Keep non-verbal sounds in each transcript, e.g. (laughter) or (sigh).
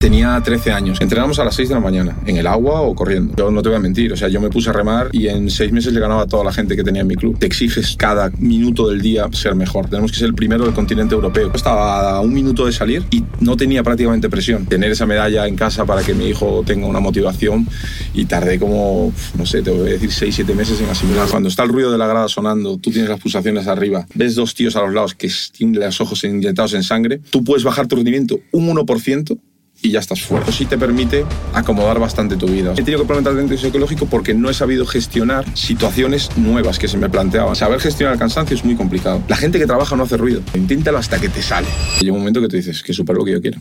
Tenía 13 años. Entrenamos a las 6 de la mañana, en el agua o corriendo. Yo no te voy a mentir, o sea, yo me puse a remar y en 6 meses le ganaba a toda la gente que tenía en mi club. Te exiges cada minuto del día ser mejor. Tenemos que ser el primero del continente europeo. Estaba a un minuto de salir y no tenía prácticamente presión. Tener esa medalla en casa para que mi hijo tenga una motivación y tardé como, no sé, te voy a decir 6, 7 meses en asimilar. Cuando está el ruido de la grada sonando, tú tienes las pulsaciones arriba, ves dos tíos a los lados que tienen los ojos inyectados en sangre, tú puedes bajar tu rendimiento un 1% y ya estás fuera. Sí te permite acomodar bastante tu vida. He tenido que el dentro psicológico porque no he sabido gestionar situaciones nuevas que se me planteaban. Saber gestionar el cansancio es muy complicado. La gente que trabaja no hace ruido. Inténtalo hasta que te sale. Llega un momento que tú dices que super lo que yo quiero.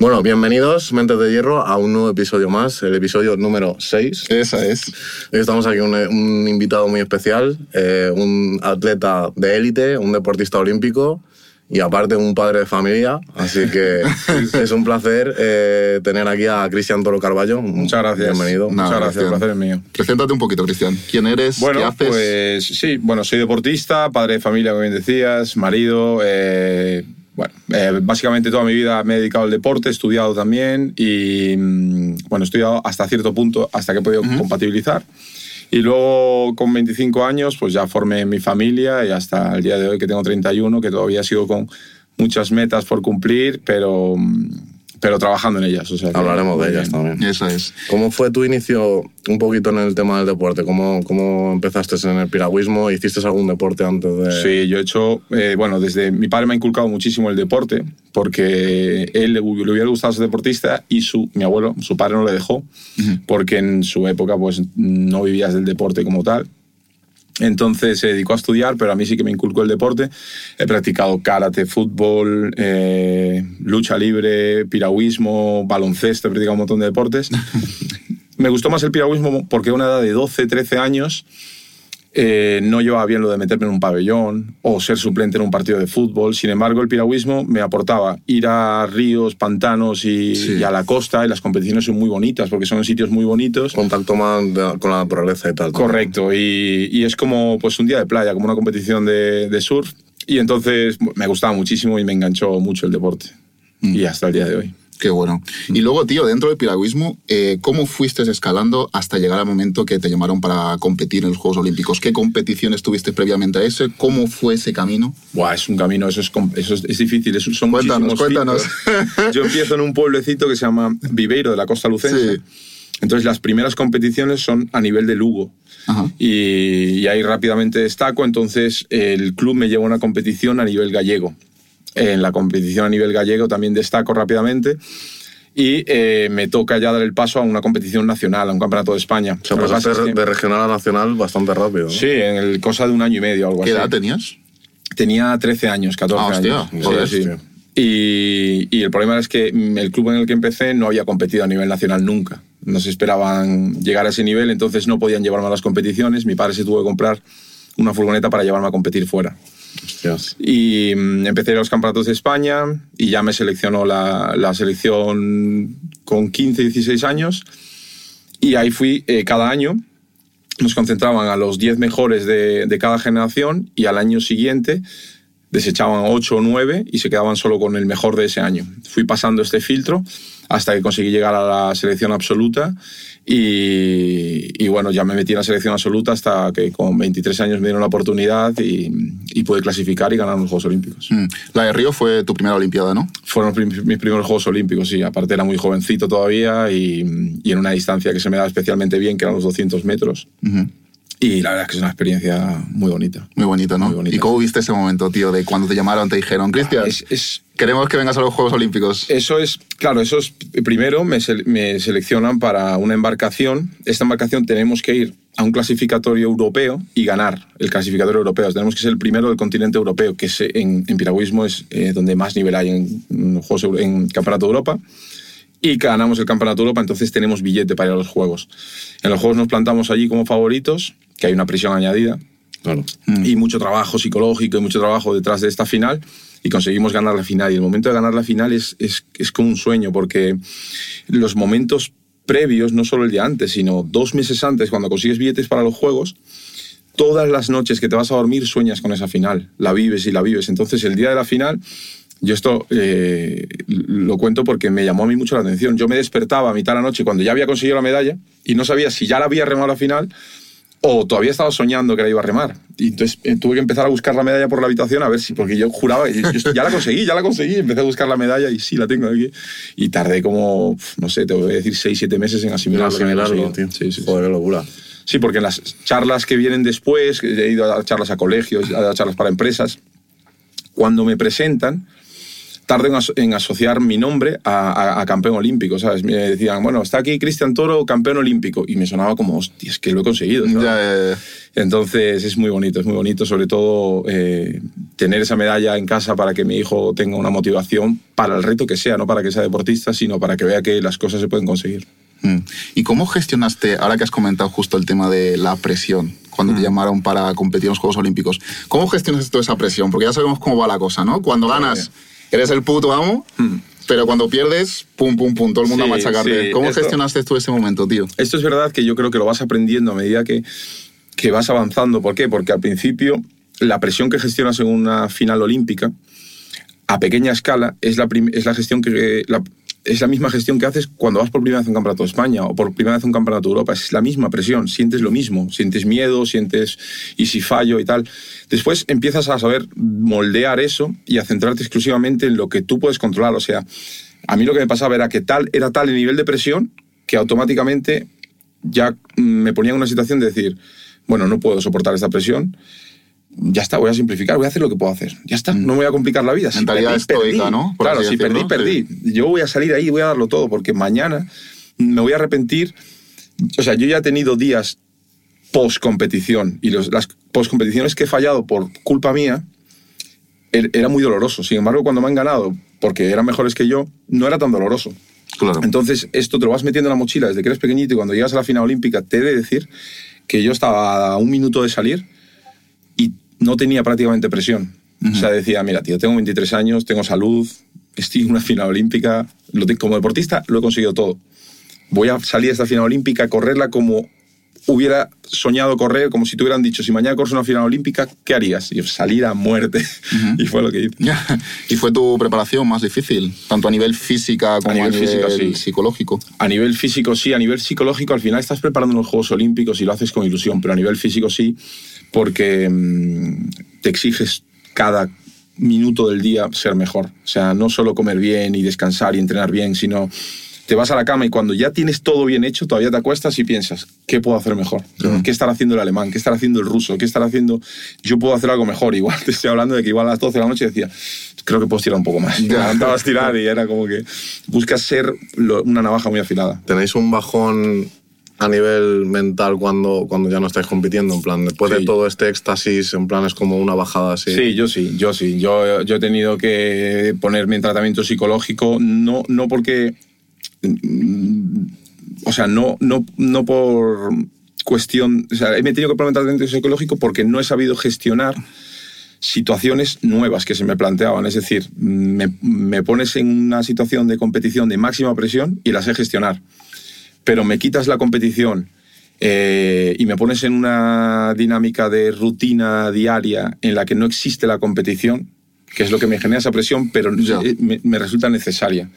Bueno, bienvenidos, Mentes de Hierro, a un nuevo episodio más, el episodio número 6. Esa es. Hoy estamos aquí un, un invitado muy especial, eh, un atleta de élite, un deportista olímpico y aparte un padre de familia. Así que (laughs) es un placer eh, tener aquí a Cristian Toro Carballo. Muchas gracias. Bienvenido. Nada, Muchas gracias, el placer es mío. Preséntate un poquito, Cristian. ¿Quién eres? ¿Qué Bueno, haces? pues sí, bueno, soy deportista, padre de familia, como bien decías, marido. eh, bueno, eh, básicamente toda mi vida me he dedicado al deporte, he estudiado también y, mm, bueno, he estudiado hasta cierto punto, hasta que he podido compatibilizar. Y luego, con 25 años, pues ya formé mi familia y hasta el día de hoy, que tengo 31, que todavía sigo con muchas metas por cumplir, pero, mm, pero trabajando en ellas. O sea Hablaremos de ellas bien. también. Esa es. ¿Cómo fue tu inicio un poquito en el tema del deporte? ¿Cómo, cómo empezaste en el piragüismo? ¿Hiciste algún deporte antes de...? Sí, yo he hecho, eh, bueno, desde mi padre me ha inculcado muchísimo el deporte, porque él le, le hubiera gustado ser deportista y su, mi abuelo, su padre no le dejó, porque en su época pues no vivías del deporte como tal. Entonces se dedicó a estudiar, pero a mí sí que me inculcó el deporte. He practicado karate, fútbol, eh, lucha libre, piragüismo, baloncesto, he practicado un montón de deportes. (laughs) me gustó más el piragüismo porque a una edad de 12, 13 años eh, no llevaba bien lo de meterme en un pabellón o ser suplente en un partido de fútbol. Sin embargo, el piragüismo me aportaba ir a ríos, pantanos y, Sí. y a la costa y las competiciones son muy bonitas porque son sitios muy bonitos. Contacto más con la naturaleza y tal. Correcto, y, y es como pues, un día de playa, como una competición de, de surf. Y entonces me gustaba muchísimo y me enganchó mucho el deporte. Y hasta el día de hoy. Qué bueno. Y luego, tío, dentro del piragüismo, eh, ¿cómo fuiste escalando hasta llegar al momento que te llamaron para competir en los Juegos Olímpicos? ¿Qué competiciones tuviste previamente a ese? ¿Cómo fue ese camino? Buah, es un camino, eso es, eso es, es difícil, eso son Cuéntanos, cuéntanos. filtros. (laughs) Yo empiezo en un pueblecito que se llama Viveiro, de la costa lucense. Sí. Entonces las primeras competiciones son a nivel de Lugo. Ajá. Y, y ahí rápidamente destaco, entonces el club me lleva a una competición a nivel gallego. En la competición a nivel gallego también destaco rápidamente. Y eh, me toca ya dar el paso a una competición nacional, a un campeonato de España. O sea, pasaste es que- de regional a nacional bastante rápido. ¿no? Sí, en el cosa de un año y medio, algo ¿Qué así. edad tenías? Tenía 13 años, 14 Ah, hostia, años. joder, Sí, sí. hostia. Y, y el problema es que mm, el club en el que empecé no había competido a nivel nacional nunca. No se esperaban llegar a ese nivel, entonces no podían llevarme a las competiciones. Mi padre se tuvo que comprar una furgoneta para llevarme a competir fuera. Y mm, empecé los campeonatos de España y ya me seleccionó la, la selección con 15, 16 años. Y ahí fui eh, cada año. Nos concentraban a los 10 mejores de, de cada generación y al año siguiente desechaban 8 o 9 y se quedaban solo con el mejor de ese año. Fui pasando este filtro hasta que conseguí llegar a la selección absoluta y, y bueno, ya me metí en la selección absoluta hasta que con 23 años me dieron la oportunidad y, y pude clasificar y ganar los Juegos Olímpicos. Mm. La de Río fue tu primera Olimpiada, ¿no? Fueron mis primeros Juegos Olímpicos, sí. Aparte era muy jovencito todavía y, y en una distancia que se me da especialmente bien, que eran los 200 metros. Ujú. Y la verdad es que es una experiencia muy bonita. Muy bonito, ¿no? Muy bonito. ¿Y cómo viste ese momento, tío, de cuando te llamaron, te dijeron, Cristian, Es, es- queremos que vengas a los Juegos Olímpicos? eso es, claro, eso es, primero me, me seleccionan para una embarcación. Esta embarcación tenemos que ir a un clasificatorio europeo y ganar el clasificatorio europeo. Tenemos que ser el primero del continente europeo, que es, en, en piragüismo es eh, donde más nivel hay en, en Juegos en Campeonato de Europa. y ganamos el Campeonato de Europa, entonces tenemos billete para ir a los Juegos. En los Juegos nos plantamos allí como favoritos, que hay una presión añadida, Claro. y mucho trabajo psicológico y mucho trabajo detrás de esta final y conseguimos ganar la final. Y el momento de ganar la final es, es, es como un sueño porque los momentos previos, no solo el día antes, sino dos meses antes, cuando consigues billetes para los juegos, todas las noches que te vas a dormir sueñas con esa final, la vives y la vives. Entonces el día de la final, yo esto eh, lo cuento porque me llamó a mí mucho la atención. Yo me despertaba a mitad de la noche cuando ya había conseguido la medalla y no sabía si ya la había remado a la final o todavía estaba soñando que la iba a remar. Y entonces eh, tuve que empezar a buscar la medalla por la habitación a ver si, porque yo juraba, yo, ya la conseguí, ya la conseguí, empecé a buscar la medalla y sí, la tengo aquí. Y tardé como, no sé, te voy a decir, seis, siete meses en asimilarlo. En asimilarlo, Sí, tío. Sí, sí, Joder, qué locura. Sí, porque en las charlas que vienen después, he ido a charlas a colegios, a charlas para empresas, cuando me presentan, tardo en, aso- en asociar mi nombre a, a- a campeón olímpico, ¿sabes? Me decían, bueno, está aquí Cristian Toro, campeón olímpico. Y me sonaba como, hostia, es que lo he conseguido. Ya, ya, ya. Entonces es muy bonito, es muy bonito, sobre todo eh, tener esa medalla en casa para que mi hijo tenga una motivación para el reto que sea, no para que sea deportista, sino para que vea que las cosas se pueden conseguir. Mm. ¿Y cómo gestionaste, ahora que has comentado justo el tema de la presión, cuando Mm. te llamaron para competir en los Juegos Olímpicos, ¿cómo gestionaste toda esa presión? Porque ya sabemos cómo va la cosa, ¿no? Cuando ganas, eres el puto amo, pero cuando pierdes, pum, pum, pum, todo el mundo Mm. Sí, a machacarte. sí, ¿Cómo esto- gestionaste tú ese momento, tío? Esto es verdad que yo creo que lo vas aprendiendo a medida que, que vas avanzando. ¿Por qué? Porque al principio la presión que gestionas en una final olímpica a pequeña escala es la, es la gestión que la- es la misma gestión que haces cuando vas por primera vez a un campeonato de España o por primera vez a un campeonato de Europa. Es la misma presión, sientes lo mismo, sientes miedo, sientes y si fallo y tal. Después empiezas a saber moldear eso y a centrarte exclusivamente en lo que tú puedes controlar. O sea, a mí lo que me pasaba era que tal era tal el nivel de presión que automáticamente ya me ponía en una situación de decir, bueno, no puedo soportar esta presión, ya está, voy a simplificar, voy a hacer lo que puedo hacer. Ya está, no me voy a complicar la vida. Si Mentalidad perdí, estoica, perdí. ¿no? Por claro, si perdí, perdí. Yo voy a salir ahí y voy a darlo todo, porque mañana me voy a arrepentir. O sea, yo ya he tenido días post-competición y los- las post-competiciones que he fallado por culpa mía er- era muy doloroso. Sin embargo, cuando me han ganado, porque eran mejores que yo, no era tan doloroso. Claro. Entonces, esto te lo vas metiendo en la mochila desde que eres pequeñito y cuando llegas a la final olímpica, te he de decir que yo estaba a un minuto de salir no tenía prácticamente presión. O sea, decía, mira, tío, tengo 23 años, tengo salud, estoy en una final olímpica, como deportista lo he conseguido todo. Voy a salir a esta final olímpica, correrla como hubiera soñado correr, como si te hubieran dicho, si mañana corres una final olímpica, ¿qué harías? Y salir a muerte. (laughs) y fue lo que hice. ¿Y fue tu preparación más difícil? Tanto a nivel física como a nivel, nivel físico, sí. psicológico. A nivel físico sí, a nivel psicológico al final estás preparando los Juegos Olímpicos y lo haces con ilusión, pero a nivel físico sí, porque mm, te exiges cada minuto del día ser mejor. O sea, no solo comer bien y descansar y entrenar bien, sino te vas a la cama y cuando ya tienes todo bien hecho, todavía te acuestas y piensas, ¿qué puedo hacer mejor? ¿Qué estará haciendo el alemán? ¿Qué estará haciendo el ruso? ¿Qué estará haciendo? Yo puedo hacer algo mejor. (laughs) Igual te estoy hablando de que igual a las 12 de la noche decía, creo que puedo tirar un poco más. Levantaba (laughs) a estirar y era como que buscas ser lo- una navaja muy afilada. ¿Tenéis un bajón a nivel mental cuando, cuando ya no estáis compitiendo? En plan, después de Sí. todo este éxtasis, en plan, es como una bajada así. Sí, yo sí, yo sí. Yo, yo he tenido que ponerme en tratamiento psicológico, no, no porque. Mm, O sea, no, no, no por cuestión. O sea, me he tenido que en tratamiento psicológico porque no he sabido gestionar situaciones nuevas que se me planteaban. Es decir, me, me pones en una situación de competición de máxima presión y la sé gestionar. Pero me quitas la competición eh, y me pones en una dinámica de rutina diaria en la que no existe la competición, que es lo que me genera esa presión, pero eh, me, me resulta necesaria.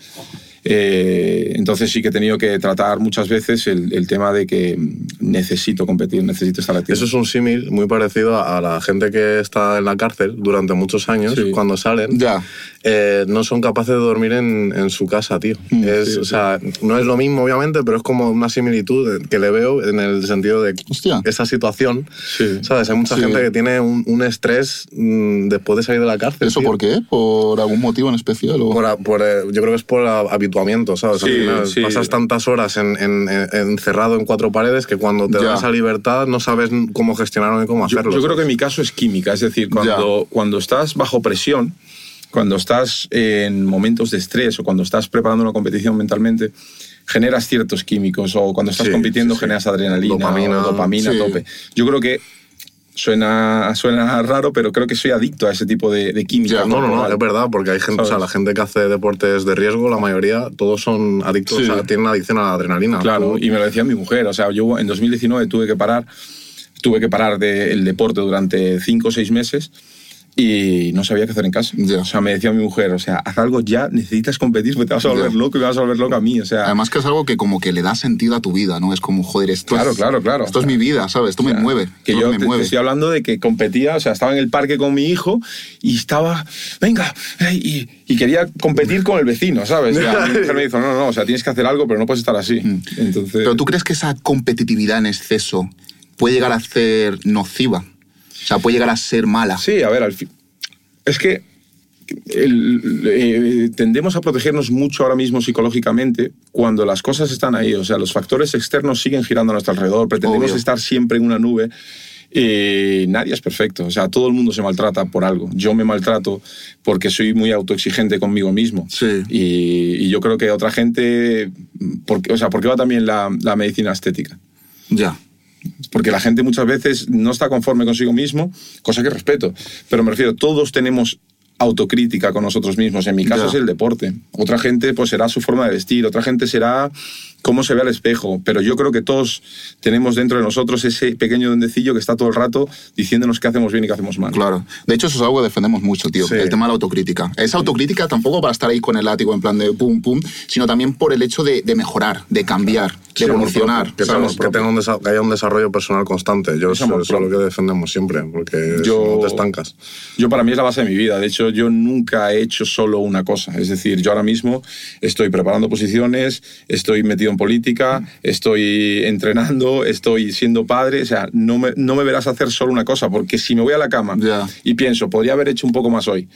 Eh, entonces sí que he tenido que tratar muchas veces el, el tema de que necesito competir, necesito estar activo. Eso es un símil muy parecido a la gente que está en la cárcel durante muchos años, Sí. cuando salen, Ya. Eh, no son capaces de dormir en, en su casa, tío. es, sí, o sí. sea, no es lo mismo, obviamente, pero es como una similitud que le veo en el sentido de Hostia. esa situación. Sí. ¿Sabes? Hay mucha Sí. gente que tiene un, un estrés mm, después de salir de la cárcel. ¿Eso tío. por qué? ¿Por algún motivo en especial? o? Por, por, eh, yo creo que es por a- habituamiento, ¿sabes? Al final sí. pasas tantas horas en- en- en- encerrado en cuatro paredes que cuando te Ya. dan esa libertad no sabes cómo gestionarlo ni cómo hacerlo. yo creo que mi caso es química, es decir, cuando, cuando estás bajo presión, cuando estás en momentos de estrés o cuando estás preparando una competición mentalmente, generas ciertos químicos o cuando estás Sí, compitiendo sí, generas adrenalina Dopamina, o dopamina a tope. Yo creo que Suena, suena raro, pero creo que soy adicto a ese tipo de, de química. Ya, no, no, no, es verdad, porque hay gente, o sea, ¿Sabes? la gente que hace deportes de riesgo, la mayoría, todos son adictos, Sí. o sea, tienen adicción a la adrenalina. Claro, y me lo decía mi mujer. O sea, yo en 2019 tuve que parar, tuve que parar del deporte durante cinco o seis meses y no sabía qué hacer en casa. Ya. O sea, me decía mi mujer, o sea, haz algo ya, necesitas competir, porque te vas a volver Ya. loco y me vas a volver loco a mí. O sea, Además que es algo que como que le da sentido a tu vida, ¿no? Es como, joder, esto Claro, es, claro, claro. Esto es mi vida, ¿sabes? Esto me O sea, mueve. Que yo me te, te mueve. estoy hablando de que competía, o sea, estaba en el parque con mi hijo y estaba, venga, eh, y, y quería competir con el vecino, ¿sabes? A mi (laughs) mujer me dijo, no, no, o sea, tienes que hacer algo, pero no puedes estar así. Entonces, Mm. Pero tú crees que esa competitividad en exceso puede llegar a ser nociva? O sea, puede llegar a ser mala. Sí, a ver, al fin. Es que el- eh, tendemos a protegernos mucho ahora mismo psicológicamente cuando las cosas están ahí. O sea, los factores externos siguen girando a nuestro alrededor. Pretendemos Obvio. estar siempre en una nube. Eh, nadie es perfecto. O sea, todo el mundo se maltrata por algo. Yo me maltrato porque soy muy autoexigente conmigo mismo. Sí. Y, y yo creo que otra gente. Porque, o sea, ¿por qué va también la, la medicina estética? Ya. Porque la gente muchas veces no está conforme consigo mismo, cosa que respeto. Pero me refiero, todos tenemos autocrítica con nosotros mismos. En mi caso es el deporte. Otra gente pues será su forma de vestir, otra gente será cómo se ve al espejo. Pero yo creo que todos tenemos dentro de nosotros ese pequeño duendecillo que está todo el rato diciéndonos qué hacemos bien y qué hacemos mal. Claro. De hecho, eso es algo que defendemos mucho, tío. Sí. El tema de la autocrítica. Esa autocrítica tampoco para estar ahí con el látigo en plan de pum, pum, sino también por el hecho de, de mejorar, de cambiar, de Sí, amor evolucionar. Que, tenga- que tenga un que haya un desarrollo personal constante. Yo Es eso, es lo que defendemos siempre, porque Yo- no te estancas. Yo para mí es la base de mi vida. De hecho, yo nunca he hecho solo una cosa. Es decir, yo ahora mismo estoy preparando posiciones, estoy metido en política, estoy entrenando, estoy siendo padre. O sea, no me, no me verás hacer solo una cosa, porque si me voy a la cama Ya. y pienso, podría haber hecho un poco más hoy,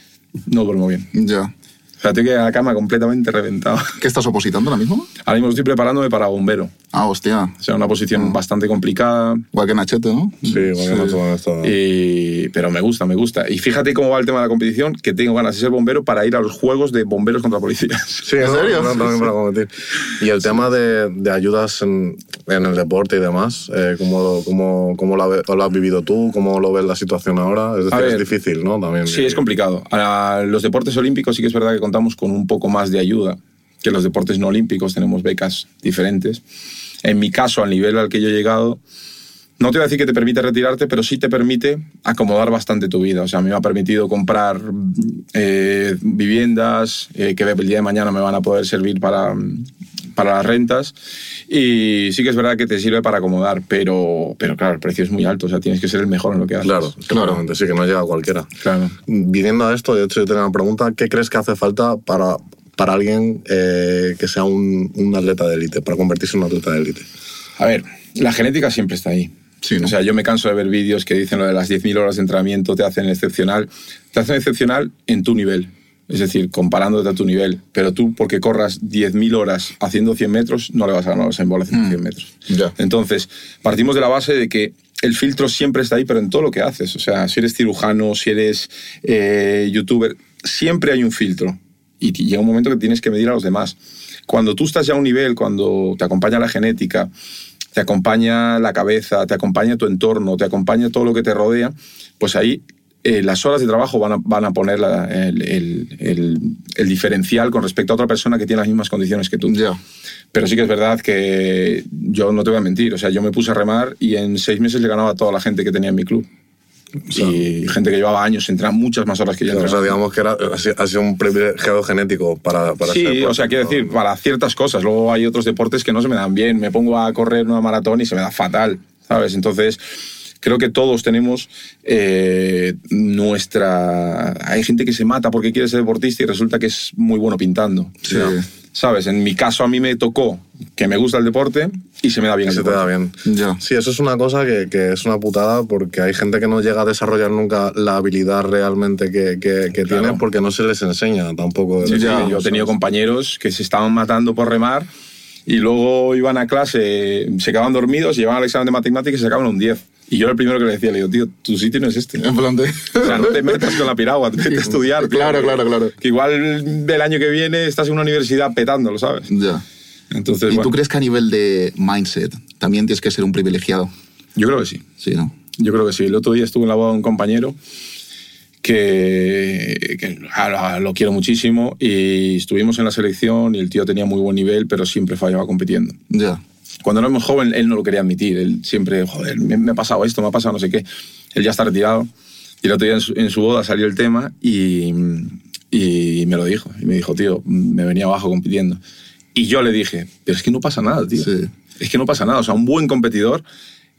no duermo bien. Ya. O sea, tengo que ir a la cama completamente reventado. ¿Qué estás opositando ahora mismo? Ahora mismo estoy preparándome para bombero. Ah, hostia. O sea, una posición bastante complicada. Igual que Nachete, ¿no? Sí, no todo esto. Y- pero me gusta, me gusta. Y fíjate cómo va el tema de la competición, que tengo ganas de ser bombero para ir a los juegos de bomberos contra policías. Sí, ¿En ¿no? serio? No, también para competir. Y el tema de, de ayudas en, en el deporte y demás, eh, ¿cómo, lo- cómo, cómo lo, ha- lo has vivido tú? ¿Cómo lo ves la situación ahora? Es decir, ver. es difícil, ¿no? También. Sí, es complicado. A los deportes olímpicos sí que es verdad que contamos con un poco más de ayuda que los deportes no olímpicos, tenemos becas diferentes. En mi caso, al nivel al que yo he llegado, no te voy a decir que te permite retirarte, pero sí te permite acomodar bastante tu vida. O sea, me ha permitido comprar eh, viviendas eh, que el día de mañana me van a poder servir para, para las rentas. Y sí que es verdad que te sirve para acomodar, pero, pero claro, el precio es muy alto. O sea, tienes que ser el mejor en lo que haces. Claro, claramente, sí, que no llega a cualquiera. Claro. Viniendo a esto, de hecho, yo tengo una pregunta. ¿Qué crees que hace falta para, para alguien eh, que sea un, un atleta de élite, para convertirse en un atleta de élite? A ver, la genética siempre está ahí. Sí, ¿no? O sea, yo me canso de ver vídeos que dicen lo de las 10.000 horas de entrenamiento te hacen excepcional. Te hacen excepcional en tu nivel. Es decir, comparándote a tu nivel. Pero tú, porque corras 10.000 horas haciendo 100 metros, no le vas a ganar a Usain Bolt haciendo 100 metros. Ya. Entonces, partimos de la base de que el filtro siempre está ahí, pero en todo lo que haces. O sea, si eres cirujano, si eres eh, youtuber, siempre hay un filtro. Y llega un momento que tienes que medir a los demás. Cuando tú estás ya a un nivel, cuando te acompaña la genética, te acompaña la cabeza, te acompaña tu entorno, te acompaña todo lo que te rodea, pues ahí eh, las horas de trabajo van a, van a poner la- el, el- el- el diferencial con respecto a otra persona que tiene las mismas condiciones que tú. Pero sí que es verdad que yo no te voy a mentir. O sea, yo me puse a remar y en seis meses le ganaba a toda la gente que tenía en mi club. y gente que llevaba años entrenando muchas más horas que yo. O sea, digamos que era, ha sido- un privilegio genético para, para Sí, o sea, quiero decir, para ciertas cosas. Luego hay otros deportes que no se me dan bien. Me pongo a correr una maratón y se me da fatal, ¿sabes? Entonces, creo que todos tenemos eh, nuestra... Hay gente que se mata porque quiere ser deportista y resulta que es muy bueno pintando. Sí. ¿Sabes? En mi caso a mí me tocó que me gusta el deporte y se me da bien el se te da deporte. bien. Ya. Sí, eso es una cosa que, que es una putada porque hay gente que no llega a desarrollar nunca la habilidad realmente que, que, que Claro. tiene porque no se les enseña tampoco. Sí, Ya, yo he tenido compañeros que se estaban matando por remar y luego iban a clase, se quedaban dormidos, llevaban al examen de matemáticas y sacaban un 10. Y yo el primero que le decía, le digo, tío, tu sitio no es este. En plan de... O sea, no te metas con la piragua, te metes a estudiar. tío. Claro, claro, claro. Que igual el año que viene estás en una universidad petándolo, ¿sabes? Ya. Entonces, ¿Y bueno, tú crees que a nivel de mindset también tienes que ser un privilegiado? yo creo que sí. Sí, ¿no? Yo creo que sí. El otro día estuve en la boda de un compañero que, que lo quiero muchísimo y estuvimos en la selección y el tío tenía muy buen nivel, pero siempre fallaba compitiendo. Ya. Cuando era muy joven, él no lo quería admitir. Él siempre, joder, me, me ha pasado esto, me ha pasado no sé qué. Él ya está retirado. Y el otro día en su, en su boda salió el tema y, y me lo dijo. Y me dijo, tío, me venía abajo compitiendo. Y yo le dije, pero es que no pasa nada, tío. Sí. Es que no pasa nada. O sea, un buen competidor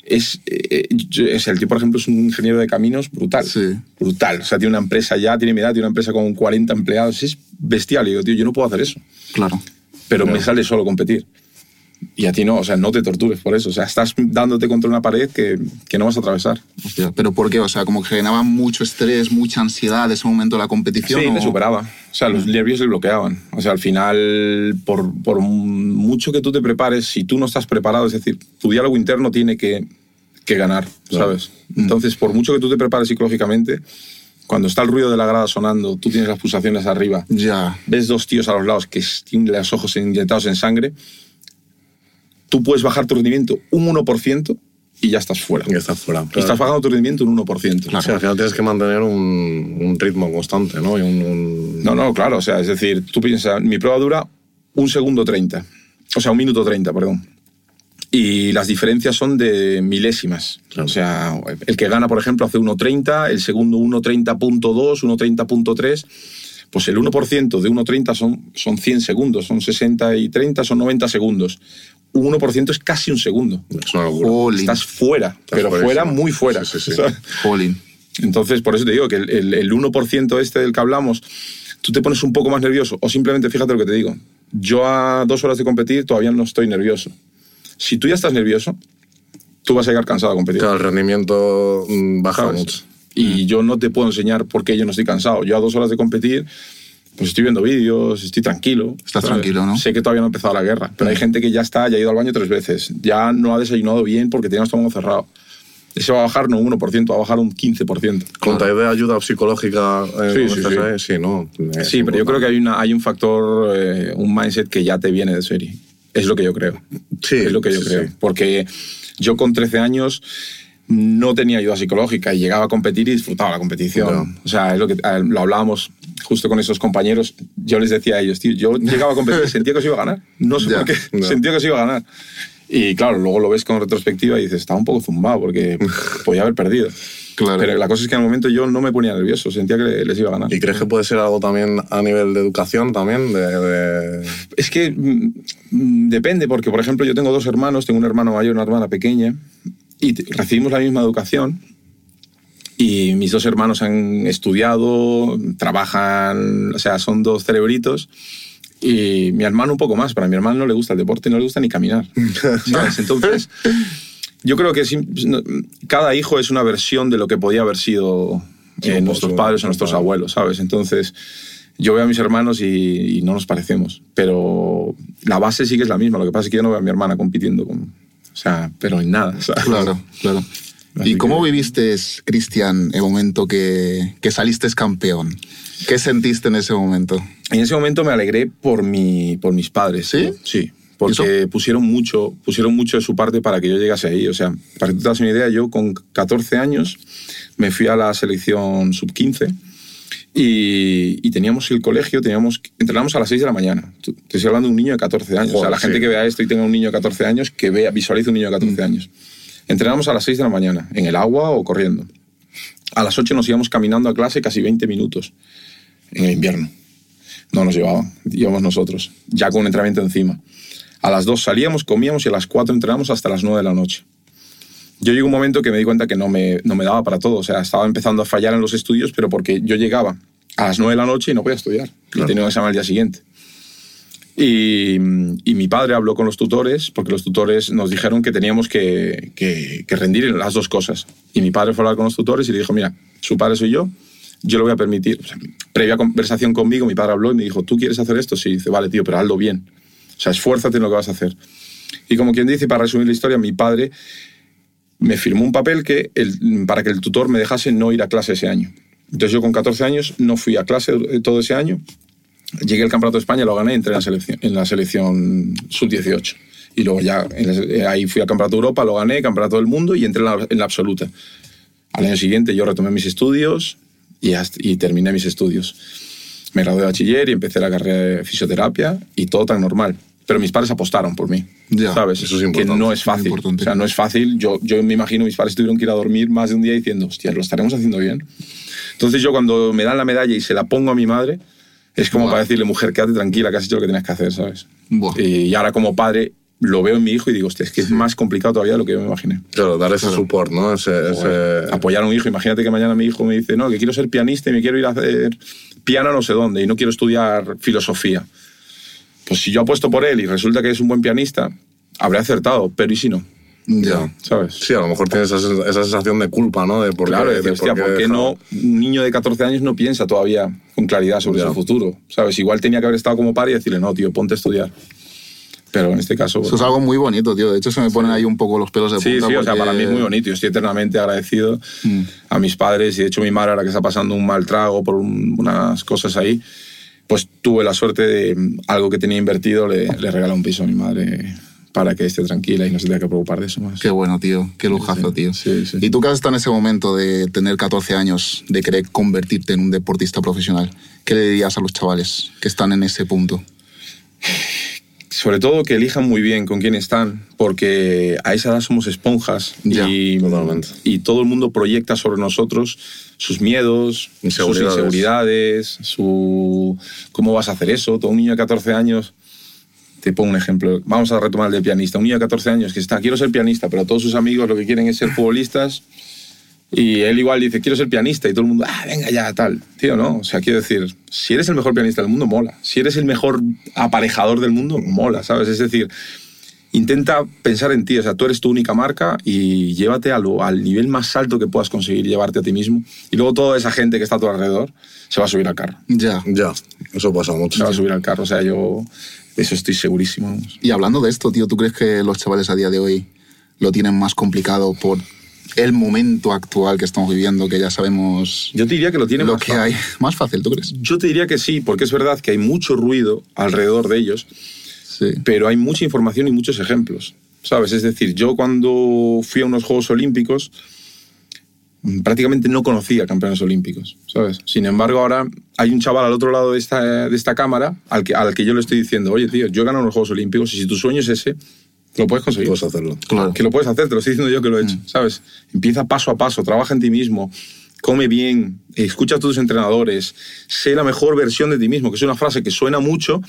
es, eh, es el tío, por ejemplo, es un ingeniero de caminos brutal. Sí. Brutal. O sea, tiene una empresa ya, tiene mi edad, tiene una empresa con 40 empleados. Es bestial. Y digo, tío, yo no puedo hacer eso Claro. pero me sale solo competir. Y a ti no, o sea, no te tortures por eso. O sea, estás dándote contra una pared que, que no vas a atravesar. Hostia, ¿Pero por qué? O sea, como que generaba mucho estrés, mucha ansiedad ese momento de la competición. Sí, ¿o? superaba. O sea, los nervios le bloqueaban. O sea, al final, por, por mucho que tú te prepares, si tú no estás preparado, es decir, tu diálogo interno tiene que, que ganar, ¿sabes? Entonces, por mucho que tú te prepares psicológicamente, cuando está el ruido de la grada sonando, tú tienes las pulsaciones arriba, Ya. ves dos tíos a los lados que tienen los ojos inyectados en sangre, tú puedes bajar tu rendimiento un 1% y ya estás fuera. Y estás fuera. Y estás bajando tu rendimiento un 1%. O sea, al final tienes que mantener un, un ritmo constante, ¿no? Y un, un- No, no, claro. O sea, es decir, tú piensas, mi prueba dura un segundo 30. O sea, un minuto 30, perdón. Y las diferencias son de milésimas. Claro. O sea, el que gana, por ejemplo, hace 1.30, el segundo 1.30.2, 1.30.3. Pues el 1% de 1.30 son, son 100 segundos, son 60 y 30, son 90 segundos. Un 1% es casi un segundo. Es una locura. Estás fuera, pero fuera, muy fuera. Sí, sí, (laughs) sí. Entonces, por eso te digo que el, el, el 1% este del que hablamos, tú te pones un poco más nervioso o simplemente fíjate lo que te digo. Yo a dos horas de competir todavía no estoy nervioso. Si tú ya estás nervioso, tú vas a llegar cansado a competir. Claro, el rendimiento mm, baja ¿sabes? mucho. Y yo no te puedo enseñar por qué yo no estoy cansado. Yo a dos horas de competir, pues estoy viendo vídeos, estoy tranquilo. Estás ¿sabes? tranquilo, ¿no? Sé que todavía no ha empezado la guerra, pero hay gente que ya está, ya ha ido al baño tres veces, ya no ha desayunado bien porque tenía el estómago cerrado. Ese va a bajar no un 1%, va a bajar un 15%. ¿Contáis de ayuda psicológica? eh, Sí, sí, sí. Sí, ¿no? Sí, pero yo creo que hay, una, hay un factor, eh, un mindset que ya te viene de serie. Es lo que yo creo. Sí, es lo que yo sí, creo. Porque yo con 13 años no tenía ayuda psicológica y llegaba a competir y disfrutaba la competición. Ya. O sea, es lo que lo hablábamos justo con esos compañeros. Yo les decía a ellos, tío, yo llegaba a competir y sentía que os iba a ganar. No sé Ya, por qué, ya. sentía que os iba a ganar. Y claro, luego lo ves con retrospectiva y dices, estaba un poco zumbado porque (laughs) podía haber perdido. Claro. Pero la cosa es que en el momento yo no me ponía nervioso, sentía que les iba a ganar. ¿Y crees que puede ser algo también a nivel de educación también? De, de- Es que mm, mm, depende, porque por ejemplo yo tengo dos hermanos, tengo un hermano mayor y una hermana pequeña, y recibimos la misma educación. Y mis dos hermanos han estudiado, trabajan, o sea, son dos cerebritos. Y mi hermano un poco más, pero a mi hermano no le gusta el deporte, no le gusta ni caminar. (laughs) ¿sabes? Entonces, yo creo que cada hijo es una versión de lo que podía haber sido Sí, eh, nuestros padres o nuestros abuelos, ¿sabes? Entonces, yo veo a mis hermanos y, y no nos parecemos, pero la base sí que es la misma. Lo que pasa es que yo no veo a mi hermana compitiendo con, sea, pero en nada. ¿sabes? Claro, claro. Así ¿Y cómo que- viviste, Cristian, el momento que, que saliste campeón? ¿Qué sentiste en ese momento? En ese momento me alegré por, mi, por mis padres. ¿Sí? Sí. Porque pusieron mucho, pusieron mucho de su parte para que yo llegase ahí. O sea, para que tú te das una idea, yo con 14 años me fui a la selección sub-15 y, y teníamos el colegio, teníamos, entrenábamos a las 6 de la mañana. Estoy hablando de un niño de 14 años. o sea, Joder, la gente sí. que vea esto y tenga un niño de 14 años, que vea, visualice un niño de 14 años. Entrenábamos a las 6 de la mañana, en el agua o corriendo. A las 8 nos íbamos caminando a clase casi 20 minutos en el invierno. No nos llevaban, íbamos nosotros, ya con un entrenamiento encima. A las 2 salíamos, comíamos y a las 4 entrenamos hasta las 9 de la noche. Yo llegó un momento que me di cuenta que no me, no me daba para todo. O sea, estaba empezando a fallar en los estudios, pero porque yo llegaba a las 9 de la noche y no podía estudiar. Y tenía un examen al día siguiente. Y, y mi padre habló con los tutores, porque los tutores nos dijeron que teníamos que, que, que rendir en las dos cosas. Y mi padre fue a hablar con los tutores y le dijo, mira, su padre soy yo, yo lo voy a permitir. O sea, previa conversación conmigo, mi padre habló y me dijo, ¿tú quieres hacer esto? Sí, dice, vale, tío, pero hazlo bien. O sea, esfuérzate en lo que vas a hacer. Y como quien dice, para resumir la historia, mi padre me firmó un papel que para que el tutor me dejase no ir a clase ese año. Entonces yo con 14 años no fui a clase eh, todo ese año. Llegué al Campeonato de España, lo gané, entré en la selección, en la selección sub-18. Y luego ya eh, ahí fui al Campeonato de Europa, lo gané, Campeonato del Mundo y entré en la, absoluta. Al año siguiente yo retomé mis estudios y terminé mis estudios. Me gradué de bachiller y empecé la carrera de fisioterapia y todo tan normal. Pero mis padres apostaron por mí. Ya, ¿Sabes? eso es que importante, no es fácil. O sea, no es fácil. Yo, yo me imagino mis padres tuvieron que ir a dormir más de un día diciendo, hostia, lo estaremos haciendo bien. Entonces yo cuando me dan la medalla y se la pongo a mi madre, es como para decirle, mujer, quédate tranquila, que has hecho lo que tienes que hacer, ¿sabes? Y ahora como padre lo veo en mi hijo y digo, hostia, es que es más complicado todavía de lo que yo me imaginé. Claro, dar ese support, ¿no? Ese, ese- Apoyar a un hijo. Imagínate que mañana mi hijo me dice, no, que quiero ser pianista y me quiero ir a hacer piano no sé dónde y no quiero estudiar filosofía. Pues si yo apuesto por él y resulta que es un buen pianista, habré acertado, pero ¿y si no? Ya. ¿Sabes? Sí, a lo mejor tienes esa, esa sensación de culpa, ¿no? De por Claro, qué, decir, de hostia, ¿por qué dejar- no un niño de 14 años no piensa todavía con claridad sobre Ya. su futuro? ¿Sabes? Igual tenía que haber estado como padre y decirle, no, tío, ponte a estudiar. Pero en este caso... Eso es algo muy bonito, tío. De hecho, se me ponen ahí un poco los pelos de punta. Sí, sí, o sea, porque- para mí es muy bonito. Yo estoy eternamente agradecido Mm. a mis padres y de hecho mi madre ahora que está pasando un mal trago por un- unas cosas ahí, pues tuve la suerte de mm, algo que tenía invertido, le, le regalé un piso a mi madre para que esté tranquila y no se tenga que preocupar de eso más. Qué bueno, tío. Qué lujazo, Sí, tío. sí, sí. Y tú que has estado en ese momento de tener 14 años, de querer convertirte en un deportista profesional, ¿qué le dirías a los chavales que están en ese punto? Sobre todo que elijan muy bien con quién están, porque a esa edad somos esponjas Ya, y, y todo el mundo proyecta sobre nosotros sus miedos, Inseguridades. sus inseguridades, su cómo vas a hacer eso. Todo un niño de 14 años, te pongo un ejemplo, vamos a retomar el de pianista, un niño de 14 años que está, quiero ser pianista, pero todos sus amigos lo que quieren es ser futbolistas. Y él igual dice, quiero ser pianista, y todo el mundo, ah, venga ya, tal. Tío, ¿no? O sea, quiero decir, si eres el mejor pianista del mundo, mola. Si eres el mejor aparejador del mundo, mola, ¿sabes? Es decir, intenta pensar en ti, o sea, tú eres tu única marca y llévate a lo- al nivel más alto que puedas conseguir llevarte a ti mismo. Y luego toda esa gente que está a tu alrededor se va a subir al carro. Ya. Ya, eso pasa mucho. Se va a subir al carro, o sea, yo de eso estoy segurísimo. Y hablando de esto, tío, ¿tú crees que los chavales a día de hoy lo tienen más complicado por el momento actual que estamos viviendo, que ya sabemos Yo te diría que lo tiene lo más que fácil. hay? Más fácil, ¿tú crees? Yo te diría que sí, porque es verdad que hay mucho ruido alrededor de ellos, Sí. pero hay mucha información y muchos ejemplos, ¿sabes? Es decir, yo cuando fui a unos Juegos Olímpicos mm, prácticamente no conocía campeones olímpicos, ¿sabes? Sin embargo, ahora hay un chaval al otro lado de esta, de esta cámara al que, al que yo le estoy diciendo, oye, tío, yo he ganado unos Juegos Olímpicos y si tu sueño es ese, lo puedes conseguir. Puedes hacerlo. Claro. Que lo puedes hacer, te lo estoy diciendo yo que lo he hecho, ¿sabes? Empieza paso a paso, trabaja en ti mismo, come bien, escucha a tus entrenadores, sé la mejor versión de ti mismo, que es una frase que suena mucho,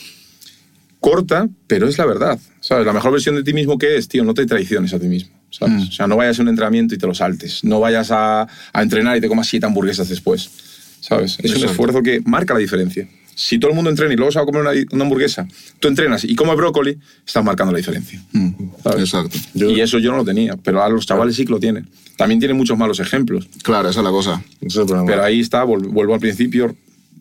corta, pero es la verdad, ¿sabes? La mejor versión de ti mismo que es, tío, no te traiciones a ti mismo, ¿sabes? Mm. O sea, no vayas a un entrenamiento y te lo saltes, no vayas a, a entrenar y te comas siete hamburguesas después, ¿sabes? Es un esfuerzo que marca la diferencia. Si todo el mundo entrena y luego se va a comer una, una hamburguesa, tú entrenas y comes brócoli, estás marcando la diferencia. Mm, ¿sabes? Exacto. Y eso yo no lo tenía, pero a los chavales sí que lo tienen. También tienen muchos malos ejemplos. Claro, esa es la cosa. Es. Pero ahí está, vuelvo al principio,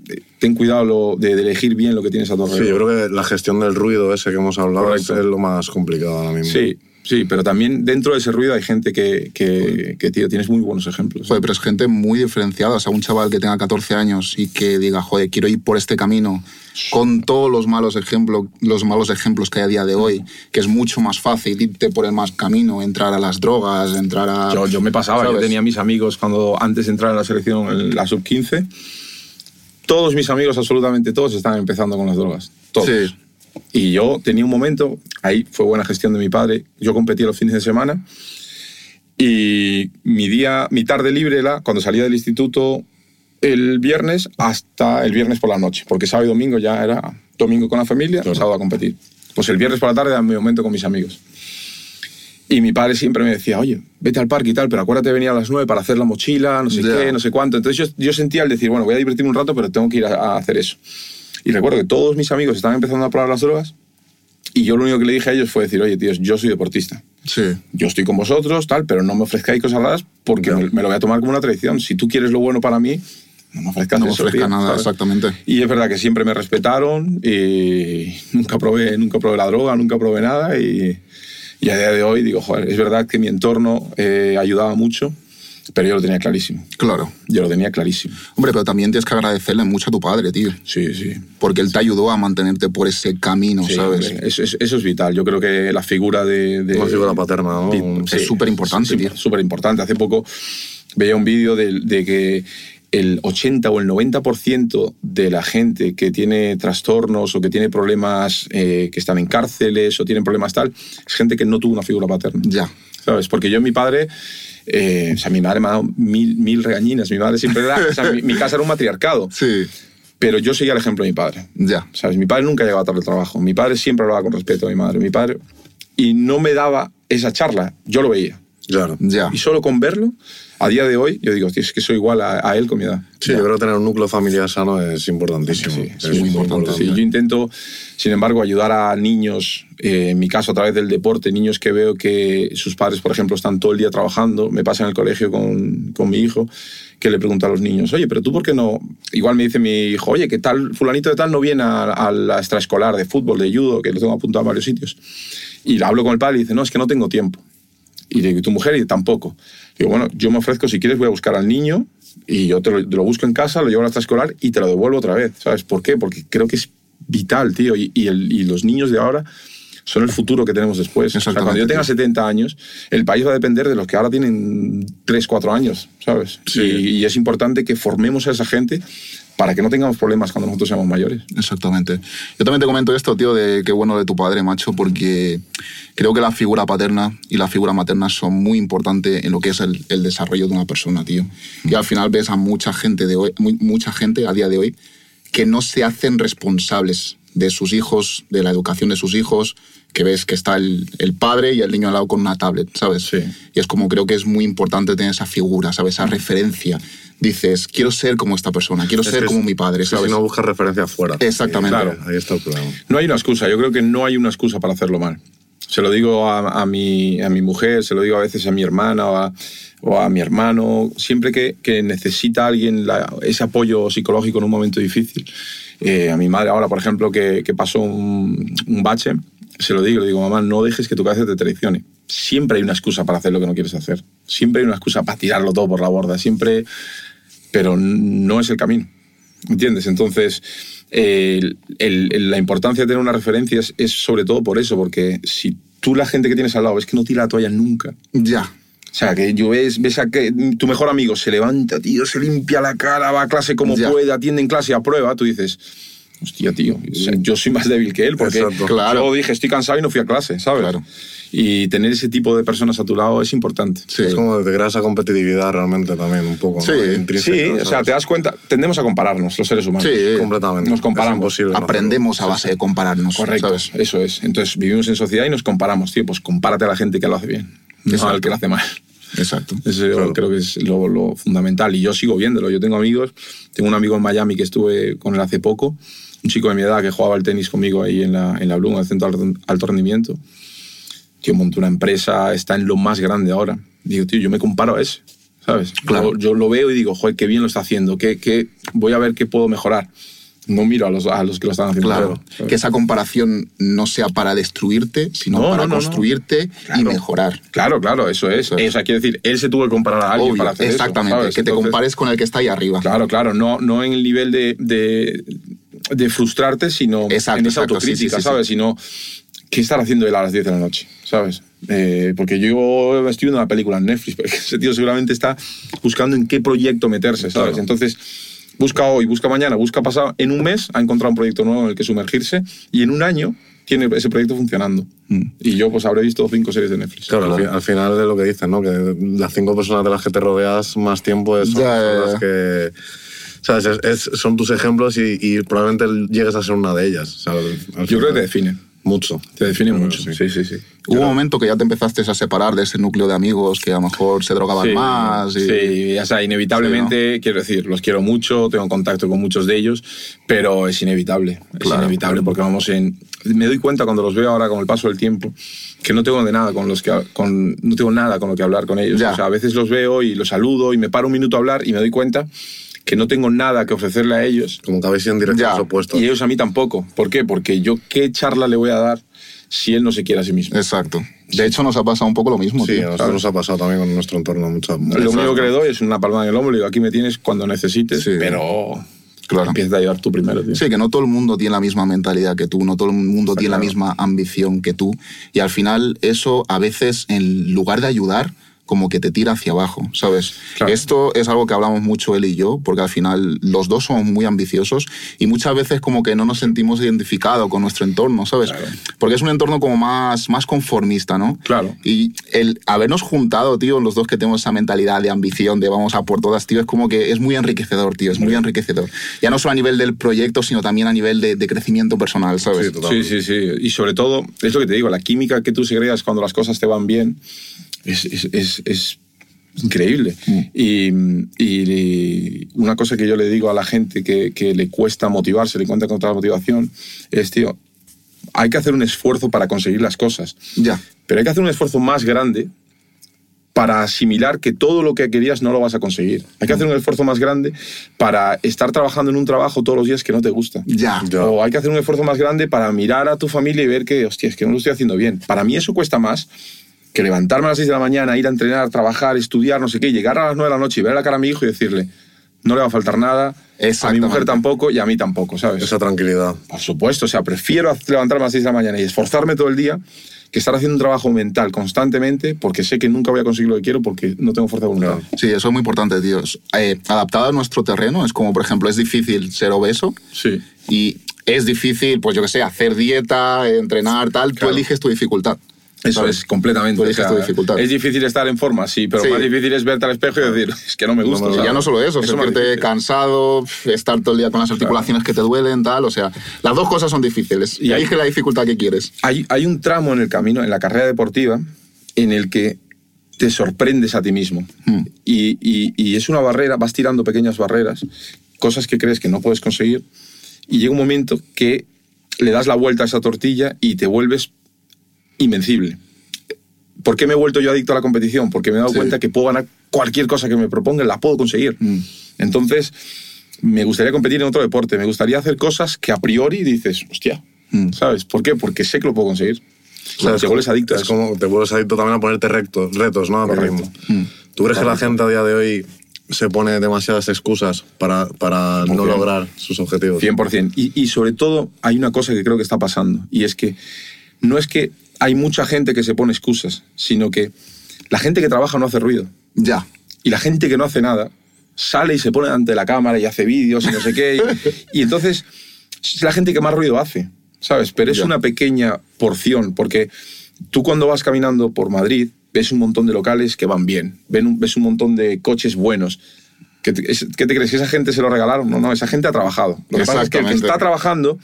eh, ten cuidado lo- de, de elegir bien lo que tienes a tu Sí, alrededor. yo creo que la gestión del ruido ese que hemos hablado Correcto. es lo más complicado ahora mismo. Sí, sí, pero también dentro de ese ruido hay gente que, que, que, tío, tienes muy buenos ejemplos. Joder, pero es gente muy diferenciada. O sea, un chaval que tenga 14 años y que diga, joder, quiero ir por este camino con todos los malos, ejemplos los malos ejemplos que hay a día de hoy, que es mucho más fácil irte por el más camino, entrar a las drogas, entrar a... Yo, yo me pasaba, yo ¿sabes? tenía mis amigos cuando antes de entrar en la selección, en la sub-15, todos mis amigos, absolutamente todos, estaban empezando con las drogas. Todos. Sí. Y yo tenía un momento, ahí fue buena gestión de mi padre, yo competía los fines de semana y mi día, mi tarde libre era cuando salía del instituto el viernes hasta el viernes por la noche, porque sábado y domingo ya era domingo con la familia, sábado a competir. Pues el viernes por la tarde era mi momento con mis amigos. Y mi padre siempre me decía, oye, vete al parque y tal, pero acuérdate de venir a las 9 para hacer la mochila, no sé qué, no sé cuánto. Entonces yo, yo sentía al decir, bueno, voy a divertirme un rato, pero tengo que ir a, a hacer eso. Y recuerdo que todos mis amigos estaban empezando a probar las drogas y yo lo único que le dije a ellos fue decir, oye, tíos, yo soy deportista. Sí. Yo estoy con vosotros, tal, pero no me ofrezcáis cosas raras porque me, me lo voy a tomar como una traición. Si tú quieres lo bueno para mí, no me ofrezcas No me eso, ofrezca tío, nada, ¿sabes? exactamente. Y es verdad que siempre me respetaron y nunca probé, nunca probé la droga, nunca probé nada y, y a día de hoy digo, joder, es verdad que mi entorno eh, ayudaba mucho, pero yo lo tenía clarísimo. Claro. Yo lo tenía clarísimo. Hombre, pero también tienes que agradecerle mucho a tu padre, tío. Sí, sí. Porque él te ayudó a mantenerte por ese camino, Sí, ¿sabes? eso, es- eso es vital. Yo creo que la figura de... de Una figura paterna, ¿no? Es superimportante, sí, tío. Súper importante. Hace poco veía un vídeo de, de que el 80 o el 90% de la gente que tiene trastornos o que tiene problemas eh, que están en cárceles o tienen problemas tal, es gente que no tuvo una figura paterna. Ya. ¿Sabes? Porque yo, mi padre, eh, o sea, mi madre me ha dado mil, mil regañinas. Mi madre siempre era, o sea, mi, mi casa era un matriarcado, (laughs) Sí. pero yo seguía el ejemplo de mi padre. Ya. ¿Sabes? Mi padre nunca llegaba tarde al trabajo. Mi padre siempre hablaba con respeto a mi madre. Mi padre. Y no me daba esa charla. Yo lo veía. Claro. Ya. Y solo con verlo, a día de hoy, yo digo, "Hostia, es que soy igual a, a él con mi edad. Sí, yo creo que tener un núcleo familiar sano es importantísimo. Sí, es muy importante. Sí, yo intento, sin embargo, ayudar a niños, eh, en mi caso a través del deporte, niños que veo que sus padres, por ejemplo, están todo el día trabajando. Me pasa en el colegio con, con mi hijo, que le pregunto a los niños, oye, pero tú por qué no... Igual me dice mi hijo, oye, ¿qué tal fulanito de tal no viene a, a la extraescolar de fútbol, de judo, que lo tengo apuntado en varios sitios? Y hablo con el padre y dice, no, es que no tengo tiempo. Y digo, ¿y tu mujer? Y tampoco. Digo, bueno, yo me ofrezco, si quieres, voy a buscar al niño y yo te lo, te lo busco en casa, lo llevo a la extraescolar y te lo devuelvo otra vez. ¿Sabes por qué? Porque creo que es vital, tío. Y, y, el- y los niños de ahora son el futuro que tenemos después. O sea, cuando yo tenga tío. 70 años, el país va a depender de los que ahora tienen 3, 4 años, ¿sabes? Sí. Y, y es importante que formemos a esa gente para que no tengamos problemas cuando nosotros seamos mayores. Exactamente. Yo también te comento esto, tío, de qué bueno de tu padre, macho, porque creo que la figura paterna y la figura materna son muy importantes en lo que es el, el desarrollo de una persona, tío. Y al final ves a mucha gente de hoy, mucha gente a día de hoy que no se hacen responsables de sus hijos, de la educación de sus hijos, que ves que está el, el padre y el niño al lado con una tablet, ¿sabes? Sí. Y es como creo que es muy importante tener esa figura, ¿sabes? Esa referencia. Dices, quiero ser como esta persona, quiero Es ser como es- mi padre, ¿sabes? Si no buscas referencia afuera. Exactamente. Claro. Ahí está el problema. No hay una excusa, yo creo que no hay una excusa para hacerlo mal. Se lo digo a, a mi, a mi mujer, se lo digo a veces a mi hermana o a, o a mi hermano, siempre que, que necesita alguien la- ese apoyo psicológico en un momento difícil. Eh, a mi madre ahora, por ejemplo, que, que pasó un, un bache, se lo digo, le digo, mamá, no dejes que tu cabeza te traicione. Siempre hay una excusa para hacer lo que no quieres hacer. Siempre hay una excusa para tirarlo todo por la borda. Siempre pero no es el camino. ¿Entiendes? Entonces, eh, el- el- la importancia de tener una referencia es, es sobre todo por eso, porque si tú la gente que tienes al lado ves que no tira la toalla nunca, Ya. o sea, que yo ves, ves a que tu mejor amigo se levanta, tío, se limpia la cara, va a clase como Ya. puede, atiende en clase, aprueba, tú dices, hostia, tío, o sea, yo soy más débil que él, porque Exacto. Claro. yo dije, estoy cansado y no fui a clase, ¿sabes? Claro. Y tener ese tipo de personas a tu lado es importante. Sí. Es como de esa competitividad realmente también, un poco. Sí. Intrínseca, Sí, o sea, te das cuenta, tendemos a compararnos los seres humanos. Sí. Completamente. Nos comparamos. Es imposible no Aprendemos a base de compararnos. Correcto, ¿sabes? eso es. Entonces vivimos en sociedad y nos comparamos, tío, pues compárate a la gente que lo hace bien, no Exacto. al que lo hace mal. Exacto. Eso Claro. creo que es lo, lo fundamental y yo sigo viéndolo. Yo tengo amigos, tengo un amigo en Miami que estuve con él hace poco, un chico de mi edad que jugaba al tenis conmigo ahí en la, en la Bloom, en el centro de alto- rendimiento. Tío, montó una empresa, está en lo más grande ahora. Digo, tío, yo me comparo a ese, ¿sabes? Claro. Yo, yo lo veo y digo, joder, qué bien lo está haciendo, qué, qué, voy a ver qué puedo mejorar. No miro a los, a los que lo están haciendo Claro. Que esa comparación no sea para destruirte, sino No, para no, no, no. construirte y mejorar. Claro, claro, eso es. Eso es. O sea, quiere decir, él se tuvo que comparar a alguien Obvio, para hacer exactamente. que te Entonces, compares con el que está ahí arriba. Claro, claro, no, no en el nivel de, de, de frustrarte, sino Exacto, en esa exacto, autocrítica, sí, sí, ¿sabes? Sino, ¿qué estar haciendo él a las 10 de la noche? ¿Sabes? Eh, porque yo estoy viendo una película en Netflix, (laughs) ese tío seguramente está buscando en qué proyecto meterse, ¿sabes? Claro. Entonces, busca hoy, busca mañana, busca pasado. En un mes ha encontrado un proyecto nuevo en el que sumergirse y en un año tiene ese proyecto funcionando. Mm. Y yo, pues, habré visto cinco series de Netflix. Claro, al, al final de lo que dicen, ¿no? Que las cinco personas de las que te rodeas más tiempo es, son Ya, ya, son ya. las que... ¿Sabes? Es- es- son tus ejemplos y, y probablemente llegues a ser una de ellas. al Yo creo que te define. Mucho. Te define mucho. que Sí, sí, sí. Hubo un momento que ya te empezaste a separar de ese núcleo de amigos que a lo mejor se drogaban Sí, más. Y... Sí, o sea, inevitablemente, quiero decir, los quiero mucho, tengo contacto con muchos de ellos, pero es inevitable. Es Claro, inevitable porque vamos en. Me doy cuenta cuando los veo ahora con el paso del tiempo que no tengo de nada con los que con, no tengo nada con lo que hablar con ellos. Ya. O sea, a veces los veo y los saludo y me paro un minuto a hablar y me doy cuenta que no tengo nada que ofrecerle a ellos Como que habéis ido en direcciones opuestas. y ellos a mí tampoco. ¿Por qué? Porque yo qué charla le voy a dar si él no se quiere a sí mismo. Exacto. De hecho, nos ha pasado un poco lo mismo, Sí, a tío. nos ha pasado también con nuestro entorno mucho. Lo único que le doy es una palmada en el hombro y digo, aquí me tienes cuando necesites, Sí. pero Claro. empieza a ayudar tú primero, tío. Sí, que no todo el mundo tiene la misma mentalidad que tú, no todo el mundo tiene la claro. misma ambición que tú. Y al final eso a veces, en lugar de ayudar, como que te tira hacia abajo, ¿sabes? Claro. Esto es algo que hablamos mucho él y yo, porque al final los dos somos muy ambiciosos y muchas veces como que no nos sentimos identificados con nuestro entorno, ¿sabes? Claro. Porque es un entorno como más, más conformista, ¿no? Claro. Y el habernos juntado, tío, los dos que tenemos esa mentalidad de ambición, de vamos a por todas, tío, es como que es muy enriquecedor, tío, es muy enriquecedor. Ya no solo a nivel del proyecto, sino también a nivel de, de crecimiento personal, ¿sabes? Sí. Sí, sí, sí. Y sobre todo, es lo que te digo, la química que tú segregas cuando las cosas te van bien es, es, es- es increíble. Y, y una cosa que yo le digo a la gente que, que le cuesta motivarse, le cuesta encontrar motivación, es, tío, hay que hacer un esfuerzo para conseguir las cosas. Ya. Pero hay que hacer un esfuerzo más grande para asimilar que todo lo que querías no lo vas a conseguir. Hay que hacer un esfuerzo más grande para estar trabajando en un trabajo todos los días que no te gusta. Ya. Ya. O hay que hacer un esfuerzo más grande para mirar a tu familia y ver que, hostia, es que no lo estoy haciendo bien. Para mí eso cuesta más que levantarme a las 6 de la mañana, ir a entrenar, trabajar, estudiar, no sé qué, llegar a las 9 de la noche y ver la cara a mi hijo y decirle, no le va a faltar nada, a mi mujer tampoco y a mí tampoco, ¿sabes? Esa tranquilidad. Por supuesto, o sea, prefiero levantarme a las 6 de la mañana y esforzarme todo el día que estar haciendo un trabajo mental constantemente porque sé que nunca voy a conseguir lo que quiero porque no tengo fuerza de voluntad. Sí, eso es muy importante, tío. Eh, adaptado a nuestro terreno, es como, por ejemplo, es difícil ser obeso Sí. y es difícil, pues yo que sé, hacer dieta, entrenar, tal. Claro. Tú eliges tu dificultad. Eso ¿sabes? es completamente. O sea, tu dificultad. Es difícil estar en forma, sí, pero Sí. más difícil es verte al espejo y decir, es que no me gusta. No ya no solo eso, es más sentirte cansado, estar todo el día con las articulaciones que te duelen, tal. O sea, las dos cosas son difíciles. Y hay- elige la dificultad que quieres. Hay, hay un tramo en el camino, en la carrera deportiva, en el que te sorprendes a ti mismo. Hmm. Y, y- y es una barrera, vas tirando pequeñas barreras, cosas que crees que no puedes conseguir, y llega un momento que le das la vuelta a esa tortilla y te vuelves invencible. ¿Por qué me he vuelto yo adicto a la competición? Porque me he dado Sí. cuenta que puedo ganar cualquier cosa que me proponga, la puedo conseguir. Mm. Entonces, me gustaría competir en otro deporte, me gustaría hacer cosas que a priori dices, hostia, Mm. ¿sabes? ¿Por qué? Porque sé que lo puedo conseguir. O sea, te vuelves adicto Es como te vuelves adicto también a ponerte rectos, retos, ¿no? A Correcto. mismo. ¿Tú crees que la gente a día de hoy se pone demasiadas excusas para, para no lograr sus objetivos? 100%. Y, y sobre todo hay una cosa que creo que está pasando, y es que no es que hay mucha gente que se pone excusas, sino que la gente que trabaja no hace ruido. Ya. Y la gente que no hace nada sale y se pone ante la cámara y hace vídeos y no sé qué. Y, (laughs) y entonces es la gente que más ruido hace, ¿sabes? Pero es Ya. una pequeña porción, porque tú cuando vas caminando por Madrid ves un montón de locales que van bien, ves un montón de coches buenos. ¿Qué te, es- qué te crees? ¿Que esa gente se lo regalaron? No, no, esa gente ha trabajado. Lo que pasa es que el que está trabajando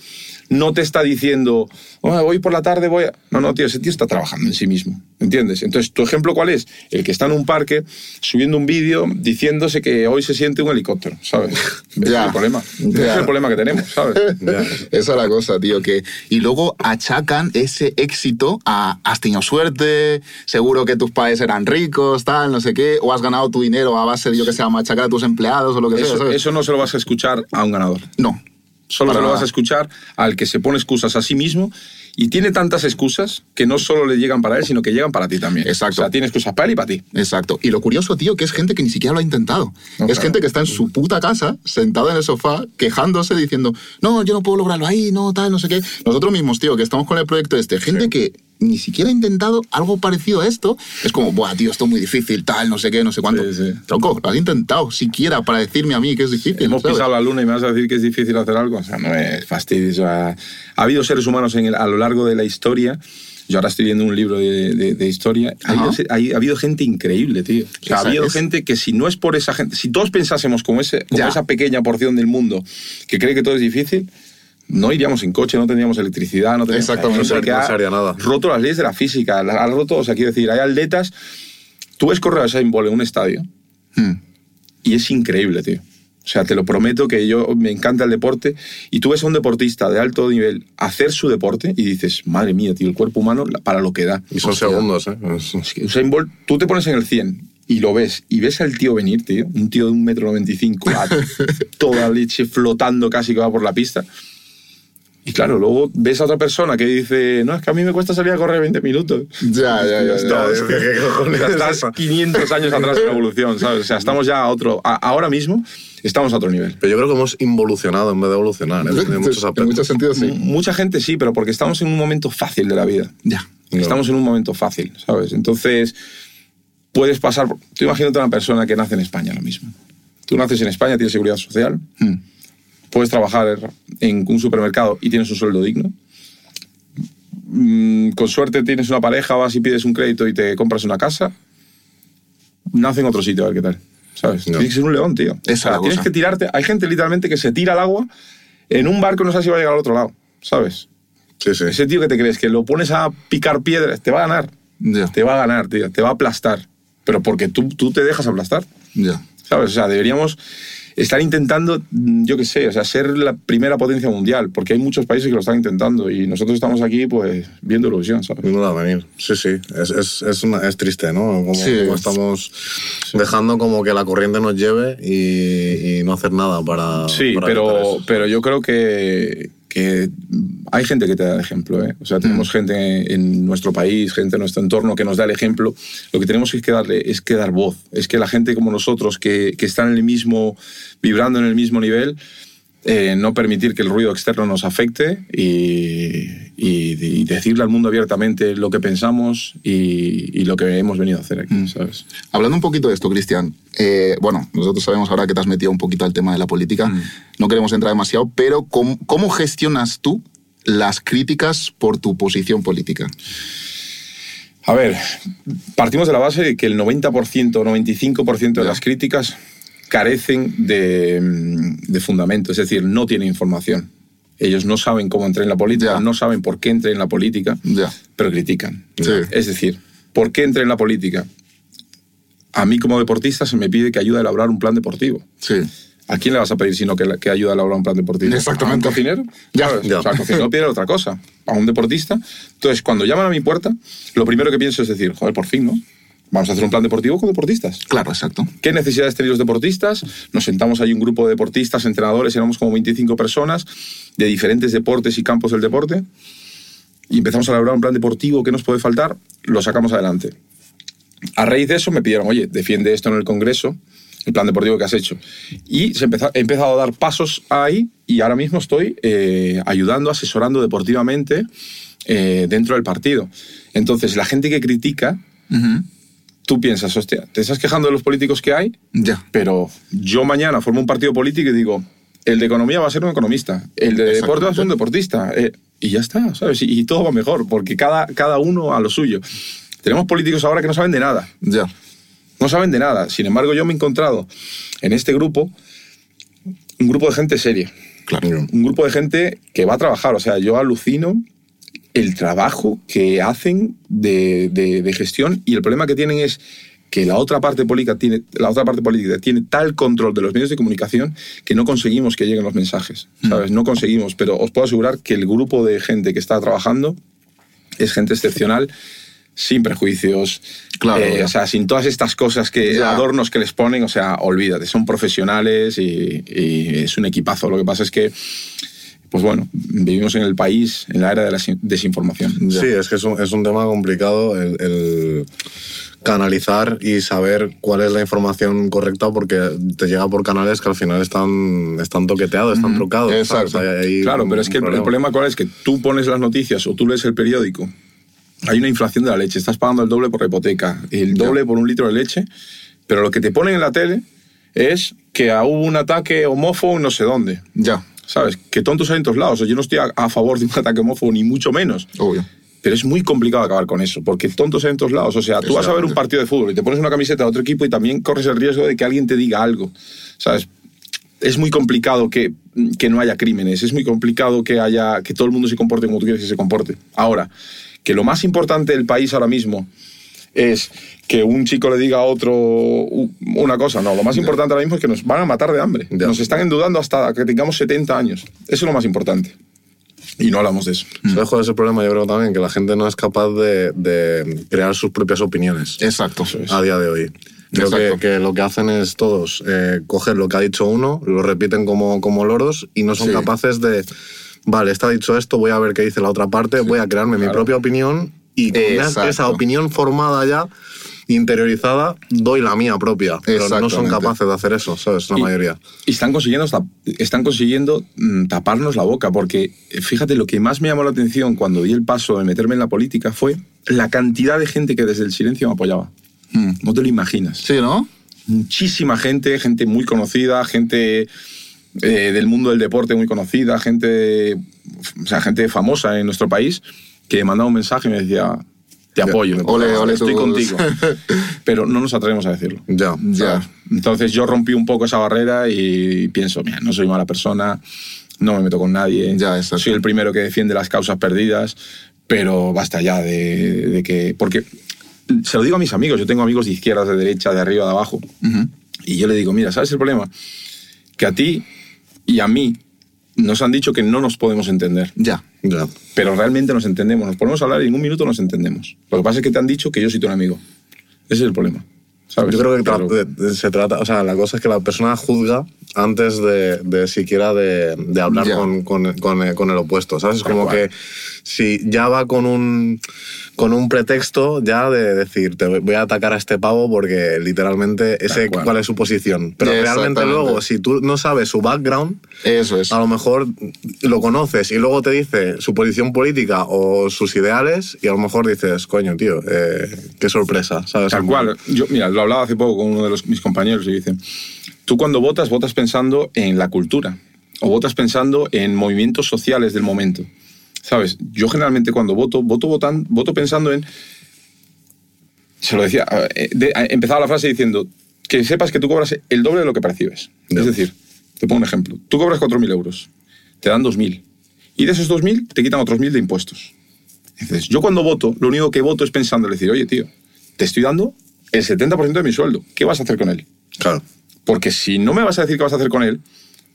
no te está diciendo, "Oh, hoy por la tarde voy a... No, no, tío, ese tío está trabajando en sí mismo, ¿entiendes? Entonces, ¿tu ejemplo cuál es? El que está en un parque subiendo un vídeo diciéndose que hoy se siente un helicóptero, ¿sabes? (laughs) Ese Ya. es el problema. Ya. es el problema que tenemos, ¿sabes? (laughs) Ya. Esa es la cosa, tío. Que... Y luego achacan ese éxito a has tenido suerte, seguro que tus padres eran ricos, tal, no sé qué, o has ganado tu dinero a base de, yo que sé, a machacar a tus empleados o lo que sea. Eso, ¿sabes? eso no se lo vas a escuchar a un ganador. No. Solo se lo nada. vas a escuchar al que se pone excusas a sí mismo y tiene tantas excusas que no solo le llegan para él, sino que llegan para ti también. Exacto. O sea, tiene excusas para él y para ti. Exacto. Y lo curioso, tío, que es gente que ni siquiera lo ha intentado. No, es claro. gente que está en su puta casa, sentado en el sofá, quejándose, diciendo, no, yo no puedo lograrlo ahí, no, tal, no sé qué. Nosotros mismos, tío, que estamos con el proyecto este, gente que ni siquiera ha intentado algo parecido a esto, es como, buah, tío, esto es muy difícil, tal, no sé qué, no sé cuánto. Sí, sí. Tronco, lo has intentado siquiera para decirme a mí que es difícil. Hemos ¿sabes? pisado la luna y me vas a decir que es difícil hacer algo. O sea, no es fastidio. Ha habido seres humanos en el- a lo largo de la historia. Yo ahora estoy leyendo un libro de, de- de historia. Ha habido, ha gente increíble, tío. O sea, ha habido es. gente que si no es por esa gente, si todos pensásemos como, ese, como esa pequeña porción del mundo que cree que todo es difícil, no iríamos en coche, no tendríamos electricidad, no tendríamos... Exactamente. No se- que no ha se haría nada. roto las leyes de la física, ha roto, o sea, quiero decir, hay atletas... Tú ves correr a Usain Bolt en un estadio Hmm. y es increíble, tío. O sea, te lo prometo que yo me encanta el deporte y tú ves a un deportista de alto nivel hacer su deporte y dices, madre mía, tío, el cuerpo humano para lo que da. Y son Hostia. segundos, ¿eh? Es- que Usain Bolt, tú te pones en el 100 y lo ves y ves al tío venir, tío, un tío de un metro noventa y cinco, a (laughs) toda leche flotando casi que va por la pista. Y claro, luego ves a otra persona que dice, no, es que a mí me cuesta salir a correr 20 minutos. Ya, ya, ya. (laughs) ya. Es (laughs) que, ¿qué cojones Ya es estás eso? 500 años atrás en la evolución, ¿sabes? O sea, estamos ya a otro, a- ahora mismo estamos a otro nivel. Pero yo creo que hemos involucionado en vez de evolucionar, ¿eh? en muchos (laughs) en aspectos. muchos sentidos, sí. M- Mucha gente sí, pero porque estamos en un momento fácil de la vida. Ya. Estamos en un momento fácil, ¿sabes? Entonces, puedes pasar... Tú imagínate a una persona que nace en España ahora mismo. Tú naces en España, tienes seguridad social, Mm. Puedes trabajar en un supermercado y tienes un sueldo digno. Mm, Con suerte tienes una pareja, vas y pides un crédito y te compras una casa. Nace en otro sitio, a ver qué tal. ¿Sabes? No. Tienes que ser un león, tío. Esa O sea, tienes que tirarte. Hay gente literalmente que se tira al agua en un barco, no sabes si va a llegar al otro lado. ¿Sabes? Sí, sí. Ese tío que te crees que lo pones a picar piedras, te va a ganar. Ya, Te va a ganar, tío. Te va a aplastar. Pero porque tú, tú te dejas aplastar. ya. ¿Sabes? O sea, deberíamos estar intentando, mm, yo qué sé, o sea, ser la primera potencia mundial, porque hay muchos países que lo están intentando y nosotros estamos aquí, pues, viendo ilusión, ¿sabes? No va a venir. Sí, sí. Es, es, es, una- es triste, ¿no? Como, Sí. como estamos dejando como que la corriente nos lleve y, y no hacer nada para. Sí, para pero, pero yo creo que, que hay gente que te da el ejemplo. ¿eh? O sea, tenemos gente en nuestro país, gente en nuestro entorno que nos da el ejemplo. Lo que tenemos que darle es que dar voz. Es que la gente como nosotros, que, que están en el mismo, vibrando en el mismo nivel, eh, no permitir que el ruido externo nos afecte y, y- y decirle al mundo abiertamente lo que pensamos y, y lo que hemos venido a hacer aquí, ¿sabes? Hablando un poquito de esto, Cristian, eh, bueno, nosotros sabemos ahora que te has metido un poquito al tema de la política, no queremos entrar demasiado, pero ¿cómo, cómo gestionas tú las críticas por tu posición política? A ver, partimos de la base de que el 90% o 95% de Ya. las críticas carecen de, mm, de fundamento, es decir, no tienen información. Ellos no saben cómo entré en la política, Ya. no saben por qué entré en la política, Ya. pero critican. Sí. Es decir, ¿por qué entré en la política? A mí como deportista se me pide que ayude a elaborar un plan deportivo. Sí. ¿A quién le vas a pedir sino que, que ayude a elaborar un plan deportivo? Exactamente. ¿A un cocinero? Ya, ya. O sea, cocinero pide otra cosa. A un deportista. Entonces, cuando llaman a mi puerta, lo primero que pienso es decir, joder, por fin, ¿no? Vamos a hacer un plan deportivo con deportistas. Claro, exacto. ¿Qué necesidades tienen los deportistas? Nos sentamos ahí un grupo de deportistas, entrenadores, éramos como 25 personas de diferentes deportes y campos del deporte y empezamos a elaborar un plan deportivo. ¿Qué nos puede faltar? Lo sacamos adelante. A raíz de eso me pidieron, oye, defiende esto en el Congreso, el plan deportivo que has hecho. Y se empezó- he empezado a dar pasos ahí y ahora mismo estoy eh, ayudando, asesorando deportivamente eh, dentro del partido. Entonces, la gente que critica, tú piensas, hostia, ¿te estás quejando de los políticos que hay? Ya. Pero yo mañana formo un partido político y digo, el de economía va a ser un economista, el de deporte va a ser un deportista. eh, y ya está, ¿sabes? Y, y todo va mejor, porque cada, cada uno a lo suyo. Tenemos políticos ahora que no saben de nada, Ya. no saben de nada. Sin embargo, yo me he encontrado en este grupo un grupo de gente seria, Claro. un grupo de gente que va a trabajar. O sea, yo alucino el trabajo que hacen de, de- de gestión y el problema que tienen es que la otra parte política tiene la otra parte política tiene tal control de los medios de comunicación que no conseguimos que lleguen los mensajes sabes no conseguimos pero os puedo asegurar que el grupo de gente que está trabajando es gente excepcional sin prejuicios Claro, eh, o sea sin todas estas cosas que Ya. adornos que les ponen o sea olvídate son profesionales y, y es un equipazo. Lo que pasa es que pues bueno, vivimos en el país en la era de la sin- desinformación. Sí, es que es un, es un tema complicado el, el canalizar y saber cuál es la información correcta porque te llega por canales que al final están, están toqueteados, están trucados. Exacto. Hay- hay Claro, pero es que un el, problema cuál es que tú pones las noticias o tú lees el periódico, hay una inflación de la leche, estás pagando el doble por la hipoteca, el doble por un litro de leche, pero lo que te ponen en la tele es que hubo un ataque homófobo no sé dónde. Ya. ¿Sabes? Que tontos hay en todos lados. Yo no estoy a, a favor de un ataque homófobo, ni mucho menos. Obvio. Pero es muy complicado acabar con eso, porque tontos hay en todos lados. O sea, tú vas a ver un partido de fútbol y te pones una camiseta de otro equipo y también corres el riesgo de que alguien te diga algo. ¿Sabes? Es muy complicado que, que no haya crímenes, es muy complicado que, haya, que todo el mundo se comporte como tú quieres que se comporte. Ahora, que lo más importante del país ahora mismo es que un chico le diga a otro una cosa. No, lo más importante ahora mismo es que nos van a matar de hambre. Ya. Nos están endudando hasta que tengamos 70 años. Eso es lo más importante. Y no hablamos de eso. ¿Sabes cuál es el problema? Yo creo también que la gente no es capaz de, de crear sus propias opiniones Exacto. es. a día de hoy. Creo que, que lo que hacen es todos eh, coger lo que ha dicho uno, lo repiten como, como loros y no son Sí. capaces de, vale, está dicho esto, voy a ver qué dice la otra parte, voy a crearme mi claro. propia opinión y con esa opinión formada ya, interiorizada, doy la mía propia. Pero no son capaces de hacer eso, ¿sabes? La Y- mayoría. Y están consiguiendo, están consiguiendo mm, taparnos la boca, porque eh, fíjate, lo que más me llamó la atención cuando di el paso de meterme en la política fue la cantidad de gente que desde el silencio me apoyaba. Mm. No te lo imaginas. Sí, ¿no? Muchísima gente, gente muy conocida, gente eh, del mundo del deporte muy conocida, gente, o sea, gente famosa en nuestro país, que me mandaba un mensaje y me decía, te apoyo, Ole, ole estoy contigo. (laughs) Pero no nos atrevemos a decirlo. Ya. Ya. Entonces yo rompí un poco esa barrera y pienso, mira, no soy mala persona, no me meto con nadie, Ya, soy el primero que defiende las causas perdidas, pero basta ya de, de que... Porque se lo digo a mis amigos, yo tengo amigos de izquierda, de derecha, de arriba, de abajo, y yo le digo, mira, ¿sabes el problema? Que a ti y a mí nos han dicho que no nos podemos entender, Ya. Ya. pero realmente nos entendemos, nos podemos hablar y en un minuto nos entendemos. Lo que pasa es que te han dicho que yo soy tu enemigo. Ese es el problema. ¿sabes? Yo creo que se trata, o sea, la cosa es que la persona juzga antes de, de siquiera de, de hablar Ya. con, con- con el, con el opuesto, ¿sabes? Es Tal como cual. que si ya va con un, con un pretexto ya de decir, te voy a atacar a este pavo porque literalmente ese cual. cuál es su posición. Pero realmente luego, si tú no sabes su background, Eso es. a lo mejor lo conoces y luego te dice su posición política o sus ideales y a lo mejor dices, coño, tío, eh, qué sorpresa, ¿sabes? Tal cual. Yo, mira, lo hablaba hace poco con uno de los, mis compañeros y dice, tú cuando votas, votas pensando en la cultura o votas pensando en movimientos sociales del momento. ¿Sabes? Yo generalmente cuando voto, voto, votan, voto pensando en... Se lo decía, eh, eh, empezaba la frase diciendo que sepas que tú cobras el doble de lo que percibes. Es decir, te pongo un ejemplo. Tú cobras 4.000 euros, te dan 2.000. Y de esos 2.000 te quitan otros 1.000 de impuestos. Entonces, yo cuando voto, lo único que voto es pensando en decir, oye, tío, te estoy dando el 70% de mi sueldo. ¿Qué vas a hacer con él? Claro. Porque si no me vas a decir qué vas a hacer con él,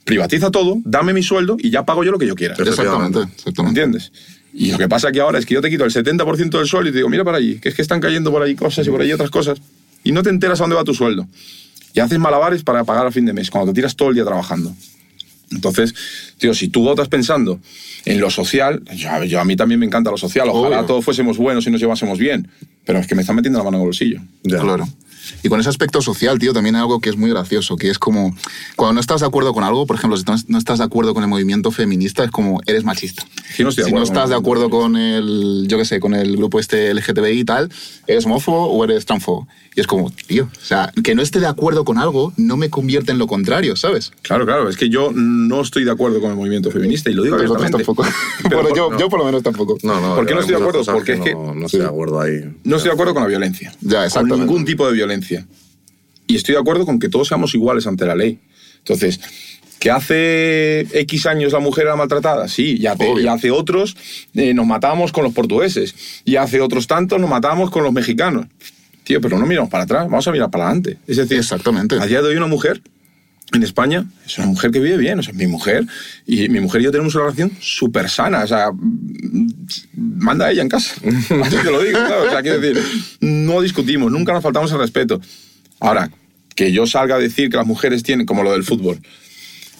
privatiza todo, dame mi sueldo y ya pago yo lo que yo quiera. Exactamente. ¿Me Exactamente. entiendes? Y lo que pasa aquí ahora es que yo te quito el 70% del sueldo y te digo, mira para allí, que es que están cayendo por ahí cosas y por ahí otras cosas. Y no te enteras a dónde va tu sueldo. Y haces malabares para pagar a fin de mes, cuando te tiras todo el día trabajando. Entonces, tío, si tú votas pensando en lo social, yo, yo- a mí también me encanta lo social, ojalá Obvio. todos fuésemos buenos y nos llevásemos bien, pero es que me están metiendo la mano en el bolsillo. Ya. Claro. Y con ese aspecto social, tío, también hay algo que es muy gracioso, que es como, cuando no estás de acuerdo con algo, por ejemplo, si no- no estás de acuerdo con el movimiento feminista, es como, eres machista. Sí, no si no acuerdo con estás de acuerdo con el, yo qué sé, con el grupo este LGTBI y tal, eres homófobo o eres transfobo. Y es como, tío, o sea, que no esté de acuerdo con algo no me convierte en lo contrario, ¿sabes? Claro, claro, es que yo no estoy de acuerdo con el movimiento feminista y lo digo Nosotros abiertamente. tampoco. (laughs) Pero por- yo, no. yo por lo menos tampoco. No, no, ¿Por qué no estoy de acuerdo? Porque es que- no, no estoy de acuerdo ahí. No estoy de acuerdo con la violencia. Ya, Con exactamente. ningún tipo de violencia. Y estoy de acuerdo con que todos seamos iguales ante la ley. Entonces, ¿que hace X años la mujer era maltratada? Sí, y hace, y hace otros eh, nos matábamos con los portugueses. Y hace otros tantos nos matábamos con los mexicanos. Tío, pero no miramos para atrás, vamos a mirar para adelante. Es decir, Exactamente. a día de hoy una mujer en España es una mujer que vive bien, o sea, mi mujer y mi mujer y yo tenemos una relación súper sana, o sea, mm, manda a ella en casa, (laughs) así te lo digo, claro, o sea, quiero decir, no discutimos, nunca nos faltamos el respeto. Ahora, que yo salga a decir que las mujeres tienen, como lo del fútbol,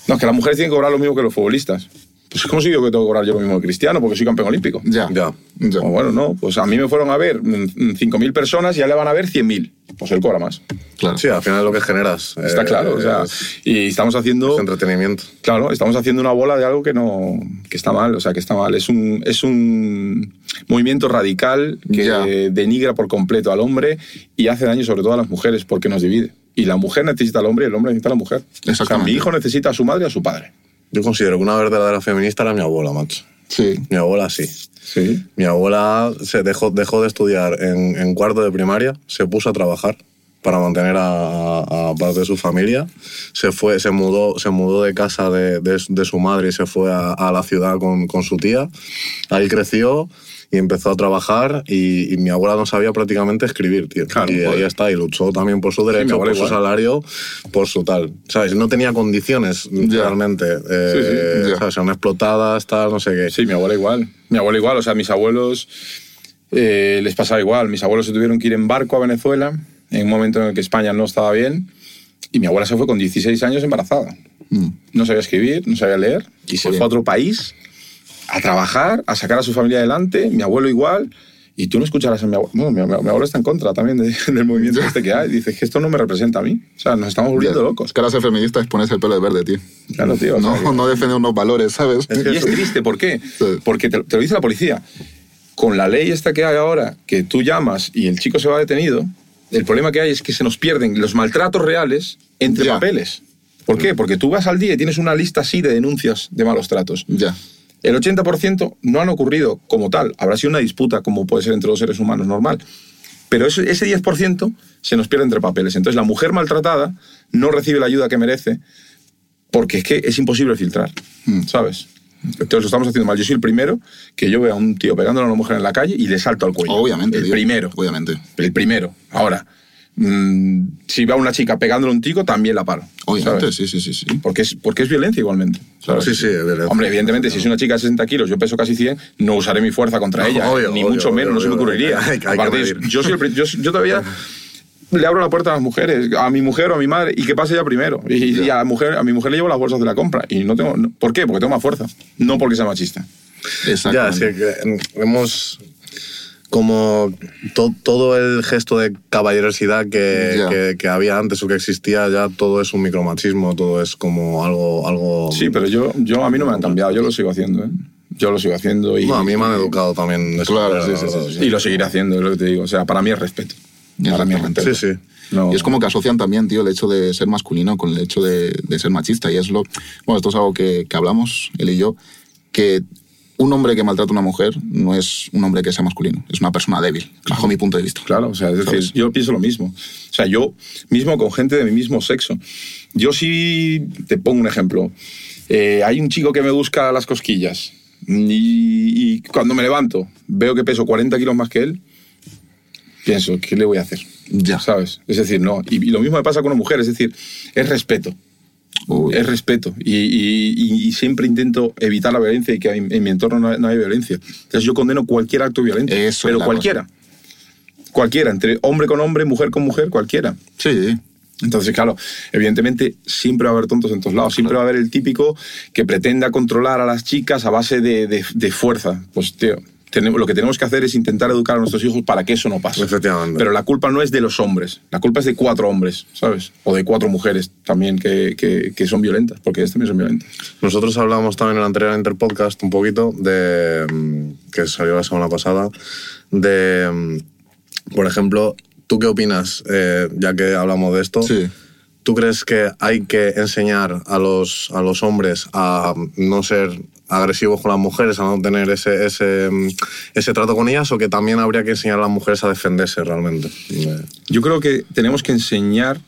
no, que las mujeres tienen que cobrar lo mismo que los futbolistas. Pues es como si yo que tengo que cobrar yo lo mismo que Cristiano, porque soy campeón olímpico. Ya. Ya. Ya. O bueno, no, pues a mí me fueron a ver mm, 5.000 personas y ya le van a ver 100.000. Pues él cobra más. Claro. Sí, al final es lo que generas. Está Eh, claro, o sea, es- y estamos haciendo... es entretenimiento. Claro, estamos haciendo una bola de algo que no que está mal, o sea, que está mal. Es un, es un movimiento radical que Ya. denigra por completo al hombre y hace daño sobre todo a las mujeres porque nos divide. Y la mujer necesita al hombre y el hombre necesita a la mujer. O sea, mi hijo necesita a su madre y a su padre. Yo considero que una verdadera feminista era mi abuela, macho. Sí. Mi abuela sí. Sí. Mi abuela se dejó, dejó de estudiar en, en cuarto de primaria, se puso a trabajar para mantener a, a- parte de su familia. Se fue, se mudó, se mudó de casa de, de- de su madre y se fue a, a la ciudad con, con su tía. Ahí creció y empezó a trabajar y, y mi abuela no sabía prácticamente escribir, tío. Claro, y ahí está, y luchó también por su derecho, abuela por su salario, por su tal. ¿Sabes? No tenía condiciones realmente. eh, sí, ya. ¿sabes? Son explotadas, tal, no sé qué. Sí, mi abuela igual. Mi abuela igual, o sea, mis abuelos eh, les pasaba igual. Mis abuelos se tuvieron que ir en barco a Venezuela en un momento en el que España no estaba bien y mi abuela se fue con 16 años embarazada. Mm. no sabía escribir, no sabía leer, y se fue a otro país a trabajar, a sacar a su familia adelante, mi abuelo igual, y tú no escucharás a mi abuelo. Bueno, mi, mi- mi abuelo está en contra también de- (laughs) del movimiento este que hay. Dice que esto no me representa a mí. O sea, nos estamos volviendo locos. Es que ahora ser feminista es ponerse el pelo de verde, tío. Claro, tío. o sea, No, no defender unos valores, ¿sabes? y es triste, ¿por qué? Sí. Porque te, te lo dice la policía. Con la ley esta que hay ahora, que tú llamas y el chico se va detenido, el problema que hay es que se nos pierden los maltratos reales entre Ya. papeles. ¿Por qué? Porque tú vas al día y tienes una lista así de denuncias de malos tratos. Ya. El 80% no han ocurrido como tal. Habrá sido una disputa, como puede ser entre dos seres humanos normal. Pero ese, ese 10% se nos pierde entre papeles. Entonces la mujer maltratada no recibe la ayuda que merece porque es que es imposible filtrar, ¿sabes? Entonces lo estamos haciendo mal. Yo soy el primero que yo veo a un tío pegándole a una mujer en la calle y le salto al cuello. Obviamente. El tío. primero. Obviamente. El primero. Ahora, mm, si va una chica pegándole un tico, también la paro. Obviamente, sí, sí, sí, sí. Porque es, porque es violencia igualmente. Sí, sí, es violencia. Hombre, evidentemente, si es una chica de 60 kilos, yo peso casi 100, no usaré mi fuerza contra ella, obvio, ni obvio, mucho menos, no se me ocurriría. (laughs) Aparte, yo, soy el pri- yo, yo todavía le abro la puerta a las mujeres, a mi mujer o a mi madre, y que pase ella primero. Y, y a, la mujer, a mi mujer le llevo las bolsas de la compra. Y no tengo, ¿Por qué? Porque tengo más fuerza, no porque sea machista. Ya, Exactamente. es que hemos como to- todo el gesto de caballerosidad que, Ya. que, que había antes o que existía, ya todo es un micromachismo, todo es como algo... algo Sí, pero yo, yo a mí no me han cambiado, yo lo sigo haciendo, ¿eh? Yo lo sigo haciendo y, No, a mí me han educado también. Claro, manera, sí, sí, sí, verdad, sí. y lo seguiré haciendo, es lo que te digo. O sea, para mí es respeto. Para mí es respeto. Sí, sí. No- Y es como que asocian también, tío, el hecho de ser masculino con el hecho de, de ser machista. Y es lo. Bueno, esto es algo que, que hablamos, él y yo, que un hombre que maltrata a una mujer no es un hombre que sea masculino, es una persona débil, bajo mi punto de vista. Claro, o sea, es decir, yo pienso lo mismo. O sea, yo mismo con gente de mi mismo sexo. Yo sí te pongo un ejemplo. Eh, hay un chico que me busca las cosquillas y, y cuando me levanto veo que peso 40 kilos más que él, pienso, ¿qué le voy a hacer? Ya. ¿Sabes? Es decir, no. Y, y lo mismo me pasa con una mujer, es decir, es respeto. Uy. Es respeto. Y, y- y- y siempre intento evitar la violencia y que en, en mi entorno no, no haya violencia. Entonces yo condeno cualquier acto violento. Eso es pero cualquiera. Cualquiera, entre hombre con hombre, mujer con mujer, cualquiera. Sí, Entonces, claro, evidentemente siempre va a haber tontos en todos lados. Siempre va a haber el típico que pretenda controlar a las chicas a base de, de- de fuerza. Pues, tío, tenemos, lo que tenemos que hacer es intentar educar a nuestros hijos para que eso no pase. Efectivamente. Pero la culpa no es de los hombres. La culpa es de cuatro hombres, ¿sabes? O de cuatro mujeres también que, que- que son violentas, porque ellas también son violentas. Nosotros hablamos también en el anterior Interpodcast un poquito de. mm, que salió la semana pasada. De. mm, Por ejemplo, ¿tú qué opinas? eh, ya que hablamos de esto. sí. ¿Tú crees que hay que enseñar a los, a los hombres a no ser agresivos con las mujeres, a no tener ese, ese, mm, ese trato con ellas, o que también habría que enseñar a las mujeres a defenderse realmente? Yo creo que tenemos que enseñar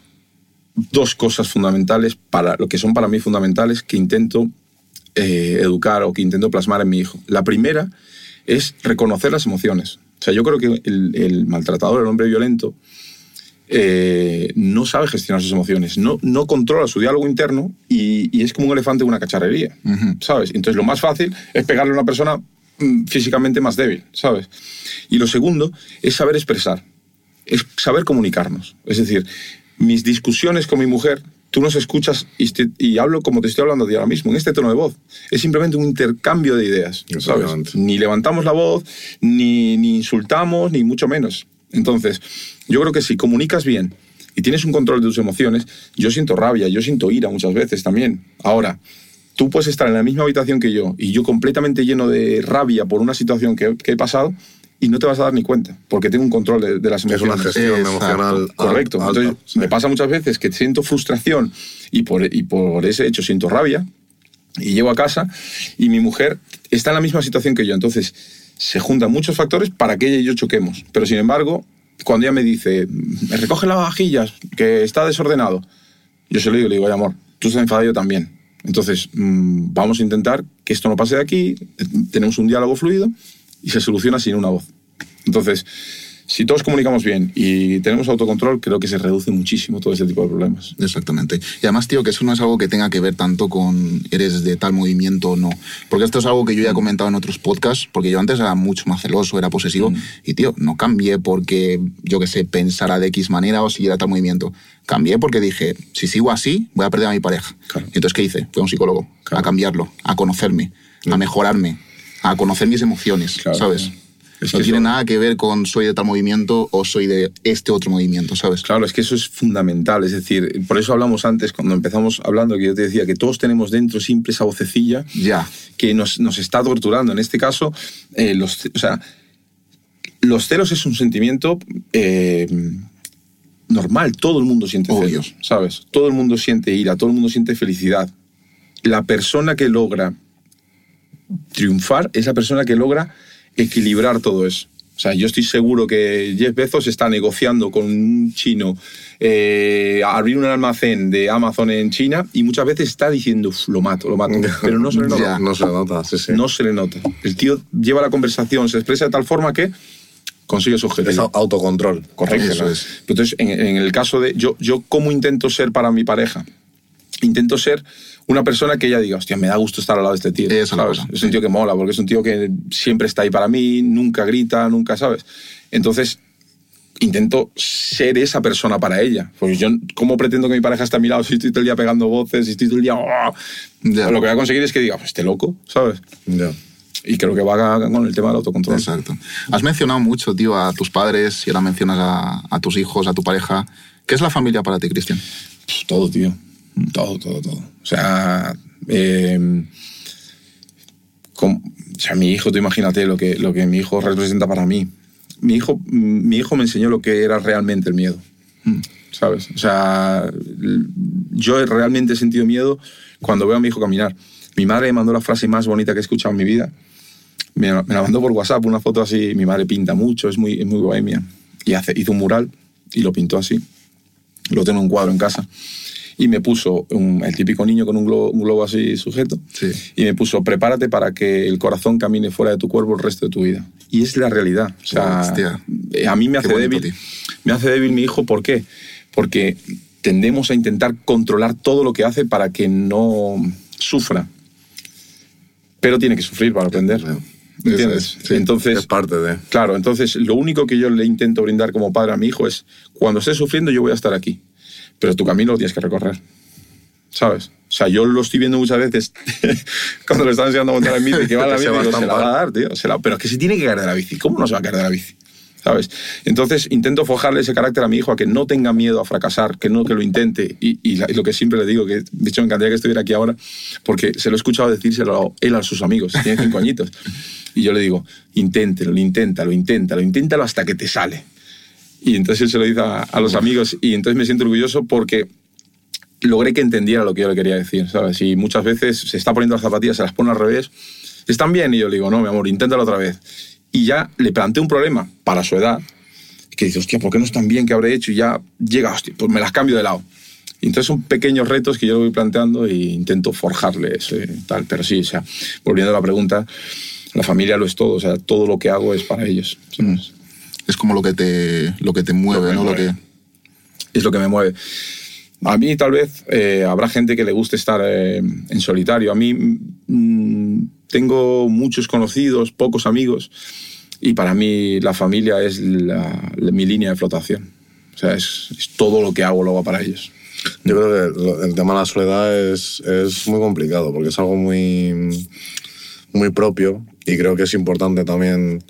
dos cosas fundamentales, para, lo que son para mí fundamentales, que intento eh, educar o que intento plasmar en mi hijo. La primera es reconocer las emociones. O sea, yo creo que el, el maltratador, el hombre violento, eh, no sabe gestionar sus emociones, no, no controla su diálogo interno y, y es como un elefante en una cacharrería, ¿sabes? Entonces lo más fácil es pegarle a una persona mm, físicamente más débil, ¿sabes? Y lo segundo es saber expresar, es saber comunicarnos. Es decir, mis discusiones con mi mujer, tú nos escuchas y, hablo como te estoy hablando a ti ahora mismo, en este tono de voz. Es simplemente un intercambio de ideas, ¿sabes? Ni levantamos la voz, ni, ni insultamos, ni mucho menos. Entonces, yo creo que si comunicas bien y tienes un control de tus emociones, yo siento rabia, yo siento ira muchas veces también. Ahora, tú puedes estar en la misma habitación que yo y yo completamente lleno de rabia por una situación que, que he pasado y no te vas a dar ni cuenta, porque tengo un control de, de las Es emociones. una gestión Exacto. emocional. al- Correcto. alta, Entonces, sí. me pasa muchas veces que siento frustración y por, y por ese hecho siento rabia y llego a casa y mi mujer está en la misma situación que yo. Entonces, se juntan muchos factores para que ella y yo choquemos. Pero, sin embargo, cuando ella me dice, me recoge las vajillas, que está desordenado, yo se lo digo, le digo, oye, amor, tú estás enfadado yo también. Entonces, mm, vamos a intentar que esto no pase de aquí, tenemos un diálogo fluido y se soluciona sin una voz. Entonces, si todos comunicamos bien y tenemos autocontrol, creo que se reduce muchísimo todo ese tipo de problemas. Exactamente. Y además, tío, que eso no es algo que tenga que ver tanto con eres de tal movimiento o no. Porque esto es algo que yo ya he comentado en otros podcasts, porque yo antes era mucho más celoso, era posesivo, y, tío, no cambié porque, yo qué sé, pensara de X manera o siguiera tal movimiento. Cambié porque dije, si sigo así, voy a perder a mi pareja. Claro. Y entonces, ¿qué hice? Fui a un psicólogo, Claro. a cambiarlo, a conocerme, a mejorarme, a conocer mis emociones, ¿sabes? Es no que tiene eso- nada que ver con soy de tal movimiento o soy de este otro movimiento, ¿sabes? Claro, es que eso es fundamental. Es decir, por eso hablamos antes, cuando empezamos hablando, que yo te decía que todos tenemos dentro siempre esa vocecilla Ya. que nos, nos está torturando. En este caso, eh, los, o sea, los celos es un sentimiento eh, normal, todo el mundo siente Obvio. celos, ¿sabes? Todo el mundo siente ira, todo el mundo siente felicidad. La persona que logra triunfar es la persona que logra equilibrar todo eso. O sea, yo estoy seguro que Jeff Bezos está negociando con un chino eh, abrir un almacén de Amazon en China y muchas veces está diciendo, "Uf, lo mato, lo mato, (laughs) pero no se le nota. Ya. No se nota, sí, sí. No se le nota. El tío lleva la conversación, se expresa de tal forma que consigue su Es objetivo. au- autocontrol. Correcto. Es. Entonces, en, en el caso de. Yo, yo, ¿cómo intento ser para mi pareja? Intento ser una persona que ella diga, hostia, me da gusto estar al lado de este tío. Esa es la ¿sabes? Es un tío que mola, porque es un tío que siempre está ahí para mí, nunca grita, nunca, ¿sabes? Entonces, intento ser esa persona para ella. Porque yo, ¿cómo pretendo que mi pareja esté a mi lado si estoy todo el día pegando voces, si estoy todo el día. "Oh"? Lo que voy a conseguir es que diga, pues este loco, ¿sabes? Y creo que va con el tema del autocontrol. Exacto. Has mencionado mucho, tío, a tus padres y ahora mencionas a, a tus hijos, a tu pareja. ¿Qué es la familia para ti, Cristian? Pff, Todo, tío. Todo, todo, todo. O sea, eh, com- o sea, mi hijo, tú imagínate lo que, lo que mi hijo representa para mí. Mi hijo, mi hijo me enseñó lo que era realmente el miedo. ¿Sabes? O sea, yo realmente he sentido miedo cuando veo a mi hijo caminar. Mi madre me mandó la frase más bonita que he escuchado en mi vida. Me, me la mandó por WhatsApp, una foto así. Mi madre pinta mucho, es muy, es muy bohemia. Y hace, hizo un mural y lo pintó así. Lo tengo en un cuadro en casa. Y me puso un- el típico niño con un globo, un globo así sujeto. Sí. Y me puso, prepárate para que el corazón camine fuera de tu cuerpo el resto de tu vida. Y es la realidad. O sea, eh, a mí me hace débil. Me hace débil mi hijo, ¿por qué? Porque tendemos a intentar controlar todo lo que hace para que no sufra. Pero tiene que sufrir para aprender. ¿Me Eso ¿Entiendes? es, sí. Entonces, Es parte de. Claro, entonces lo único que yo le intento brindar como padre a mi hijo es, cuando esté sufriendo yo voy a estar aquí, pero tu camino lo tienes que recorrer, ¿sabes? O sea, yo lo estoy viendo muchas veces (laughs) cuando le están enseñando a montar en bici, que va en la (laughs) Se bici, a digo, se la va a dar, tío, se la- pero es que se tiene que caer de la bici, ¿cómo no se va a caer de la bici? ¿Sabes? Entonces intento forjarle ese carácter a mi hijo a que no tenga miedo a fracasar, que no que lo intente. Y, y la- y lo que siempre le digo, que de hecho me encantaría que estuviera aquí ahora, porque se lo he escuchado decírselo él a sus amigos, tiene cinco añitos. Y yo le digo, inténtelo, inténtalo, inténtalo, inténtalo hasta que te sale. Y entonces él se lo dice a, a los amigos y entonces me siento orgulloso porque logré que entendiera lo que yo le quería decir, ¿sabes? Y muchas veces se está poniendo las zapatillas, se las pone al revés, están bien y yo le digo, no, mi amor, inténtalo otra vez. Y ya le planteé un problema para su edad, que dice, hostia, ¿por qué no están bien? ¿Qué habré hecho? Y ya llega, hostia, pues me las cambio de lado. Y entonces son pequeños retos que yo le voy planteando e intento forjarle ese tal. Pero sí, o sea, volviendo a la pregunta, la familia lo es todo, o sea, todo lo que hago es para ellos. ¿sabes? Es como lo que te, lo que te mueve, Lo ¿no? Lo que, es lo que me mueve. A mí tal vez eh, habrá gente que le guste estar eh, en solitario. A mí mm, tengo muchos conocidos, pocos amigos, y para mí la familia es la- la- mi línea de flotación. O sea, es, es todo lo que hago luego para ellos. Yo creo que lo- el tema de la soledad es, es muy complicado porque es algo muy, muy propio y creo que es importante también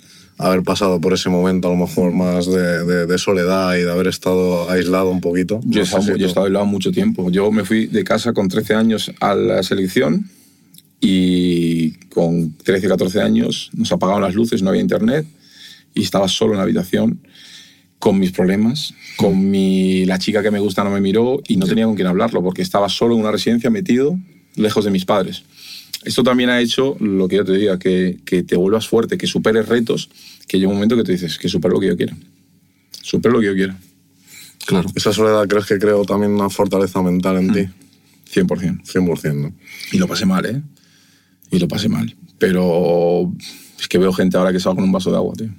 haber pasado por ese momento a lo mejor más de, de- de soledad y de haber estado aislado un poquito. Yo No yo he estado aislado mucho tiempo. Yo me fui de casa con 13 años a la selección y con 13, 14 años nos apagaron las luces, no había internet y estaba solo en la habitación con mis problemas, con mi, la chica que me gusta no me miró y no tenía con quién hablarlo porque estaba solo en una residencia metido lejos de mis padres. Esto también ha hecho lo que yo te diga, que, que te vuelvas fuerte, que superes retos, que llega un momento que te dices, que supero lo que yo quiera. Supero lo que yo quiera. claro. Esa soledad crees que creo también una fortaleza mental en ti. 100%. 100%, ¿no? Y lo pasé mal, ¿eh? Y lo pasé mal. Pero es que veo gente ahora que se va con un vaso de agua, tío.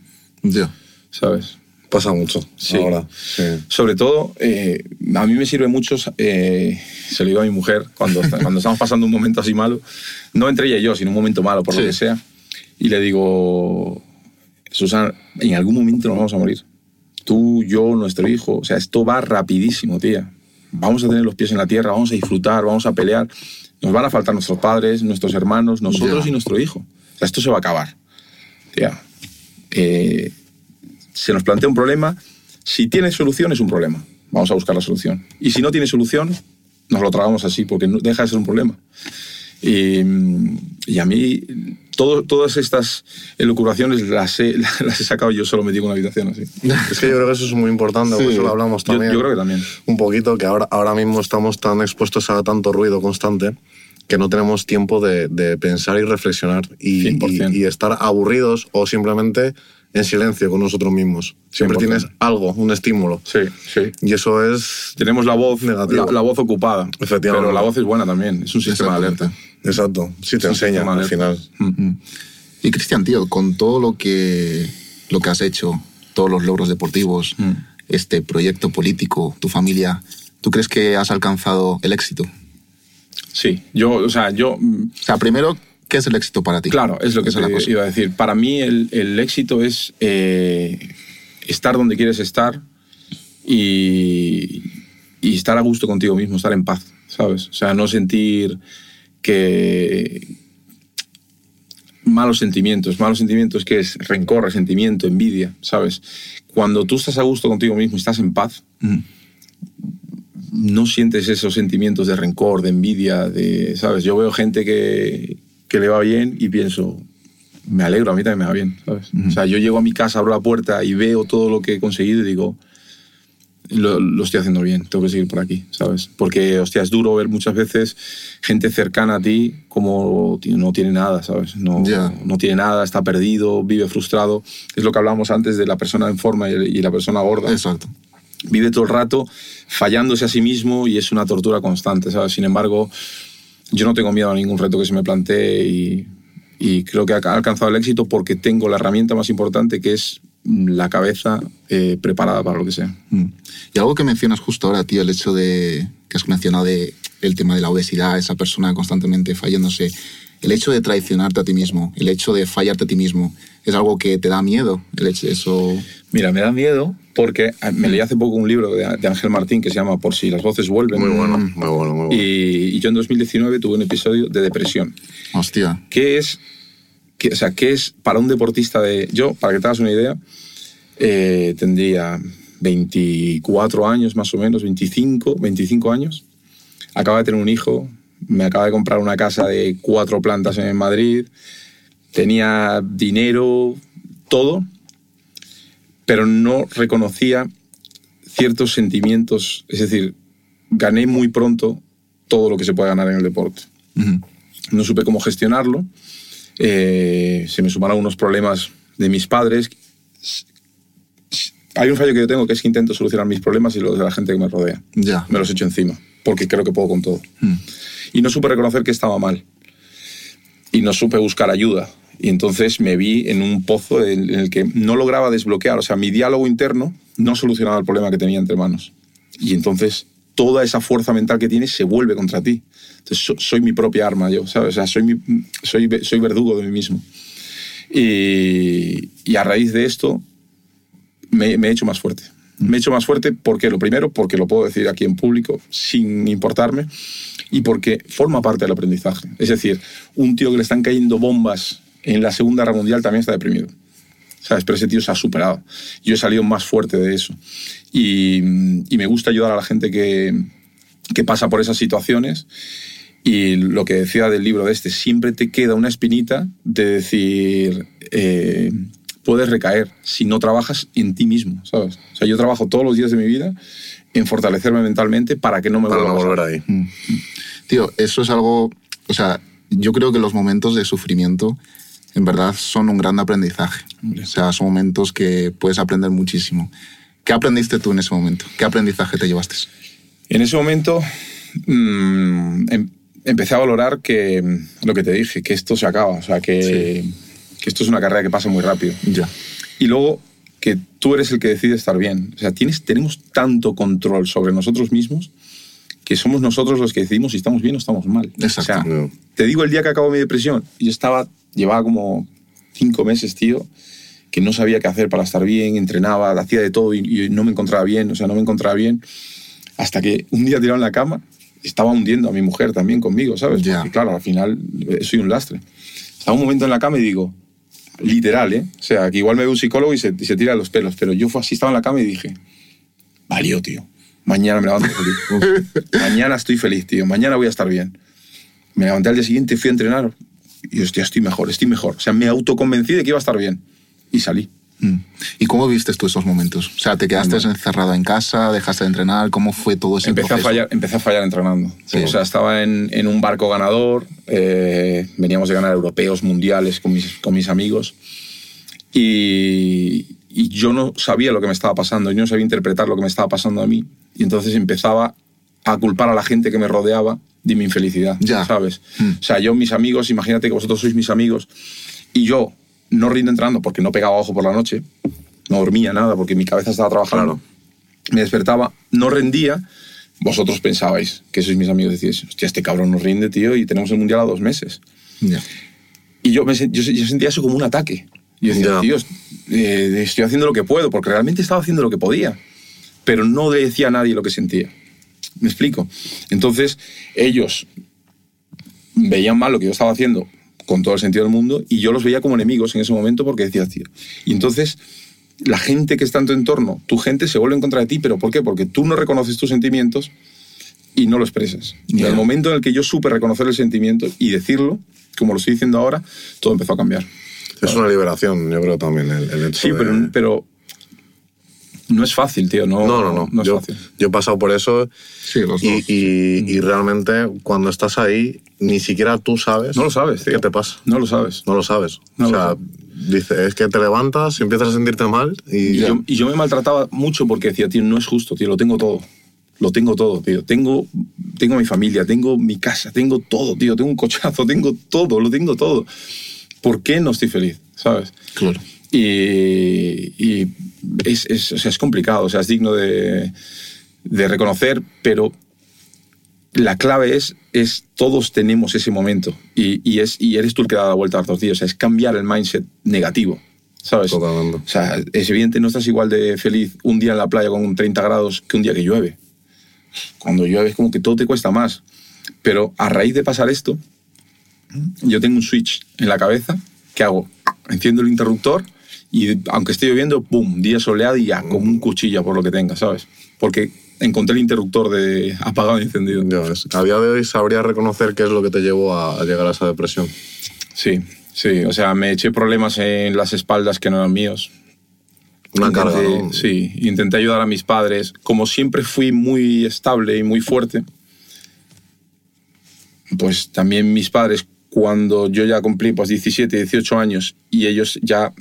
Ya. ¿Sabes? Pasa mucho Sí. ahora. Sí. Sobre todo, eh, a mí me sirve mucho, eh, se lo digo a mi mujer, cuando, cuando estamos pasando un momento así malo, no entre ella y yo, sino un momento malo, por Sí. lo que sea, y le digo, Susana, en algún momento nos vamos a morir. Tú, yo, nuestro hijo, o sea, esto va rapidísimo, tía. Vamos a tener los pies en la tierra, vamos a disfrutar, vamos a pelear. Nos van a faltar nuestros padres, nuestros hermanos, nosotros Ya. y nuestro hijo. O sea, esto se va a acabar. Tía, eh, se nos plantea un problema. Si tiene solución, es un problema. Vamos a buscar la solución. Y si no tiene solución, nos lo tragamos así, porque deja de ser un problema. Y, y a mí, todo- todas estas elucubraciones las he, (laughs) las he sacado yo solo metido en una habitación así. Es que yo creo que eso es muy importante, Sí. por eso lo hablamos Yo, también. yo creo que también. un poquito que ahora, ahora mismo estamos tan expuestos a tanto ruido constante que no tenemos tiempo de, de pensar y reflexionar y, 100%. y- y estar aburridos o simplemente en silencio con nosotros mismos. Siempre 100%. tienes algo, un estímulo. Sí, sí. Y eso es... Tenemos la voz, la, la voz ocupada. Efectivamente. Pero la voz es buena también. Es un sistema de alerta. Exacto, sí te enseña al final. Mm. Y Cristian, tío, con todo lo que, lo que has hecho, todos los logros deportivos, Mm. este proyecto político, tu familia, ¿tú crees que has alcanzado el éxito? Sí, yo, o sea, yo mm, O sea, primero, ¿qué es el éxito para ti? Claro, es lo que Esa la te cosa. iba a decir. Para mí el, el éxito es eh, estar donde quieres estar y, y estar a gusto contigo mismo, estar en paz, ¿sabes? O sea, no sentir que malos sentimientos, malos sentimientos que es rencor, resentimiento, envidia, ¿sabes? Cuando tú estás a gusto contigo mismo y estás en paz, Mm. no sientes esos sentimientos de rencor, de envidia, de, ¿sabes? Yo veo gente que, que le va bien y pienso, me alegro, a mí también me va bien, ¿sabes? O sea, yo llego a mi casa, abro la puerta y veo todo lo que he conseguido y digo, lo, lo estoy haciendo bien, tengo que seguir por aquí, ¿sabes? Porque, hostia, es duro ver muchas veces gente cercana a ti como no tiene nada, ¿sabes? No, Ya. no tiene nada, está perdido, vive frustrado. Es lo que hablábamos antes de la persona en forma y la persona gorda Exacto. vive todo el rato fallándose a sí mismo y es una tortura constante, ¿sabes? Sin embargo, yo no tengo miedo a ningún reto que se me plantee y, y creo que ha alcanzado el éxito porque tengo la herramienta más importante que es la cabeza eh, preparada para lo que sea. Mm. Y algo que mencionas justo ahora, tío, el hecho de que has mencionado de, el tema de la obesidad, esa persona constantemente fallándose, el hecho de traicionarte a ti mismo, el hecho de fallarte a ti mismo, es algo que te da miedo, el hecho eso... Mira, me da miedo porque eh, me leí hace poco un libro de, de Ángel Martín que se llama Por si las voces vuelven. Muy bueno, muy bueno, muy bueno. Y, y yo en 2019 tuve un episodio de depresión. Hostia. ¿Qué es, qué- o sea, ¿qué es para un deportista de... Yo, para que te hagas una idea, eh, tendría 24 años más o menos, 25, 25 años. Acaba de tener un hijo, me acaba de comprar una casa de cuatro plantas en Madrid, tenía dinero, todo, pero no reconocía ciertos sentimientos, es decir, gané muy pronto todo lo que se puede ganar en el deporte no supe cómo gestionarlo. Eh, se me sumaron unos problemas de mis padres. Hay un fallo que yo tengo que es que intento solucionar mis problemas y los de la gente que me rodea. Ya. Me los echo encima, porque creo que puedo con todo. Y no supe reconocer que estaba mal. Y no supe buscar ayuda. Y entonces me vi en un pozo en el que no lograba desbloquear. O sea, mi diálogo interno no solucionaba el problema que tenía entre manos. Y entonces toda esa fuerza mental que tienes se vuelve contra ti. Entonces so- soy mi propia arma yo, ¿sabes? O sea, soy, mi- soy, soy verdugo de mí mismo. Y, y a raíz de esto me, me he hecho más fuerte. Me he hecho más fuerte porque, lo primero, porque lo puedo decir aquí en público sin importarme y porque forma parte del aprendizaje. Es decir, un tío que le están cayendo bombas en la Segunda Guerra Mundial también está deprimido. ¿Sabes? Pero ese tío se ha superado. Yo he salido más fuerte de eso. Y, y me gusta ayudar a la gente que, que pasa por esas situaciones. Y lo que decía del libro de este, siempre te queda una espinita de decir, eh, puedes recaer si no trabajas en ti mismo, ¿sabes? O sea, yo trabajo todos los días de mi vida en fortalecerme mentalmente para que no me Para vuelva no a volver ahí. Tío, eso es algo, o sea, yo creo que los momentos de sufrimiento en verdad son un gran aprendizaje. O sea, son momentos que puedes aprender muchísimo. ¿Qué aprendiste tú en ese momento? ¿Qué aprendizaje te llevaste? En ese momento mm, em- empecé a valorar que lo que te dije, que esto se acaba, o sea, que, que esto es una carrera que pasa muy rápido. Ya. Y luego que tú eres el que decide estar bien. O sea, tienes, tenemos tanto control sobre nosotros mismos que somos nosotros los que decidimos si estamos bien o estamos mal. Exacto. O sea, te digo el día que acabó mi depresión, yo estaba, llevaba como cinco meses, tío, que no sabía qué hacer para estar bien, entrenaba, hacía de todo y, y no me encontraba bien, o sea, no me encontraba bien. Hasta que un día tirado en la cama, estaba hundiendo a mi mujer también conmigo, ¿sabes? Ya. Porque claro, al final eh, soy un lastre. Estaba un momento en la cama y digo, literal, ¿eh? O sea, que igual me ve un psicólogo y se, y se tira los pelos, pero yo fue así, estaba en la cama y dije, valió, tío. Mañana me levanto feliz. (laughs) Mañana estoy feliz, tío. Mañana voy a estar bien. Me levanté al día siguiente, fui a entrenar y hostia, estoy mejor, estoy mejor. O sea, me autoconvencí de que iba a estar bien y salí. Mm. ¿Y cómo viste tú esos momentos? O sea, ¿te quedaste encerrado en casa? ¿Dejaste de entrenar? ¿Cómo fue todo ese empecé proceso? A fallar, empecé a fallar entrenando. Sí. O sea, estaba en, en un barco ganador, eh, veníamos de ganar europeos, mundiales con mis, con mis amigos y, y yo no sabía lo que me estaba pasando, yo no sabía interpretar lo que me estaba pasando a mí y entonces empezaba a culpar a la gente que me rodeaba de mi infelicidad, Ya. ¿sabes? Mm. O sea, yo, mis amigos, imagínate que vosotros sois mis amigos y yo no rindo entrenando porque no pegaba ojo por la noche, no dormía nada porque mi cabeza estaba trabajando. Me despertaba, no rendía. Vosotros pensabais que sois mis amigos, decíais, hostia, este cabrón no rinde, tío, y tenemos el mundial a dos meses. Y yo, me, yo, yo sentía eso como un ataque. Yo decía, tío, eh, estoy haciendo lo que puedo, porque realmente estaba haciendo lo que podía. Pero no le decía a nadie lo que sentía. ¿Me explico? Entonces, ellos veían mal lo que yo estaba haciendo con todo el sentido del mundo y yo los veía como enemigos en ese momento porque decía, tío. Y entonces, la gente que está en tu entorno, tu gente se vuelve en contra de ti, ¿pero por qué? Porque tú no reconoces tus sentimientos y no lo expresas. Y al momento en el que yo supe reconocer el sentimiento y decirlo, como lo estoy diciendo ahora, todo empezó a cambiar. Es una liberación, yo creo también, el, el hecho Sí, de- pero, pero no es fácil, tío. No, No, no, no. es yo, fácil. yo he pasado por eso Sí, los y, dos. y- y realmente cuando estás ahí, ni siquiera tú sabes No lo sabes, tío. qué te pasa. No lo sabes. No lo sabes. No o lo sea, sabes. dice, es que te levantas y empiezas a sentirte mal y Y yo, y yo me maltrataba mucho porque decía, tío, no es justo, tío, lo tengo todo. Lo tengo todo, tío. Tengo, tengo mi familia, tengo mi casa, tengo todo, tío. Tengo un cochazo, (laughs) tengo todo, lo tengo todo. ¿Por qué no estoy feliz? ¿Sabes? Claro. Y, y es, es, o sea, es complicado, o sea, es digno de, de reconocer, pero la clave es, es todos tenemos ese momento y, y es, y eres tú el que da la vuelta a los días, o sea, es cambiar el mindset negativo, ¿sabes? Totalmente. O sea, es evidente, no estás igual de feliz un día en la playa con 30 grados que un día que llueve. Cuando llueve es como que todo te cuesta más. Pero a raíz de pasar esto, yo tengo un switch en la cabeza que hago, enciendo el interruptor y aunque esté lloviendo, ¡pum! Día soleado y ya, como un cuchillo por lo que tenga, ¿sabes? Porque encontré el interruptor de apagado y encendido. ya ves. a día de hoy sabría reconocer qué es lo que te llevó a, llegar a esa depresión. Sí, sí, o sea, me eché problemas en las espaldas que no eran míos. Una Intenté- carga, ¿no? Sí, intenté ayudar a mis padres. Como siempre fui muy estable y muy fuerte, pues también mis padres, cuando yo ya cumplí pues 17, 18 años y ellos ya...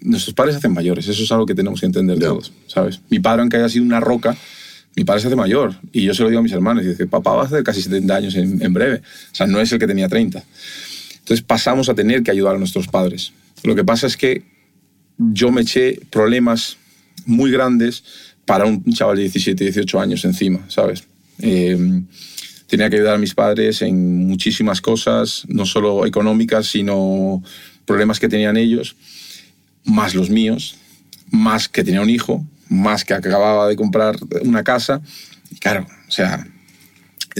Nuestros padres se hacen mayores, eso es algo que tenemos que entender Ya. todos, ¿sabes? Mi padre, aunque haya sido una roca, mi padre se hace mayor. Y yo se lo digo a mis hermanos, y dice, papá va a hacer casi 70 años en, en breve. O sea, no es el que tenía 30. Entonces pasamos a tener que ayudar a nuestros padres. Lo que pasa es que yo me eché problemas muy grandes para un chaval de 17, 18 años encima, ¿sabes? Eh, tenía que ayudar a mis padres en muchísimas cosas, no solo económicas, sino problemas que tenían ellos, más los míos, más que tenía un hijo, más que acababa de comprar una casa. Y claro, o sea,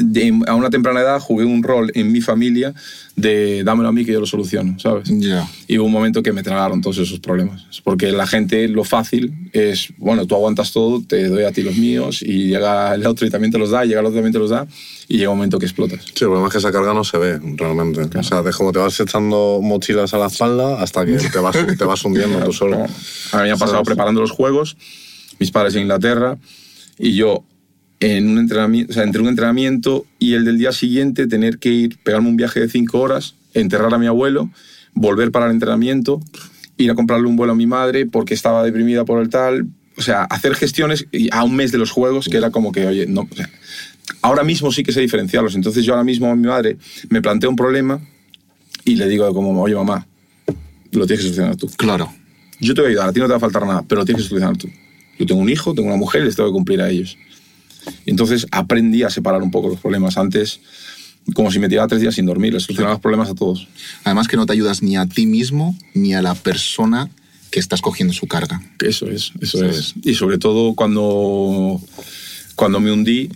de- a una temprana edad jugué un rol en mi familia de dámelo a mí que yo lo soluciono, ¿sabes? Ya. Y hubo un momento que me tragaron todos esos problemas. Porque la gente, lo fácil es, bueno, tú aguantas todo, te doy a ti los míos, y llega el otro y también te los da, y llega el otro y también te los da, y llega un momento que explotas. Sí, el problema es que esa carga no se ve realmente. O sea, de como te vas echando mochilas a la espalda hasta que te vas, te vas hundiendo tú solo. A mí me ha pasado ¿Sabes? preparando los juegos, mis padres en Inglaterra, y yo en un entrenamiento, o sea, entre un entrenamiento y el del día siguiente tener que ir, pegarme un viaje de cinco horas, enterrar a mi abuelo, volver para el entrenamiento, ir a comprarle un vuelo a mi madre porque estaba deprimida por el tal, o sea, hacer gestiones a un mes de los juegos que era como que, oye, no, o sea, ahora mismo sí que sé diferenciarlos, entonces yo ahora mismo a mi madre me planteo un problema y le digo como, oye mamá, lo tienes que solucionar tú Claro. yo te voy a ayudar, a ti no te va a faltar nada, pero lo tienes que solucionar tú. Yo tengo un hijo, tengo una mujer y les tengo que cumplir a ellos. Entonces aprendí a separar un poco los problemas. Antes, como si me tiraba tres días sin dormir, les solucionaba los problemas a todos. Además que no te ayudas ni a ti mismo ni a la persona que estás cogiendo su carga. Eso es, eso ¿Sabes? es. Y sobre todo cuando, cuando me hundí,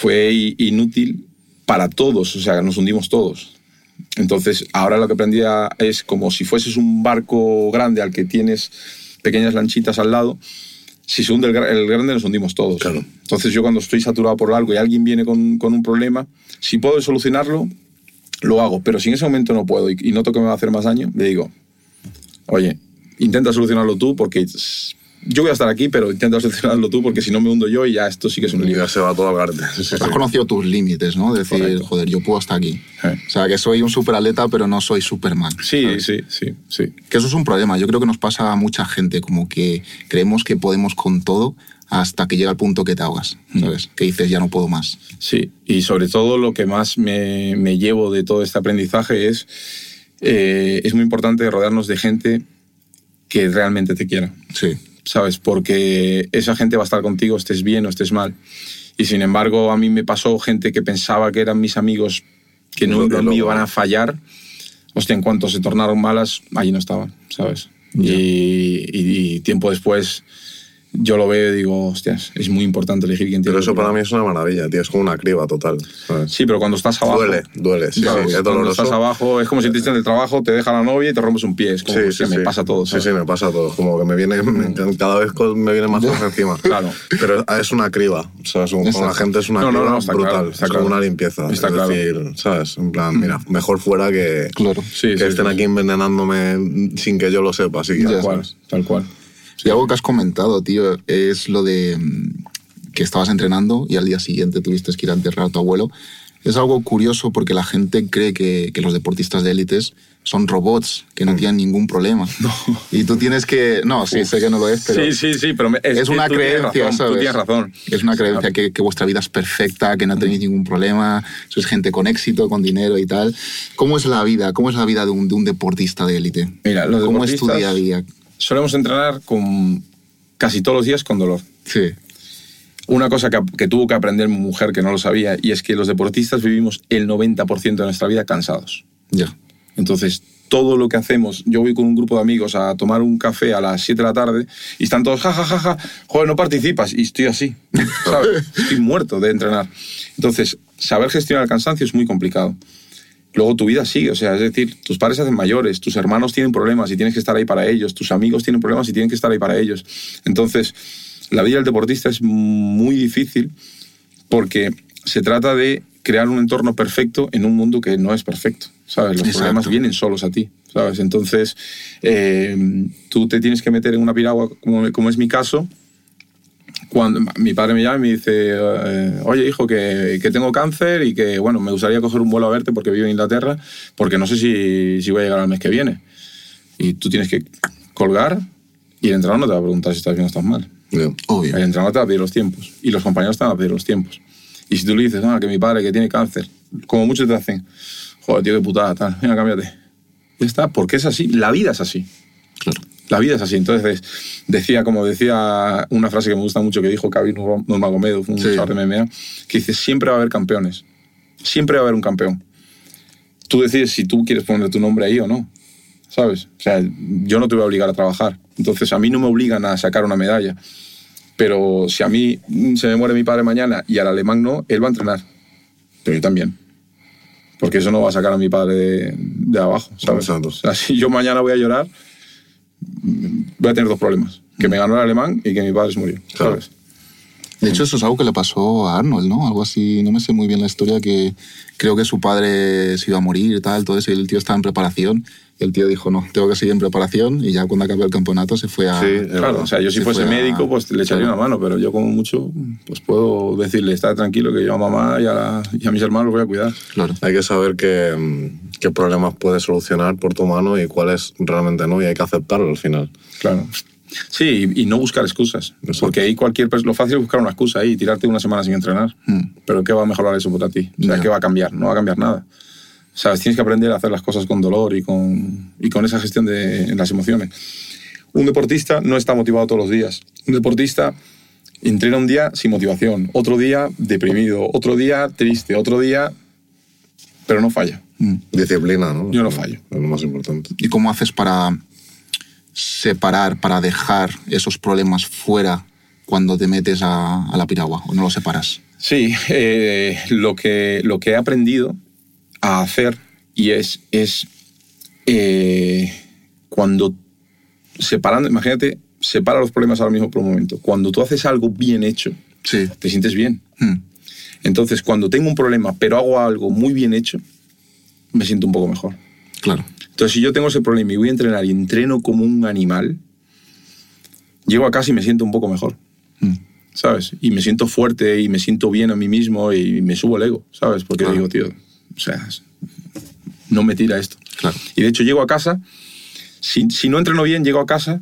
fue inútil para todos, o sea, nos hundimos todos. Entonces, ahora lo que aprendí es como si fueses un barco grande al que tienes pequeñas lanchitas al lado, si se hunde el, gra- el grande, nos hundimos todos. Claro. Entonces yo cuando estoy saturado por algo y alguien viene con, con un problema, si puedo solucionarlo, lo hago. Pero si en ese momento no puedo y, y noto que me va a hacer más daño, le digo, oye, intenta solucionarlo tú porque yo voy a estar aquí, pero intenta solucionarlo tú porque si no me hundo yo y ya esto sí que es un lío. se va todo al garete. Sí, sí, Has sí. conocido tus límites, ¿no? Decir, Correcto. joder, yo puedo hasta aquí. O sea, que soy un superatleta, pero no soy Superman. Sí, ¿sabes? sí, sí, sí. Que eso es un problema. Yo creo que nos pasa a mucha gente, como que creemos que podemos con todo hasta que llega el punto que te ahogas, ¿sabes? Que dices, ya no puedo más. Sí, y sobre todo lo que más me, me llevo de todo este aprendizaje es, eh, es muy importante rodearnos de gente que realmente te quiera, Sí. ¿Sabes? Porque esa gente va a estar contigo, estés bien o estés mal. Y sin embargo, a mí me pasó gente que pensaba que eran mis amigos, que no, me iban a fallar. Hostia, en cuanto se tornaron malas, allí no estaban, ¿sabes? Ya. Y, y- y tiempo después yo lo veo y digo, hostias, es muy importante elegir quién tiene Pero eso para mí es una maravilla, tío. Es como una criba total. ¿sabes? Sí, pero cuando estás abajo. Duele, duele. Sí, ¿sabes? sí, es cuando doloroso. estás abajo, es como si te echan del trabajo, te deja la novia y te rompes un pie. Es como Sí, que sí, me sí. pasa todo. Sí, ¿sabes? sí, me pasa todo. Como que me viene, (laughs) me- cada vez me viene más cosas encima. Claro. Pero es una criba. O sea, es un- con la gente es una No, no, criba no, está brutal. claro, está es claro. como una limpieza. Está es claro. decir, ¿sabes? En plan, mira, mejor fuera que, Claro. Sí, que sí, estén sí. aquí envenenándome sin que yo lo sepa. Así que, Ya. Tal cual, tal cual. Y algo que has comentado, tío, es lo de mm, que estabas entrenando y al día siguiente tuviste que ir a enterrar a tu abuelo. Es algo curioso porque la gente cree que, que los deportistas de élites son robots, que no tienen ningún problema. (laughs) Y tú tienes que... No, sí, sé que no lo es, pero... Sí, sí, sí, pero Es, una tú tienes creencia, razón, ¿sabes? Tú tienes razón. Es una creencia que, que vuestra vida es perfecta, que no tenéis ningún problema, sois gente con éxito, con dinero y tal. ¿Cómo es la vida? ¿Cómo es la vida de un, de un deportista de élite? Mira, los ¿Cómo es tu día a día? Solemos entrenar con casi todos los días con dolor. Sí, Una cosa que, que tuvo que aprender mi mujer que no lo sabía y es que los deportistas vivimos el 90% de nuestra vida cansados. ya. Entonces, todo lo que hacemos, yo voy con un grupo de amigos a tomar un café a las 7 de la tarde y están todos, ja, ja, ja, ja, joder, no participas. Y estoy así, (laughs) ¿sabes? Estoy muerto de entrenar. Entonces, saber gestionar el cansancio es muy complicado. Luego tu vida sigue, o sea, es decir, tus padres se hacen mayores, tus hermanos tienen problemas y tienes que estar ahí para ellos, tus amigos tienen problemas y tienen que estar ahí para ellos. Entonces, la vida del deportista es muy difícil porque se trata de crear un entorno perfecto en un mundo que no es perfecto, ¿sabes? Los Exacto. problemas vienen solos a ti, ¿sabes? Entonces, eh, tú te tienes que meter en una piragua, como, como es mi caso, cuando mi padre me llama y me dice, eh, oye hijo, que, que tengo cáncer y que, bueno, me gustaría coger un vuelo a verte porque vivo en Inglaterra, porque no sé si, si voy a llegar al mes que viene. Y tú tienes que colgar y el entrenador no te va a preguntar si estás bien o estás mal. Ya. Obvio. El entrenador te va a pedir los tiempos y los compañeros te van a pedir los tiempos. Y si tú le dices, ah, que mi padre que tiene cáncer, como muchos te hacen, joder, tío, qué putada, tal, venga, cámbiate. Ya está, porque es así, la vida es así. Claro. La vida es así. Entonces, decía, como decía una frase que me gusta mucho que dijo Khabib Nurmagomedov, un Sí. de MMA, que dice, siempre va a haber campeones. Siempre va a haber un campeón. Tú decides si tú quieres poner tu nombre ahí o no. ¿Sabes? O sea, yo no te voy a obligar a trabajar. Entonces, a mí no me obligan a sacar una medalla. Pero si a mí se me muere mi padre mañana y al alemán no, él va a entrenar. Pero yo también. Porque eso no va a sacar a mi padre de, de abajo, ¿sabes? O sea, si yo mañana voy a llorar, voy a tener dos problemas. Que me ganó el alemán y que mi padre se murió, Claro. ¿sabes? De hecho, eso es algo que le pasó a Arnold, ¿no? Algo así, no me sé muy bien la historia, que creo que su padre se iba a morir y tal, todo eso, y el tío estaba en preparación. Y el tío dijo, no, tengo que seguir en preparación, y ya cuando acabó el campeonato se fue a... Sí, Claro, verdad. o sea, yo si Se fuese fue a- médico, pues le echaría Claro. una mano, pero yo como mucho, pues puedo decirle, está tranquilo que yo a mamá y a, la- y a mis hermanos los voy a cuidar. Claro. Hay que saber mm, qué problemas puedes solucionar por tu mano y cuáles realmente no, y hay que aceptarlo al final. Claro. Sí, y, no buscar excusas. Exacto. Porque ahí cualquier lo fácil es buscar una excusa ahí y tirarte una semana sin entrenar. Mm. Pero ¿qué va a mejorar eso para ti? O sea. ¿qué va a cambiar? No va a cambiar nada. ¿Sabes? Tienes que aprender a hacer las cosas con dolor y con, y con esa gestión de las emociones. Un deportista no está motivado todos los días. Un deportista entrena un día sin motivación, otro día deprimido, otro día triste, otro día... Pero no falla. Mm. Disciplina, ¿no? Yo no fallo. Es lo más importante. ¿Y cómo haces para separar, para dejar esos problemas fuera cuando te metes a, a la piragua o no los separas? Sí, eh, lo, que, lo que he aprendido a hacer y es, es eh, cuando separando, imagínate, separa los problemas ahora mismo por un momento. Cuando tú haces algo bien hecho, Sí. te sientes bien. Mm. Entonces, cuando tengo un problema, pero hago algo muy bien hecho, me siento un poco mejor. Claro. Entonces, si yo tengo ese problema y voy a entrenar y entreno como un animal, llego a casa y me siento un poco mejor. Mm. ¿Sabes? Y me siento fuerte y me siento bien a mí mismo y me subo el ego, ¿sabes? Porque Claro. digo, tío, o sea, no me tira esto. Claro. Y de hecho, llego a casa, si, si no entreno bien, llego a casa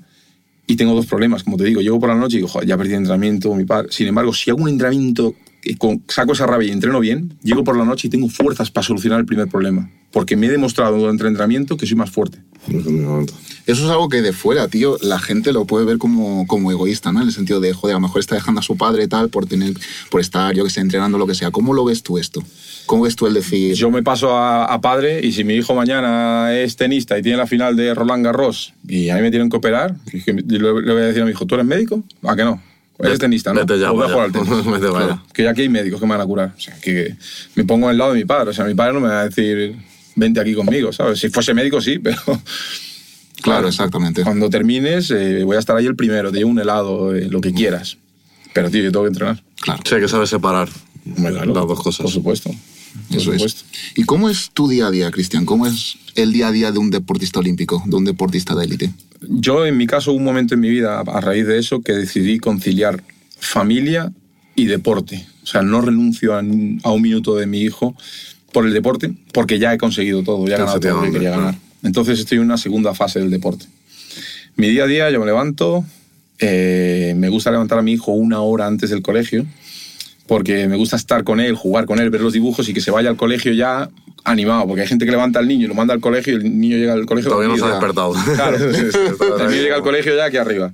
y tengo dos problemas, como te digo. Llego por la noche y digo, "Joder, ya perdí el entrenamiento, mi padre. Sin embargo, si hago un entrenamiento, saco esa rabia y entreno bien, llego por la noche y tengo fuerzas para solucionar el primer problema. Porque me he demostrado durante el entrenamiento que soy más fuerte. Efectivamente. Eso es algo que de fuera, tío, la gente lo puede ver como, como egoísta, ¿no? En el sentido de, joder, a lo mejor está dejando a su padre y tal por, tener, por estar, yo que sé, entrenando lo que sea. ¿Cómo lo ves tú esto? ¿Cómo ves tú el decir... Yo me paso a, a padre y si mi hijo mañana es tenista y tiene la final de Roland Garros y a mí me tienen que operar, le voy a decir a mi hijo, ¿tú eres médico? ¿A que no? Eres tenista, ¿no? Vete ya, O voy a jugar al tenis. (laughs) Vete, vaya. Claro, que ya aquí hay médicos que me van a curar. O sea, que me pongo al lado de mi padre. O sea, mi padre no me va a decir, vente aquí conmigo, ¿sabes? Si fuese médico, sí, (laughs) pero Claro, exactamente. cuando termines eh, voy a estar ahí el primero, te llevo un helado, eh, lo que quieras. Pero, tío, yo tengo que entrenar. Claro. Hay que saber separar las dos cosas. Por supuesto. Por Eso supuesto. es. ¿Y cómo es tu día a día, Cristian? ¿Cómo es el día a día de un deportista olímpico, de un deportista de élite? Yo, en mi caso, hubo un momento en mi vida, a raíz de eso, que decidí conciliar familia y deporte. O sea, no renuncio a, un minuto de mi hijo por el deporte, porque ya he conseguido todo, ya he ganado todo lo que quería ganar. Entonces estoy en una segunda fase del deporte. Mi día a día, yo me levanto, eh, me gusta levantar a mi hijo una hora antes del colegio, porque me gusta estar con él, jugar con él, ver los dibujos y que se vaya al colegio ya animado, porque hay gente que levanta al niño y lo manda al colegio y el niño llega al colegio Todavía no se ha despertado. Claro, (laughs) el niño llega al colegio ya aquí arriba.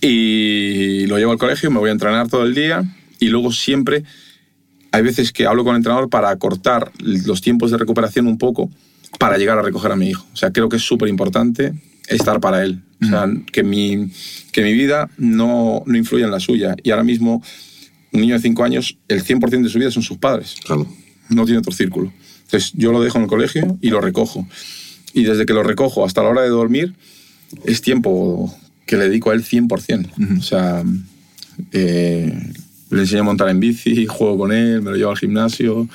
Y lo llevo al colegio, me voy a entrenar todo el día y luego siempre hay veces que hablo con el entrenador para acortar los tiempos de recuperación un poco para llegar a recoger a mi hijo. O sea, creo que es súper importante estar para él. O sea, que mi, que mi vida no, no influya en la suya. Y ahora mismo, un niño de 5 años, el 100% de su vida son sus padres Claro. no tiene otro círculo. Entonces yo lo dejo en el colegio y lo recojo. Y desde que lo recojo hasta la hora de dormir es tiempo que le dedico a él 100%. O sea, eh, le enseño a montar en bici, juego con él, me lo llevo al gimnasio,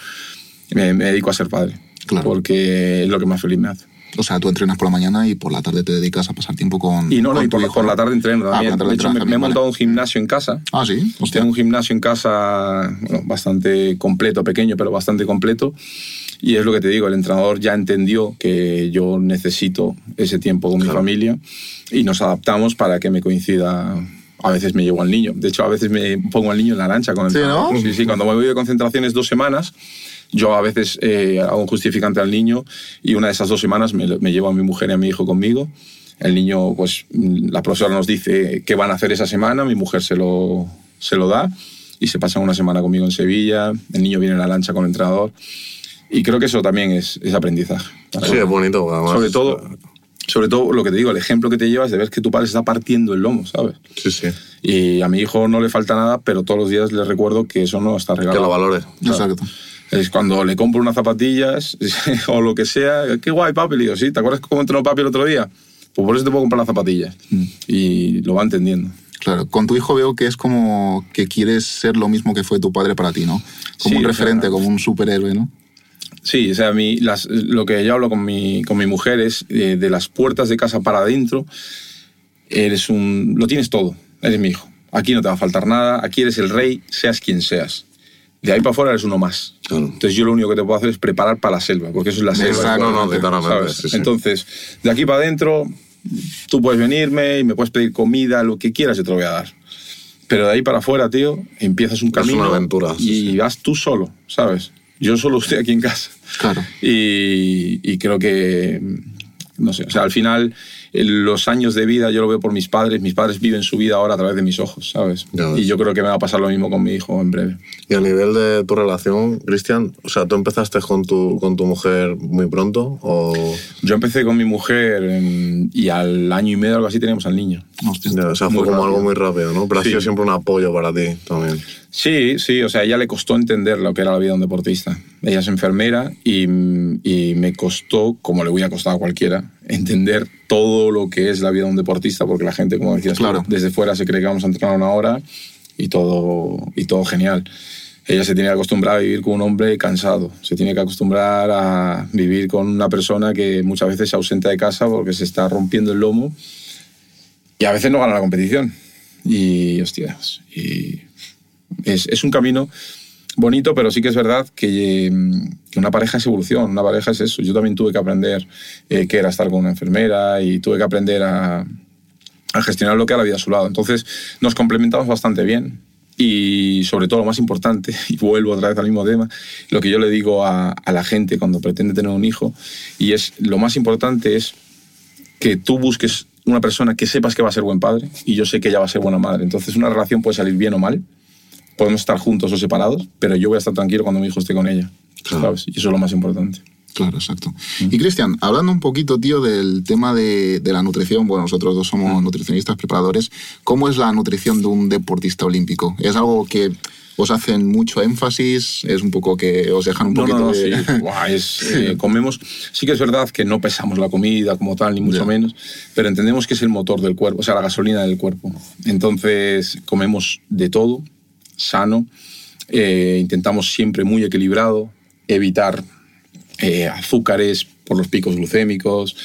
me, me dedico a ser padre. Claro. Porque es lo que más feliz me hace. O sea, tú entrenas por la mañana y por la tarde te dedicas a pasar tiempo con Y no, no, con y tu por, por ¿no? la tarde entreno Ah, también. tarde de hecho, me, entrenas me he también, montado vale. un gimnasio en casa. Ah, sí. Hostia. Tengo un gimnasio en casa bueno, bastante completo, pequeño, pero bastante completo. Y es lo que te digo, el entrenador ya entendió que yo necesito ese tiempo con mi familia y nos adaptamos para que me coincida. A veces me llevo al niño. De hecho, a veces me pongo al niño en la lancha con el ¿Sí, no? Sí, sí, cuando me voy de concentraciones dos semanas, yo a veces eh, hago un justificante al niño y una de esas dos semanas me, me llevo a mi mujer y a mi hijo conmigo. El niño, pues la profesora nos dice qué van a hacer esa semana, mi mujer se lo, se lo da y se pasan una semana conmigo en Sevilla, el niño viene en la lancha con el entrenador y creo que eso también es, es aprendizaje. Sí, es bonito. Además, sobre todo, sobre todo lo que te digo, el ejemplo que te llevas de ver que tu padre se está partiendo el lomo, ¿sabes? Sí, sí. Y a mi hijo no le falta nada, pero todos los días le recuerdo que eso no está regalado. Que lo valore. Exacto. Es cuando le compro unas zapatillas (laughs) o lo que sea, qué guay, papi. Le digo, sí, ¿te acuerdas cómo entrenó papi el otro día? Pues por eso te puedo comprar las zapatillas. Mm. Y lo va entendiendo. Claro, con tu hijo veo que es como que quieres ser lo mismo que fue tu padre para ti, ¿no? Como Sí, un referente, sea, como un superhéroe, ¿no? Sí, o sea, mi, las, lo que yo hablo con mi, con mi mujer es eh, de las puertas de casa para adentro, eres un, lo tienes todo, eres mi hijo. Aquí no te va a faltar nada, aquí eres el rey, seas quien seas. De ahí para afuera eres uno más. Claro. Entonces yo lo único que te puedo hacer es preparar para la selva, porque eso es la selva. Exacto, no, no, sí, sí. Entonces, de aquí para adentro, tú puedes venirme y me puedes pedir comida, lo que quieras, yo te lo voy a dar. Pero de ahí para afuera, tío, empiezas un Es una camino aventura, sí, y vas tú solo, ¿sabes? Yo solo estoy aquí en casa. Claro. Y, y creo que, no sé, o sea, al final los años de vida yo lo veo por mis padres, mis padres viven su vida ahora a través de mis ojos, ¿sabes? Ya. Y yo creo que me va a pasar lo mismo con mi hijo en breve. Y a nivel de tu relación, Cristian, o sea, ¿tú empezaste con tu, con tu mujer muy pronto? O, Yo empecé con mi mujer en- y al año y medio algo así teníamos al niño. Hostia. ya, o sea, fue como rápido. algo muy rápido, ¿no? Pero ha Sí. sido siempre un apoyo para ti también. Sí, sí, o sea, ella le costó entender lo que era la vida de un deportista. ella es enfermera y, y me costó, como le hubiera costado a cualquiera, entender todo lo que es la vida de un deportista, porque la gente, como decías, Claro. desde fuera se cree que vamos a entrenar una hora y todo, y todo genial. Ella se tiene que acostumbrar a vivir con un hombre cansado, se tiene que acostumbrar a vivir con una persona que muchas veces se ausenta de casa porque se está rompiendo el lomo y a veces no gana la competición. Y, hostias, y es, es un camino bonito, pero sí que es verdad que, eh, que una pareja es evolución, una pareja es eso. Yo también tuve que aprender eh, qué era estar con una enfermera y tuve que aprender a, gestionar lo que era la vida a su lado. Entonces nos complementamos bastante bien y sobre todo lo más importante, (laughs) y vuelvo otra vez al mismo tema, lo que yo le digo a la gente cuando pretende tener un hijo, y es lo más importante es que tú busques una persona que sepas que va a ser buen padre y yo sé que ella va a ser buena madre. Entonces una relación puede salir bien o mal, podemos estar juntos o separados, pero yo voy a estar tranquilo cuando mi hijo esté con ella. Claro. ¿sabes? Y eso es lo más importante. Claro, exacto. Y Cristian, hablando un poquito, tío, del tema de, de la nutrición, bueno, nosotros dos somos nutricionistas, preparadores, ¿cómo es la nutrición de un deportista olímpico? ¿Es algo que os hacen mucho énfasis? ¿Es un poco que os dejan un No, poquito no, no, de... sí. Buah, es, (laughs) eh, comemos. Sí que es verdad que no pesamos la comida como tal, ni mucho Ya. menos, pero entendemos que es el motor del cuerpo, o sea, la gasolina del cuerpo. Entonces, comemos de todo, sano, eh, intentamos siempre muy equilibrado, evitar eh, azúcares por los picos glucémicos.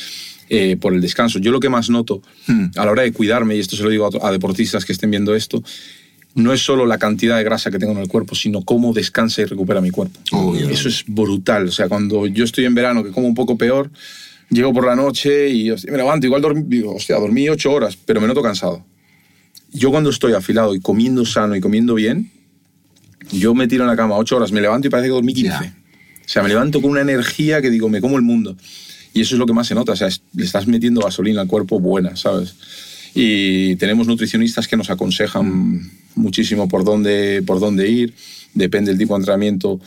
eh, por el descanso. Yo lo que más noto Hmm. a la hora de cuidarme, y esto se lo digo a, a deportistas que estén viendo esto, no es solo la cantidad de grasa que tengo en el cuerpo, sino cómo descansa y recupera mi cuerpo. Obvio. Eso es brutal. O sea, cuando yo estoy en verano, que como un poco peor, llego por la noche y hostia, me levanto, igual dormí, digo, hostia, dormí ocho horas, pero me noto cansado. Yo cuando estoy afilado y comiendo sano y comiendo bien, yo me tiro en la cama ocho horas, me levanto y parece que dormí 15. Ya. O sea, me levanto con una energía que digo, me como el mundo. Y eso es lo que más se nota, o sea, es- le estás metiendo gasolina al cuerpo buena, ¿sabes? Y tenemos nutricionistas que nos aconsejan muchísimo por dónde, por dónde ir, depende del tipo de entrenamiento,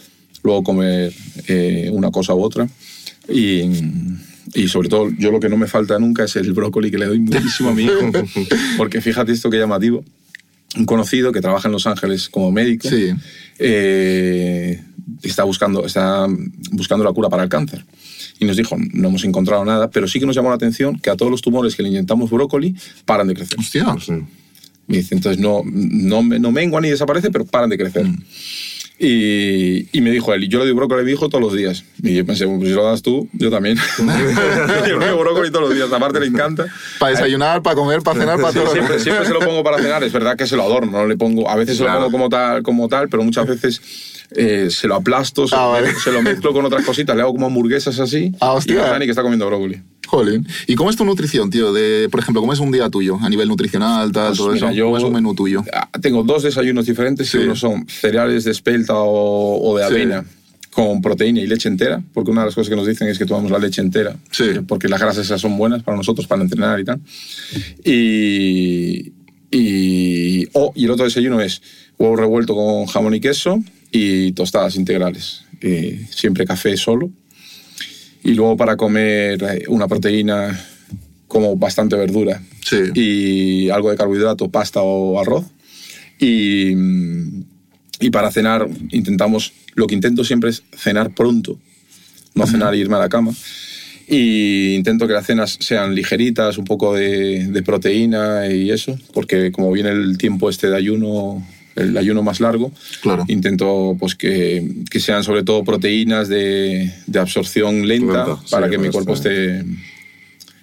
luego comer eh, una cosa u otra. Y, y sobre todo, yo lo que no me falta nunca es el brócoli que le doy muchísimo a mi hijo, (laughs) porque fíjate esto que llamativo. Un conocido que trabaja en Los Ángeles como médico Sí. eh, está, buscando, está buscando la cura para el cáncer. Y nos dijo, no hemos encontrado nada, pero sí que nos llamó la atención que a todos los tumores que le inyectamos brócoli paran de crecer. Hostia. Me dice, entonces no, no, no mengua ni desaparece, pero paran de crecer. Y, y me dijo él, y yo le doy brócoli a mi hijo todos los días. Y yo pensé, pues si lo das tú, yo también. (laughs) yo le doy brócoli todos los días, aparte le encanta. Para desayunar, para comer, para cenar, para Sí, todo. siempre, siempre se lo pongo para cenar, es verdad que se lo adorno, no le pongo, a veces se Claro. lo pongo como tal, como tal, pero muchas veces eh, se lo aplasto, se, Ah, lo, vale. se lo mezclo con otras cositas, le hago como hamburguesas así, Ah, hostia. y no sabe ni que está comiendo brócoli. Jolín. ¿Y cómo es tu nutrición, tío? De, por ejemplo, ¿cómo es un día tuyo a nivel nutricional, tal, Pues todo mira, eso? yo- ¿Cómo es un menú tuyo? Ah, Tengo dos desayunos diferentes, Sí. uno son cereales de espelta o, o de Sí. avena. Con proteína y leche entera, porque una de las cosas que nos dicen es que tomamos la leche entera, Sí. porque las grasas esas son buenas para nosotros, para entrenar y tal. Y, y, oh, y el otro desayuno es huevo revuelto con jamón y queso y tostadas integrales. Eh, siempre café solo. Y luego para comer eh, una proteína como bastante verdura Sí. y algo de carbohidrato, pasta o arroz. Y, mm, y para cenar intentamos, lo que intento siempre es cenar pronto, no cenar e irme a la cama. Y intento que las cenas sean ligeritas, un poco de, de proteína y eso, porque como viene el tiempo este de ayuno, el ayuno más largo, Claro. intento pues que, que sean sobre todo proteínas de, de absorción lenta, Lenta, sí, para que mi cuerpo esté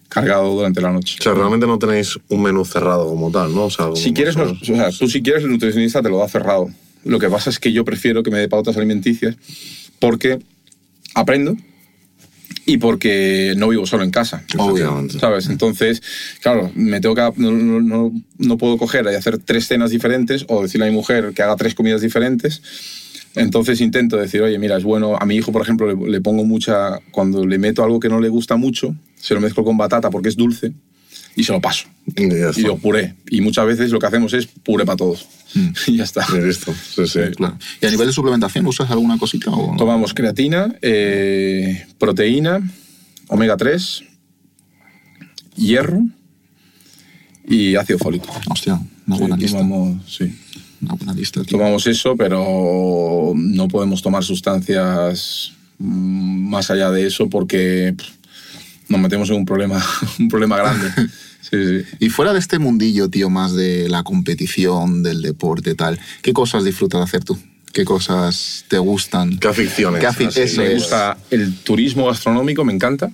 cargado durante la noche. O sea, realmente no tenéis un menú cerrado como tal, ¿no? O sea, Si quieres, no- o sea, tú si quieres el nutricionista te lo da cerrado. Lo que pasa es que yo prefiero que me dé pautas alimenticias porque aprendo y porque no vivo solo en casa. Efectivamente. ¿Sabes? Entonces, claro, me tengo que, no, no- no- no puedo coger y hacer tres cenas diferentes o decirle a mi mujer que haga tres comidas diferentes. Entonces intento decir, oye, mira, es bueno. A mi hijo, por ejemplo, le, le pongo mucha. Cuando le meto algo que no le gusta mucho, se lo mezclo con batata porque es dulce y se lo paso. Y Y digo puré. Y muchas veces lo que hacemos es puré para todos. (laughs) y ya está. Y listo. Sí, sí. Claro. ¿Y a nivel de suplementación usas alguna cosita? O... no? Tomamos creatina, eh, proteína, omega 3, hierro y ácido fólico. Hostia, una buena Sí, lista. tomamos- sí. Una buena lista, tío. Tomamos eso, pero no podemos tomar sustancias mm, más allá de eso porque nos metemos en un problema, (laughs) un problema grande. (laughs) Sí, sí. Y fuera de este mundillo, tío, más de la competición, del deporte, tal, ¿qué cosas disfrutas de hacer tú? ¿Qué cosas te gustan? ¿Qué aficiones? ¿Qué afi- Así. eso me es. gusta el turismo gastronómico, me encanta.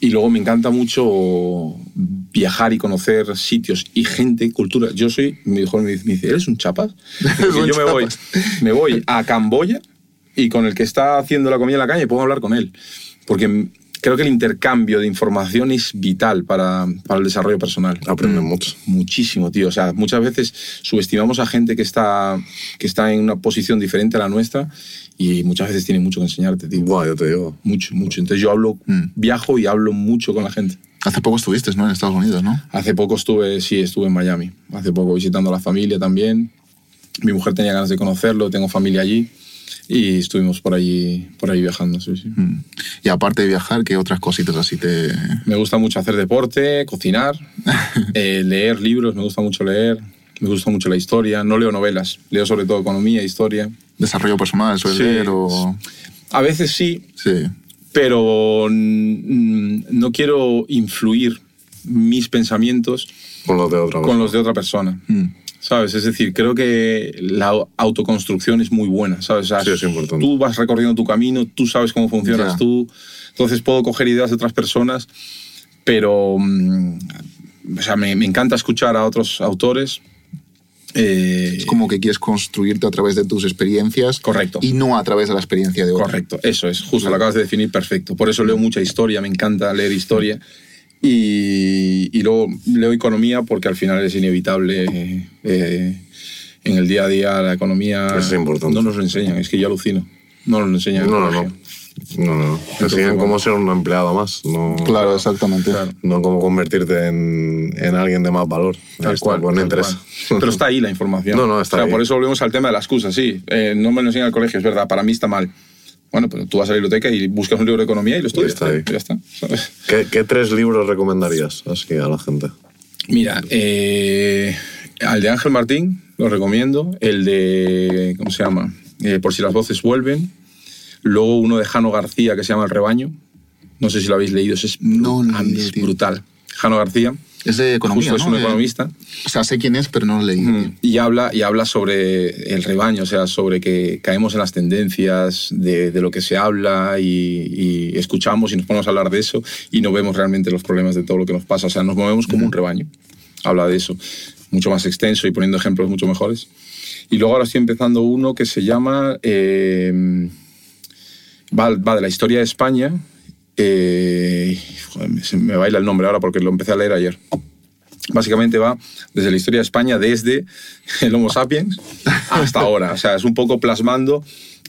Y luego me encanta mucho viajar y conocer sitios y gente, cultura. Yo soy, mi hijo me dice, ¿eres un chapas? (laughs) Yo me voy, chapas. me voy a Camboya y con el que está haciendo la comida en la calle puedo hablar con él. Porque creo que el intercambio de información es vital para, para el desarrollo personal. Aprenden mucho. Muchísimo, tío. O sea, muchas veces subestimamos a gente que está, que está en una posición diferente a la nuestra y muchas veces tiene mucho que enseñarte, tío. Buah, yo te digo. Mucho, mucho. Entonces yo hablo, Mm. viajo y hablo mucho con la gente. Hace poco estuviste, ¿no? En Estados Unidos, ¿no? Hace poco estuve, sí, estuve en Miami. Hace poco visitando a la familia también. Mi mujer tenía ganas de conocerlo, tengo familia allí y estuvimos por allí, por ahí viajando, sí, sí. Mm. Y aparte de viajar, ¿qué otras cositas así te...? Me gusta mucho hacer deporte, cocinar, (laughs) eh, leer libros, me gusta mucho leer, me gusta mucho la historia. No leo novelas, leo sobre todo economía, historia. ¿Desarrollo personal suele Sí. leer o...? A veces sí, Sí. pero no quiero influir mis pensamientos Con los de otra con los de otra persona. Mm. ¿Sabes? Es decir, creo que la autoconstrucción es muy buena, ¿sabes? O sea, Sí, es importante. Tú vas recorriendo tu camino, tú sabes cómo funcionas Ya. tú, entonces puedo coger ideas de otras personas, pero mm, o sea, me, me encanta escuchar a otros autores. eh, Es como que quieres construirte a través de tus experiencias. Correcto. Y no a través de la experiencia de otros. Correcto, eso es, justo lo acabas de definir perfecto. Por eso leo mucha historia, me encanta leer historia. Y, y luego leo economía porque al final es inevitable eh, en el día a día la economía. Es importante. No nos lo enseñan, es que yo alucino. No nos lo enseñan. en No, no, no. No, no. Te enseñan cómo ser un empleado más. No, Claro, exactamente. Claro. no cómo convertirte en, en alguien de más valor. Tal cual, no tal interesa. cual. Pero está ahí la información. (laughs) No, no, está O sea, ahí. Por eso volvemos al tema de las excusas, sí. Eh, no me lo enseñan al colegio, es verdad, para mí está mal. Bueno, pero tú vas a la biblioteca y buscas un libro de economía y lo estudias. está ahí. Ya está. ¿sabes? ¿Qué, qué tres libros recomendarías así a la gente? Mira, eh, al de Ángel Martín lo recomiendo. El de, ¿cómo se llama? Eh, Por si las voces vuelven. Luego uno de Jano García que se llama El rebaño. No sé si lo habéis leído, ese es, No brutal. Jano García, Es de economía, justo es un economista. O sea, sé quién es, pero no lo leí. Mm, Y habla, y habla sobre el rebaño, o sea, sobre que caemos en las tendencias de, de lo que se habla y, y escuchamos y nos ponemos a hablar de eso y no vemos realmente los problemas de todo lo que nos pasa. O sea, nos movemos como un rebaño. Habla de eso, mucho más extenso y poniendo ejemplos mucho mejores. Y luego ahora estoy empezando uno que se llama... eh, va, va de la historia de España. Eh, joder, me- se me baila el nombre ahora porque lo empecé a leer ayer básicamente va desde la historia de España, desde el Homo sapiens hasta ahora. O sea, es un poco plasmando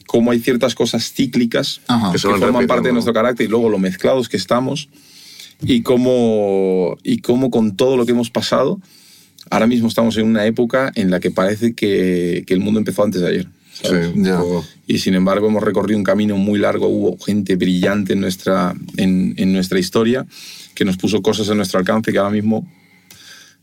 cómo hay ciertas cosas cíclicas Ajá. Que que forman parte de nuestro carácter y luego lo mezclados que estamos y cómo, y cómo con todo lo que hemos pasado, ahora mismo estamos en una época en la que parece que, que el mundo empezó antes de ayer. ¿Sabes? Sí, Ya. Y sin embargo hemos recorrido un camino muy largo, hubo gente brillante en nuestra, en, en nuestra historia que nos puso cosas a nuestro alcance que ahora mismo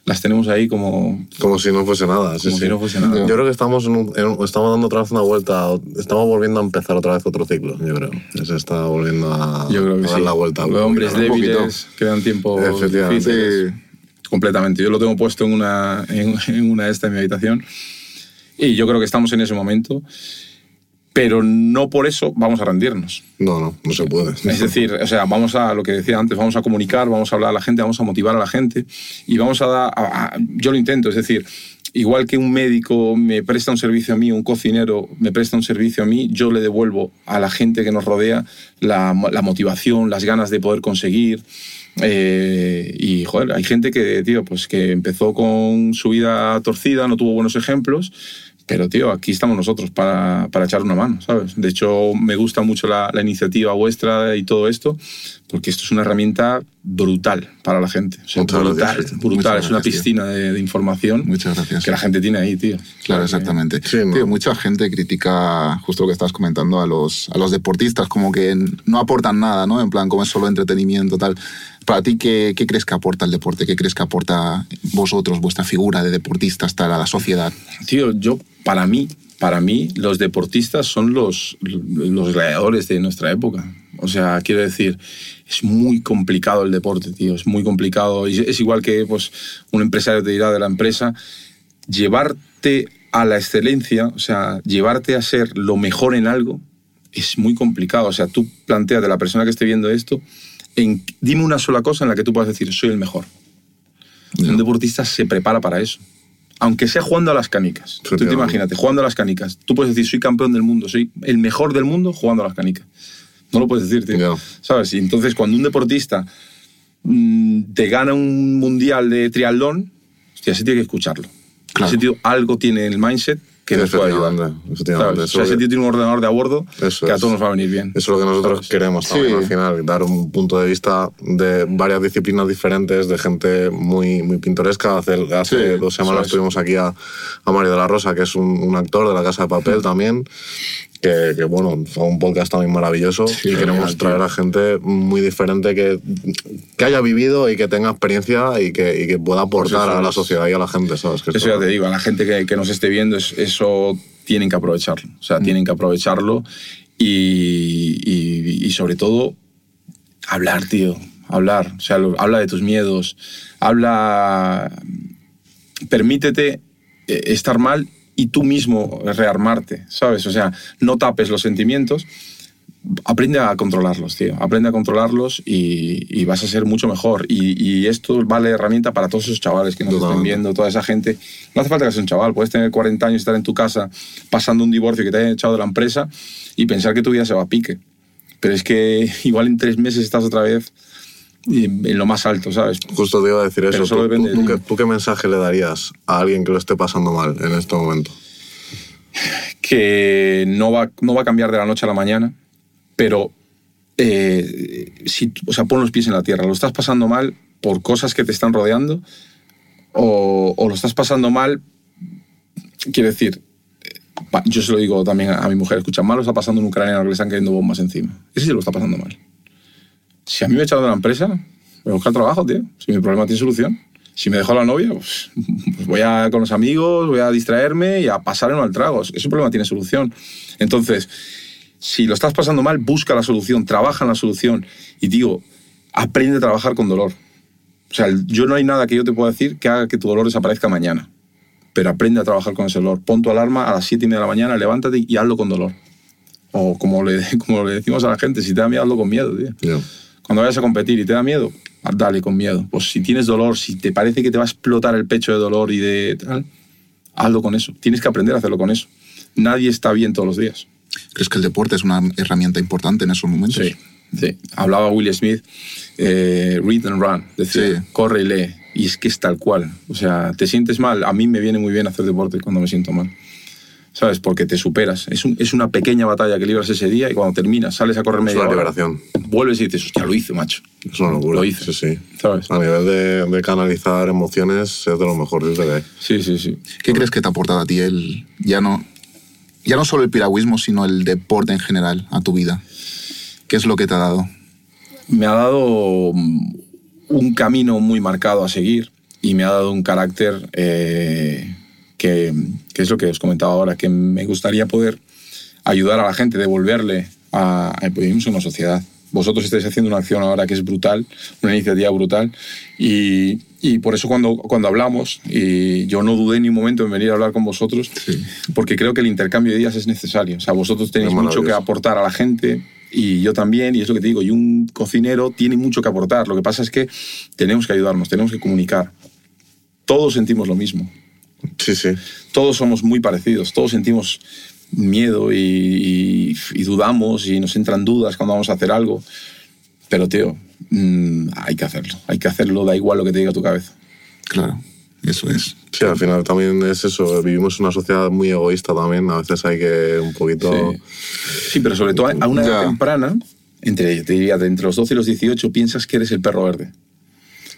las tenemos ahí como, Como si no fuese nada. sí, como sí. si no fuese nada. Yo creo que estamos, en un- en estamos dando otra vez una vuelta, estamos volviendo a empezar otra vez otro ciclo, yo creo. Se está volviendo a, Yo creo que a dar sí. la vuelta. Los hombres débiles que dan tiempo Efectivamente. difíciles. Completamente. Yo lo tengo puesto en una, en, en una esta en mi habitación y yo creo que estamos en ese momento, pero no por eso vamos a rendirnos. No, no, no se puede. Es decir, o sea, vamos a lo que decía antes, vamos a comunicar, vamos a hablar a la gente, vamos a motivar a la gente y vamos a dar, a- a- yo lo intento, es decir, igual que un médico me presta un servicio a mí, un cocinero me presta un servicio a mí, yo le devuelvo a la gente que nos rodea la, la motivación, las ganas de poder conseguir. eh, y joder, hay gente que, tío, pues que empezó con su vida torcida, no tuvo buenos ejemplos, pero, tío, aquí estamos nosotros para, para echar una mano, ¿sabes? De hecho, me gusta mucho la, la iniciativa vuestra y todo esto, porque esto es una herramienta brutal para la gente. O sea, brutal, gracias, brutal. Es una gracias, piscina de, de información Muchas gracias. que la gente tiene ahí, tío. Claro, exactamente. Sí. Tío, mucha gente critica justo lo que estabas comentando a los, a los deportistas, como que no aportan nada, ¿no? En plan, como es solo entretenimiento, tal. Para ti, ¿qué, crees que aporta el deporte? ¿Qué crees que aporta vosotros, vuestra figura de deportistas, tal, a la sociedad? Tío, yo, para mí, para mí, los deportistas son los, los gladiadores de nuestra época. O sea, quiero decir, es muy complicado el deporte, tío. Es muy complicado. Y Es igual que pues, un empresario te dirá de la empresa, llevarte a la excelencia, o sea, llevarte a ser lo mejor en algo, es muy complicado. O sea, tú planteas de la persona que esté viendo esto, en, dime una sola cosa en la que tú puedas decir, soy el mejor. Un deportista se prepara para eso. Aunque sea jugando a las canicas. Tú te imagínate, jugando a las canicas. Tú puedes decir, soy campeón del mundo, soy el mejor del mundo jugando a las canicas. No lo puedes decir, tío. ¿Sabes? Y entonces, cuando un deportista mm, te gana un mundial de triatlón, hostia, ese tiene que escucharlo. Claro. Ese tío algo tiene en el mindset que nos puede ayudar. ¿Sabes? O sea, tío tiene un ordenador de a bordo Eso que a todos nos va a venir bien. Eso es lo que nosotros ¿Sabes? queremos también Sí. al final, dar un punto de vista de varias disciplinas diferentes, de gente muy, muy pintoresca. Hace, hace Sí, dos semanas es. tuvimos aquí a, a Mario de la Rosa, que es un, un actor de la Casa de Papel también, que, que, bueno, fue un podcast también maravilloso y queremos traer a gente muy diferente que, que haya vivido y que tenga experiencia y que, y que pueda aportar eso a la sociedad y a la gente, ¿sabes? Que Eso ya te digo, a la gente que, que nos esté viendo, es- eso tienen que aprovecharlo. O sea, tienen que aprovecharlo y, y- y sobre todo hablar, tío. Hablar. O sea, lo- habla de tus miedos. Habla. Permítete eh, estar mal y tú mismo rearmarte, ¿sabes? O sea, no tapes los sentimientos. Aprende a controlarlos, tío. Aprende a controlarlos y, y vas a ser mucho mejor. Y, y esto vale herramienta para todos esos chavales que nos estén Totalmente. viendo, toda esa gente. No hace falta que seas un chaval, puedes tener 40 años y estar en tu casa pasando un divorcio que te hayan echado de la empresa y pensar que tu vida se va a pique. Pero es que (laughs) igual en tres meses estás otra vez en lo más alto, ¿sabes? Justo te iba a decir Pero eso. ¿Tú, tú- de tú ti. qué, tú qué mensaje le darías a alguien que lo esté pasando mal en este momento? que no va, no va a cambiar de la noche a la mañana, pero eh, si, o sea, pon los pies en la tierra. Lo estás pasando mal por cosas que te están rodeando o, o lo estás pasando mal, quiero decir, eh, yo se lo digo también a mi mujer, escucha, mal lo está pasando un ucraniano que le están cayendo bombas encima. Ese sí lo está pasando mal. Si a mí me he echado de la empresa, voy a buscar trabajo, tío. Si mi problema tiene solución. Si me dejó la novia, pues, pues voy a con los amigos, voy a distraerme y a pasarlo al trago. Ese problema tiene solución. Entonces, si lo estás pasando mal, busca la solución, trabaja en la solución y digo, aprende a trabajar con dolor. O sea, yo no hay nada que yo te pueda decir que haga que tu dolor desaparezca mañana. Pero aprende a trabajar con ese dolor. Pon tu alarma a las 7 y media de la mañana, levántate y hazlo con dolor. O como le, (laughs) como le decimos a la gente, si te da miedo, hazlo con miedo, tío. Ya. Cuando vayas a competir y te da miedo, dale con miedo. Pues si tienes dolor, si te parece que te va a explotar el pecho de dolor y de tal, hazlo con eso. Tienes que aprender a hacerlo con eso. Nadie está bien todos los días. ¿Crees que el deporte es una herramienta importante en esos momentos? Sí, sí. Hablaba Will Smith, eh, read and run, decía, Sí. corre y lee. Y es que es tal cual. O sea, te sientes mal. A mí me viene muy bien hacer deporte cuando me siento mal. ¿Sabes? Porque te superas. Es, un- es una pequeña batalla que libras ese día y cuando terminas, sales a correr Es media una hora, liberación. vuelves y dices, hostia, lo hice, macho. Es una locura. Lo hice. Sí, sí. ¿Sabes? A nivel de, de canalizar emociones es de lo mejor desde que hay. Sí, sí, sí. ¿Qué crees que te ha aportado a ti el, ya no, ya no solo el piragüismo, sino el deporte en general a tu vida? ¿Qué es lo que te ha dado? me ha dado mm, un camino muy marcado a seguir y me ha dado un carácter eh, que, que es lo que os comentaba ahora, que me gustaría poder ayudar a la gente, devolverle a, a vivimos en una sociedad. Vosotros estáis haciendo una acción ahora que es brutal, una iniciativa brutal, y, y por eso cuando, cuando hablamos, y yo no dudé ni un momento en venir a hablar con vosotros, porque creo que el intercambio de ideas es necesario. O sea, vosotros tenéis mucho que aportar a la gente y yo también, y es lo que te digo, y un cocinero tiene mucho que aportar. Lo que pasa es que tenemos que ayudarnos, tenemos que comunicar. Todos sentimos lo mismo, Sí, sí. todos somos muy parecidos, todos sentimos miedo y, y- y dudamos y nos entran dudas cuando vamos a hacer algo. Pero, tío, mm, hay que hacerlo, hay que hacerlo, da igual lo que te diga tu cabeza. Claro, eso es. Sí, al final también es eso. Vivimos en una sociedad muy egoísta también. A veces hay que un poquito. Sí. Sí, pero sobre todo a una edad Ya. temprana entre, te diría, entre los 12 y los 18 piensas que eres el perro verde.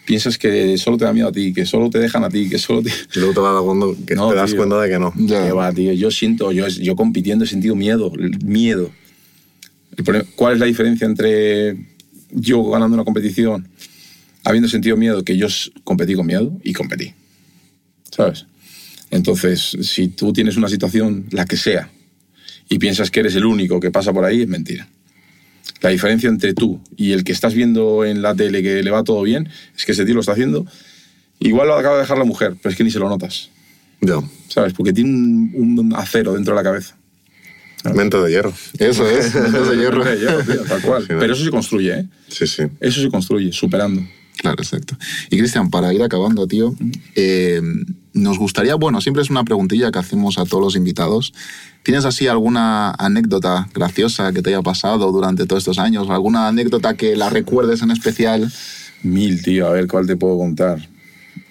Piensas que solo te da miedo a ti, que solo te dejan a ti, que solo te... Y luego te das cuenta, que No, te das tío. cuenta de que no. Ya. Que va, tío. Yo siento, yo, yo compitiendo he sentido miedo, el miedo. ¿Cuál es la diferencia entre yo ganando una competición, habiendo sentido miedo, que yo competí con miedo y competí? ¿Sabes? Entonces, si tú tienes una situación, la que sea, y piensas que eres el único que pasa por ahí, es mentira. La diferencia entre tú y el que estás viendo en la tele que le va todo bien es que ese tío lo está haciendo. Igual lo acaba de dejar la mujer, pero es que ni se lo notas. Ya. ¿sabes? Porque tiene un, un acero dentro de la cabeza. Mente de hierro. Eso es, (laughs) mentes de hierro. De hierro, tío, tal cual. Pero eso se construye, ¿eh? Sí, sí. Eso se construye, superando. Claro, exacto. Y Cristian, para ir acabando, tío, eh, nos gustaría, bueno, siempre es una preguntilla que hacemos a todos los invitados. ¿Tienes así alguna anécdota graciosa que te haya pasado durante todos estos años? ¿Alguna anécdota que la recuerdes en especial? Mil, tío, a ver cuál te puedo contar.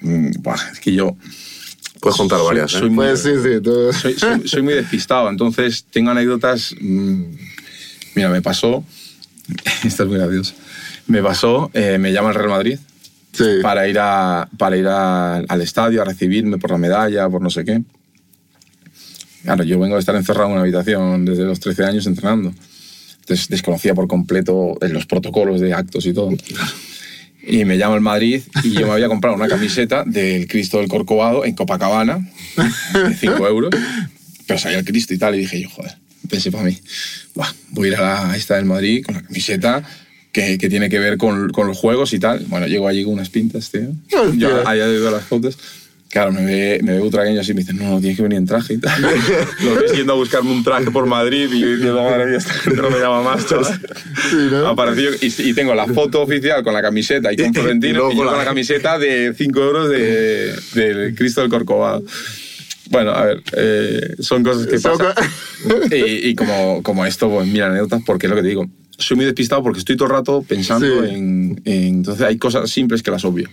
Mm, es que yo Puedes contar Soy- varias, ¿eh? soy muy- Pues sí, sí. tú- (laughs) soy, soy- soy muy despistado, entonces tengo anécdotas. mm, mira, me pasó. (laughs) Esta es muy graciosa. Me pasó, eh, me llama el Real Madrid sí. para ir, a, para ir a- al estadio a recibirme por la medalla, por no sé qué. Claro, yo vengo de estar encerrado en una habitación desde los 13 años entrenando. Entonces desconocía por completo los protocolos de actos y todo. Y me llama el Madrid y yo me había comprado una camiseta del Cristo del Corcovado en Copacabana, de 5 euros. Pero salía el Cristo y tal, y dije yo, joder, pensé para mí, "Buah, voy a ir a la, esta del Madrid con la camiseta que, que tiene que ver con, con los juegos y tal. Bueno, llego allí con unas pintas, tío. Yo había ido a las fotos. Claro, me ve, me ve utragueño así y me dice, no, no, tienes que venir en traje y tal. (laughs) Lo ves yendo a buscarme un traje por Madrid y yo diciendo, madre mía, esta gente no me llama más, chaval. ¿no? Apareció y, y tengo la foto oficial con la camiseta y (laughs) con Y- y Florentino y, luego yo con la- camiseta de 5 euros de, del Cristo del Corcovado. Bueno, a ver, eh, son cosas que pasan. Y, y como, como esto, pues mira, anécdotas, porque es lo que te digo. Soy muy despistado porque estoy todo el rato pensando Sí. en, en- Entonces hay cosas simples que las obvio.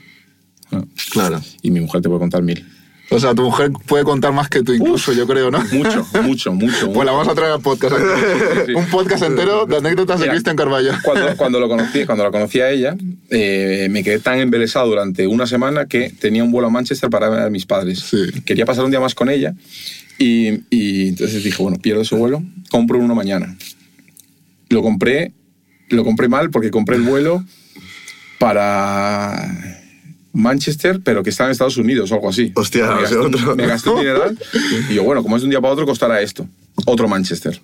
Ah, Claro. Y mi mujer te puede contar mil. O sea, tu mujer puede contar más que tú incluso, yo creo, ¿no? Mucho, (laughs) mucho, mucho. Pues la vamos a traer al podcast. aquí. sí. Un podcast entero de anécdotas de Cristian Carballo. Cuando, cuando, lo conocí, cuando la conocí a ella, eh, me quedé tan embelesado durante una semana que tenía un vuelo a Manchester para ver a mis padres. Sí. Quería pasar un día más con ella y, y entonces dije, bueno, pierdo ese vuelo, compro uno mañana. Lo compré, lo compré mal porque compré el vuelo para Manchester, pero que está en Estados Unidos o algo así. Hostia, me gasté, otro. me gasté un dineral y yo, bueno, como es de un día para otro, costará esto. Otro Manchester.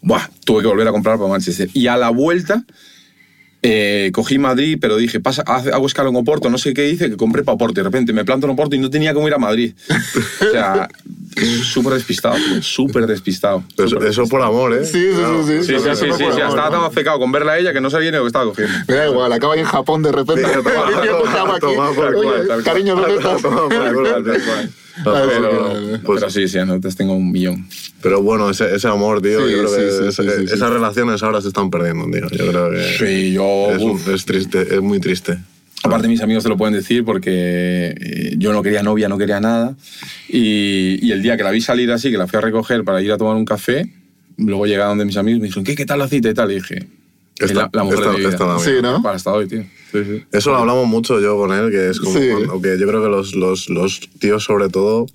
Buah, tuve que volver a comprar para Manchester. Y a la vuelta eh, cogí Madrid, pero dije, pasa, hago escala en Oporto, no sé qué hice, que compré para Oporto. Y de repente me planto en Oporto y no tenía cómo ir a Madrid. o sea, súper despistado, súper despistado. Eso, súper eso por amor, ¿eh? Sí, sí, Claro. sí, Sí, sí, sí, Eso sí, sí, sí, amor, estaba tan afecado con verla a ella que no sabía ni lo que estaba cogiendo. Me da igual, acaba ahí en Japón de repente. (laughs) Cariño, ¿dónde estás? Claro, Pero, pues- pero sí, sí, anécdotas tengo un millón. Pero bueno, ese, ese amor, tío, Sí, yo creo sí, que sí, ese- sí, sí, sí. esas relaciones ahora se están perdiendo, tío. Yo creo que Sí, yo... es, un- uf. es triste, es muy triste. Aparte, mis amigos te lo pueden decir porque eh, yo no quería novia, no quería nada. Y, y el día que la vi salir así, que la fui a recoger para ir a tomar un café, luego llegaron de mis amigos y me dijeron, ¿qué, qué tal la cita y tal? Y dije, la, la mujer esta- de mi vida. esta la mía. Sí, ¿no? Para hasta hoy, tío. Sí, sí. Eso lo hablamos mucho yo con él, que es como Sí. cuando- que yo creo que los, los, los tíos, sobre todo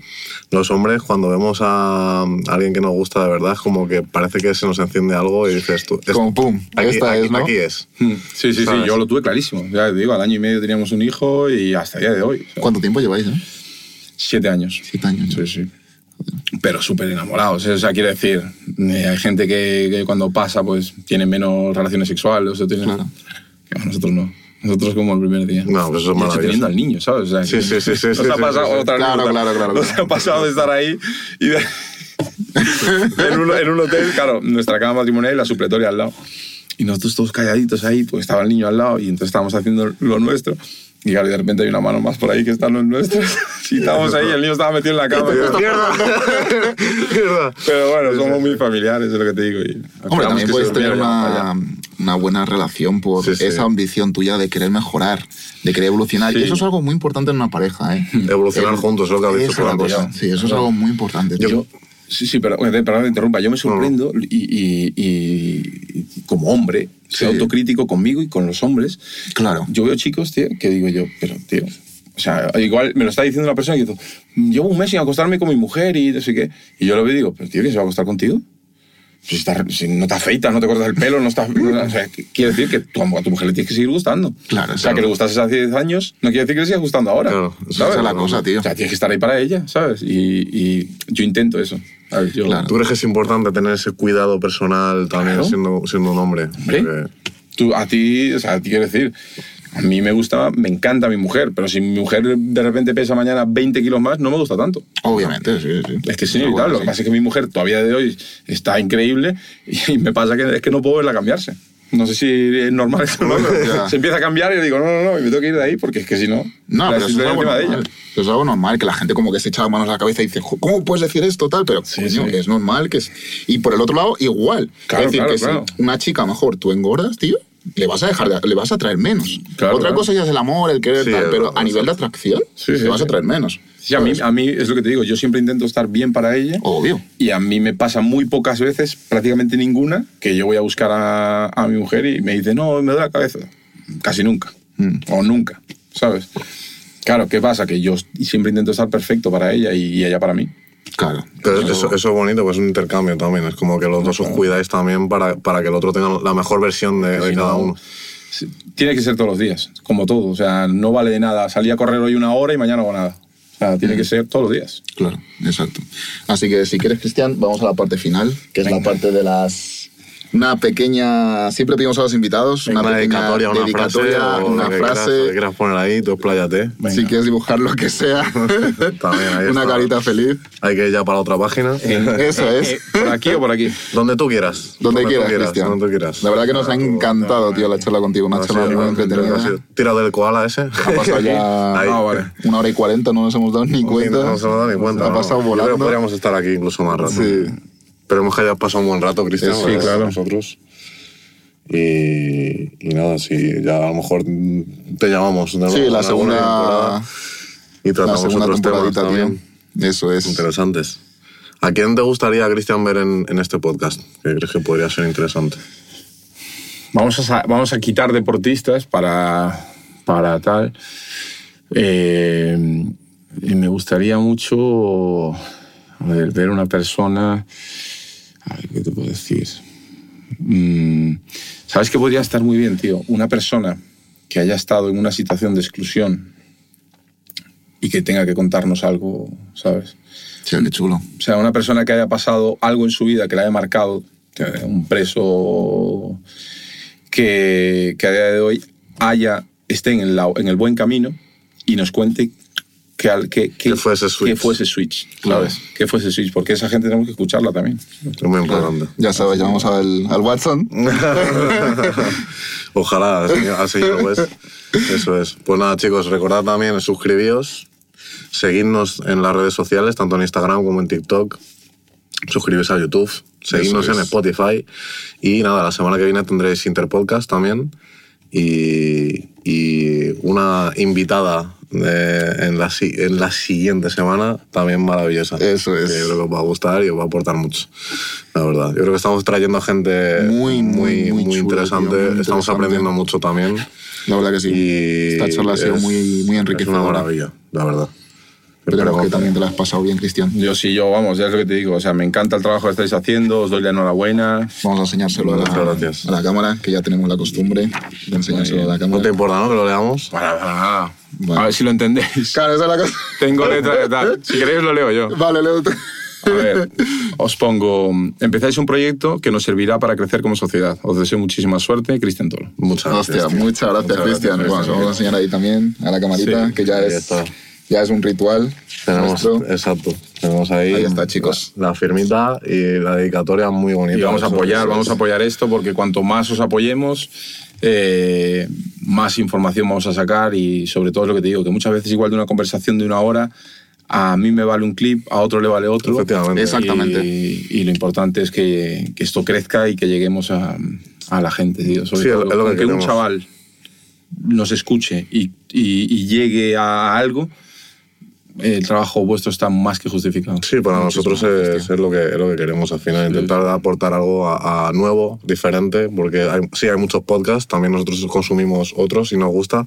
los hombres, cuando vemos a alguien que nos gusta de verdad, es como que parece que se nos enciende algo y dices tú, es- Como pum, aquí, esta aquí- es, ¿no? aquí es. Mm, Sí, sí, sí, yo lo tuve clarísimo. Ya te digo, al año y medio teníamos un hijo y hasta el día de hoy. ¿Cuánto tiempo lleváis, eh? Siete años. Siete años. Sí, sí. Pero súper enamorados. ¿eh? O sea, quiero decir, eh, hay gente que, que cuando pasa, pues tiene menos relaciones sexuales. O sea, tiene- Claro. Nosotros no. Nosotros como el primer día. No, pues eso es maravilloso. teniendo al niño, ¿sabes? O sea, Sí, sí, sí, sí, Nos sí, ha pasado sí, sí. otra Claro, anécdota. claro, claro, Nos claro. ha pasado de estar ahí y de- (laughs) en, un, en un hotel, claro, nuestra cama matrimonial y la supletoria al lado. Y nosotros todos calladitos ahí, pues estaba el niño al lado y entonces estábamos haciendo lo nuestro. Y claro, de repente hay una mano más por ahí que están los nuestros. (laughs) Y estábamos ahí, el niño estaba metido en la cama. (laughs) Pero bueno, somos muy familiares, es lo que te digo. Y Hombre, también puedes tener una, una buena relación por Sí, sí. esa ambición tuya de querer mejorar, de querer evolucionar. Sí. Y eso es algo muy importante en una pareja, ¿eh? Evolucionar El- juntos, es lo que has dicho Eso por es la la cosa. cosa. Sí, eso es algo muy importante. Yo. Sí, sí, pero eh, perdón que interrumpa. Yo me sorprendo y, y- y- y como hombre, soy Sí. autocrítico conmigo y con los hombres. Claro. Yo veo chicos, tío, que digo yo, pero, tío, o sea, igual me lo está diciendo una persona y yo digo, llevo un mes sin acostarme con mi mujer y no sé qué. Y yo lo veo y digo, pero, tío, ¿quién se va a acostar contigo? Si, estás- si no te afeitas, no te cortas el pelo, no estás... no- o sea, ¿qué- quiere decir que tú a tu mujer le tienes que seguir gustando. Claro, O sea, claro. que le gustases hace 10 años, no quiere decir que le sigas gustando ahora. Claro, Esa es la cosa, tío. O sea, tienes que estar ahí para ella, ¿sabes? Y, y yo intento eso. ¿sabes? Yo, Claro. ¿Tú crees que es importante tener ese cuidado personal también Claro. siendo, siendo un hombre? Hombre, Porque- tú, a ti, o sea, a ti quiero decir, a mí me gusta, me encanta mi mujer, pero si mi mujer de repente pesa mañana 20 kilos más, no me gusta tanto. Obviamente, sí, sí. Es que es inevitable. bueno, Lo que pasa es que mi mujer todavía de hoy está increíble y me pasa que es que no puedo verla cambiarse. No sé si es normal eso no, se empieza a cambiar y yo digo, no, no, no, y me tengo que ir de ahí porque es que si no, No, pero eso es algo encima de normal. ella. Eso es algo normal, que la gente como que se echa las manos a la cabeza y dice, "Jo, ¿cómo puedes decir esto tal? Pero Sí, coño, sí. que es normal que es... Y por el otro lado, igual. Claro, es decir, claro, que claro. si una chica, mejor, tú engordas, tío, le vas a dejar, de- le vas a traer menos. Claro, Otra claro. cosa ya es el amor, el querer Sí, tal, pero a nivel de atracción, Sí, le sí, vas a traer menos. Sí, a mí, a mí es lo que te digo, yo siempre intento estar bien para ella. Obvio. Y a mí me pasa muy pocas veces, prácticamente ninguna, que yo voy a buscar a, a mi mujer y me dice, no, me duele la cabeza. Casi nunca. Mm. O nunca, ¿sabes? Claro, ¿qué pasa? Que yo siempre intento estar perfecto para ella y ella para mí. Claro. Pero eso, eso es bonito, pues es un intercambio también. Es como que los dos os cuidáis también para, para que el otro tenga la mejor versión de, cada no, uno. Tiene que ser todos los días, como todo. O sea, no vale de nada. Salí a correr hoy una hora y mañana no hago nada. O sea, tiene que ser todos los días. Claro, exacto. Así que si quieres, Cristian, vamos a la parte final, que es la parte de las... Una pequeña... Siempre pedimos a los invitados una, Una pequeña dedicatoria, una frase, dedicatoria, una quieras, frase. que quieras poner ahí, tú expláyate. Si quieres dibujar lo que sea. (laughs) También ahí (laughs) una está. carita feliz. Hay que ir ya para otra página. Eso es. Eh, ¿Por aquí o por aquí? (laughs) Donde tú quieras. Donde tú quieras, Cristian. Donde tú quieras. La verdad que nos ha encantado, tío, la charla contigo. Una Ha charla muy entretenida. Tira del koala ese. Ha pasado ya Ahí. Ah, vale. una hora y cuarenta, no nos hemos dado ni cuenta. No se me da ni cuenta. Ha no. pasado volando. podríamos estar aquí incluso más rato. Sí. Esperemos que hayas pasado un buen rato, Cristian. Sí, claro. Nosotros. Y, y nada, sí, ya a lo mejor te llamamos. Sí, la segunda, Y la tratamos segunda otros temas también. Eso es. interesantes. ¿A quién te gustaría, Cristian, ver en, en este podcast? ¿Qué crees que podría ser interesante? Vamos a, vamos a quitar deportistas para, para tal. Eh, y me gustaría mucho ver, ver una persona. A ver, ¿qué te puedo decir? Mm, ¿Sabes qué podría estar muy bien, tío? Una persona que haya estado en una situación de exclusión y que tenga que contarnos algo, ¿sabes? Sí, qué chulo. O sea, una persona que haya pasado algo en su vida que le haya marcado, que un preso que, que a día de hoy haya, esté en el, en el buen camino y nos cuente que, al- que, ¿Qué fue ese switch? qué fue ese switch, ¿sabes? ¿Qué fue ese switch? Porque esa gente tenemos que escucharla también. Es muy importante. Ya sabes, llamamos al, al Watson. (laughs) Ojalá, así, así lo. Eso es. Pues nada, chicos, recordad también suscribíos, seguidnos en las redes sociales, tanto en Instagram como en TikTok. Suscribiros a YouTube, seguidnos en. Spotify. Y nada, la semana que viene tendréis Interpodcast también. Y, y una invitada de- en, la, en la siguiente semana también maravillosa. Eso es. Que yo creo que os va a gustar y os va a aportar mucho. La verdad. Yo creo que estamos trayendo gente Muy, muy, muy chulo, interesante. tío, muy Estamos interesante. aprendiendo mucho también. La verdad que sí. Y Esta charla ha sido es- muy, muy Es enriquecedora. una maravilla, la verdad. Esperemos Pero- que también te la has pasado bien, Cristian. Yo sí, yo, vamos, ya es lo que te digo. O sea, me encanta el trabajo que estáis haciendo, os doy la enhorabuena. Vamos a enseñárselo a Muchas la, gracias. a la cámara, que ya tenemos la costumbre de enseñárselo a la No te cámara. importa, ¿no? Que lo leamos. Para, para nada. Vale. A ver si lo entendéis. Claro, esa es la cosa. Tengo (laughs) letra de tal. Si queréis lo leo yo. Vale, Leo. A ver, os pongo. Empezáis un proyecto que nos servirá para crecer como sociedad. Os deseo muchísima suerte, Cristian Toro. Muchas gracias. Hostia, muchas gracias, Cristian. Bueno, vamos a enseñar ahí también a la camarita, Sí, que ya es, está. Ya es un ritual. Tenemos, nuestro. exacto. Tenemos ahí. Ahí está, chicos. La, la firmita y la dedicatoria muy bonita. Y vamos a apoyar, eso vamos a apoyar esto porque cuanto más os apoyemos, eh, más información vamos a sacar y sobre todo es lo que te digo, que muchas veces igual de una conversación de una hora, a mí me vale un clip, a otro le vale otro. Efectivamente. Exactamente. Y, y lo importante es que, que esto crezca y que lleguemos a, a la gente, tío. Sobre Sí, todo, es lo que que un chaval nos escuche y, y- y llegue a algo, el trabajo vuestro está más que justificado. Sí, para nosotros es, es lo, que, es lo que queremos al final, intentar aportar algo a, a nuevo, diferente, porque hay, sí hay muchos podcasts, también nosotros consumimos otros y nos gusta,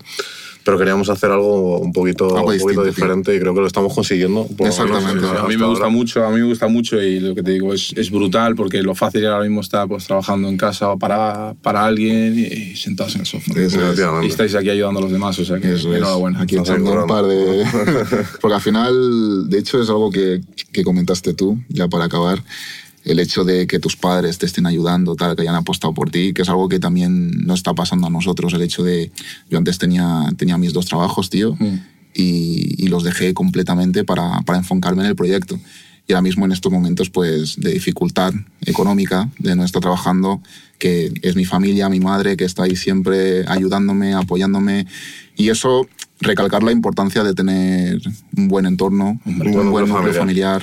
pero queríamos hacer algo un poquito, Algo un poquito distinto, tío. diferente y creo que lo estamos consiguiendo. menos, Exactamente. A mí me gusta ahora. mucho, a mí me gusta mucho y lo que te digo es, es brutal porque lo fácil ahora mismo estar pues, trabajando en casa para, para alguien y sentados en el sofá. Eso es. Efectivamente. Y estáis aquí ayudando a los demás, o sea que Eso es. enhorabuena. Aquí un par de... (laughs) Porque al final, de hecho, es algo que, que comentaste tú, ya para acabar, el hecho de que tus padres te estén ayudando, tal, que hayan apostado por ti, que es algo que también nos está pasando a nosotros. El hecho de... Yo antes tenía, tenía mis dos trabajos, tío, Mm. y, y los dejé completamente para, para enfocarme en el proyecto. Y ahora mismo en estos momentos pues, de dificultad económica, de no estar trabajando, que es mi familia, mi madre, que está ahí siempre ayudándome, apoyándome. Y eso, recalcar la importancia de tener un buen entorno, un, buen buen núcleo núcleo familiar,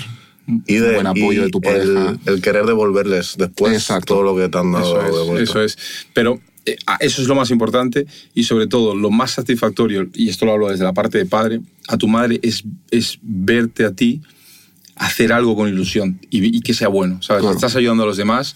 y de, buen apoyo y de tu pareja. El, el querer devolverles después Exacto. todo lo que te han dado de Eso es, eso es. Pero eh, ah, eso es lo más importante y sobre todo lo más satisfactorio, y esto lo hablo desde la parte de padre, a tu madre es, es verte a ti hacer algo con ilusión y, y que sea bueno. ¿sabes? Claro. Estás ayudando a los demás.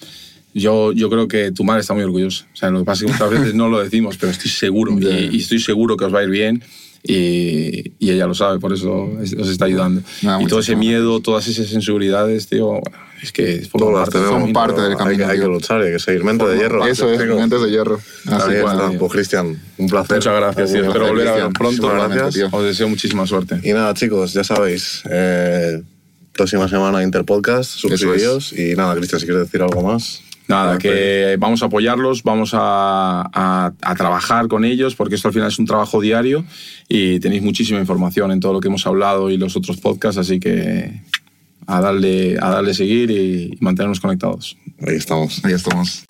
Yo, yo creo que tu madre está muy orgullosa. O sea, lo que pasa es que muchas veces no lo decimos, pero estoy seguro. Y, y estoy seguro que os va a ir bien. Y, y ella lo sabe, por eso es- os está ayudando. Nada, y todo ese miedo, todas esas inseguridades, tío, es que Todas las parte del camino. parte pero del hay Hay, que luchar, hay que seguir. Mente de hierro. Eso es, mentes de hierro. Así Ahí que, está. tío. Pues Cristian, un placer. Muchas gracias, tío. Espero volver a ver pronto. Muchísimas gracias. tío. Os deseo muchísima suerte. Y nada, chicos, ya sabéis. eh, próxima semana Interpodcast, Eso es. suscribíos. Y nada, Cristian, si quieres decir algo más. Nada, que vamos a apoyarlos, vamos a, a- a trabajar con ellos, porque esto al final es un trabajo diario y tenéis muchísima información en todo lo que hemos hablado y los otros podcasts, así que a darle, a darle seguir y mantenernos conectados. Ahí estamos. ahí estamos.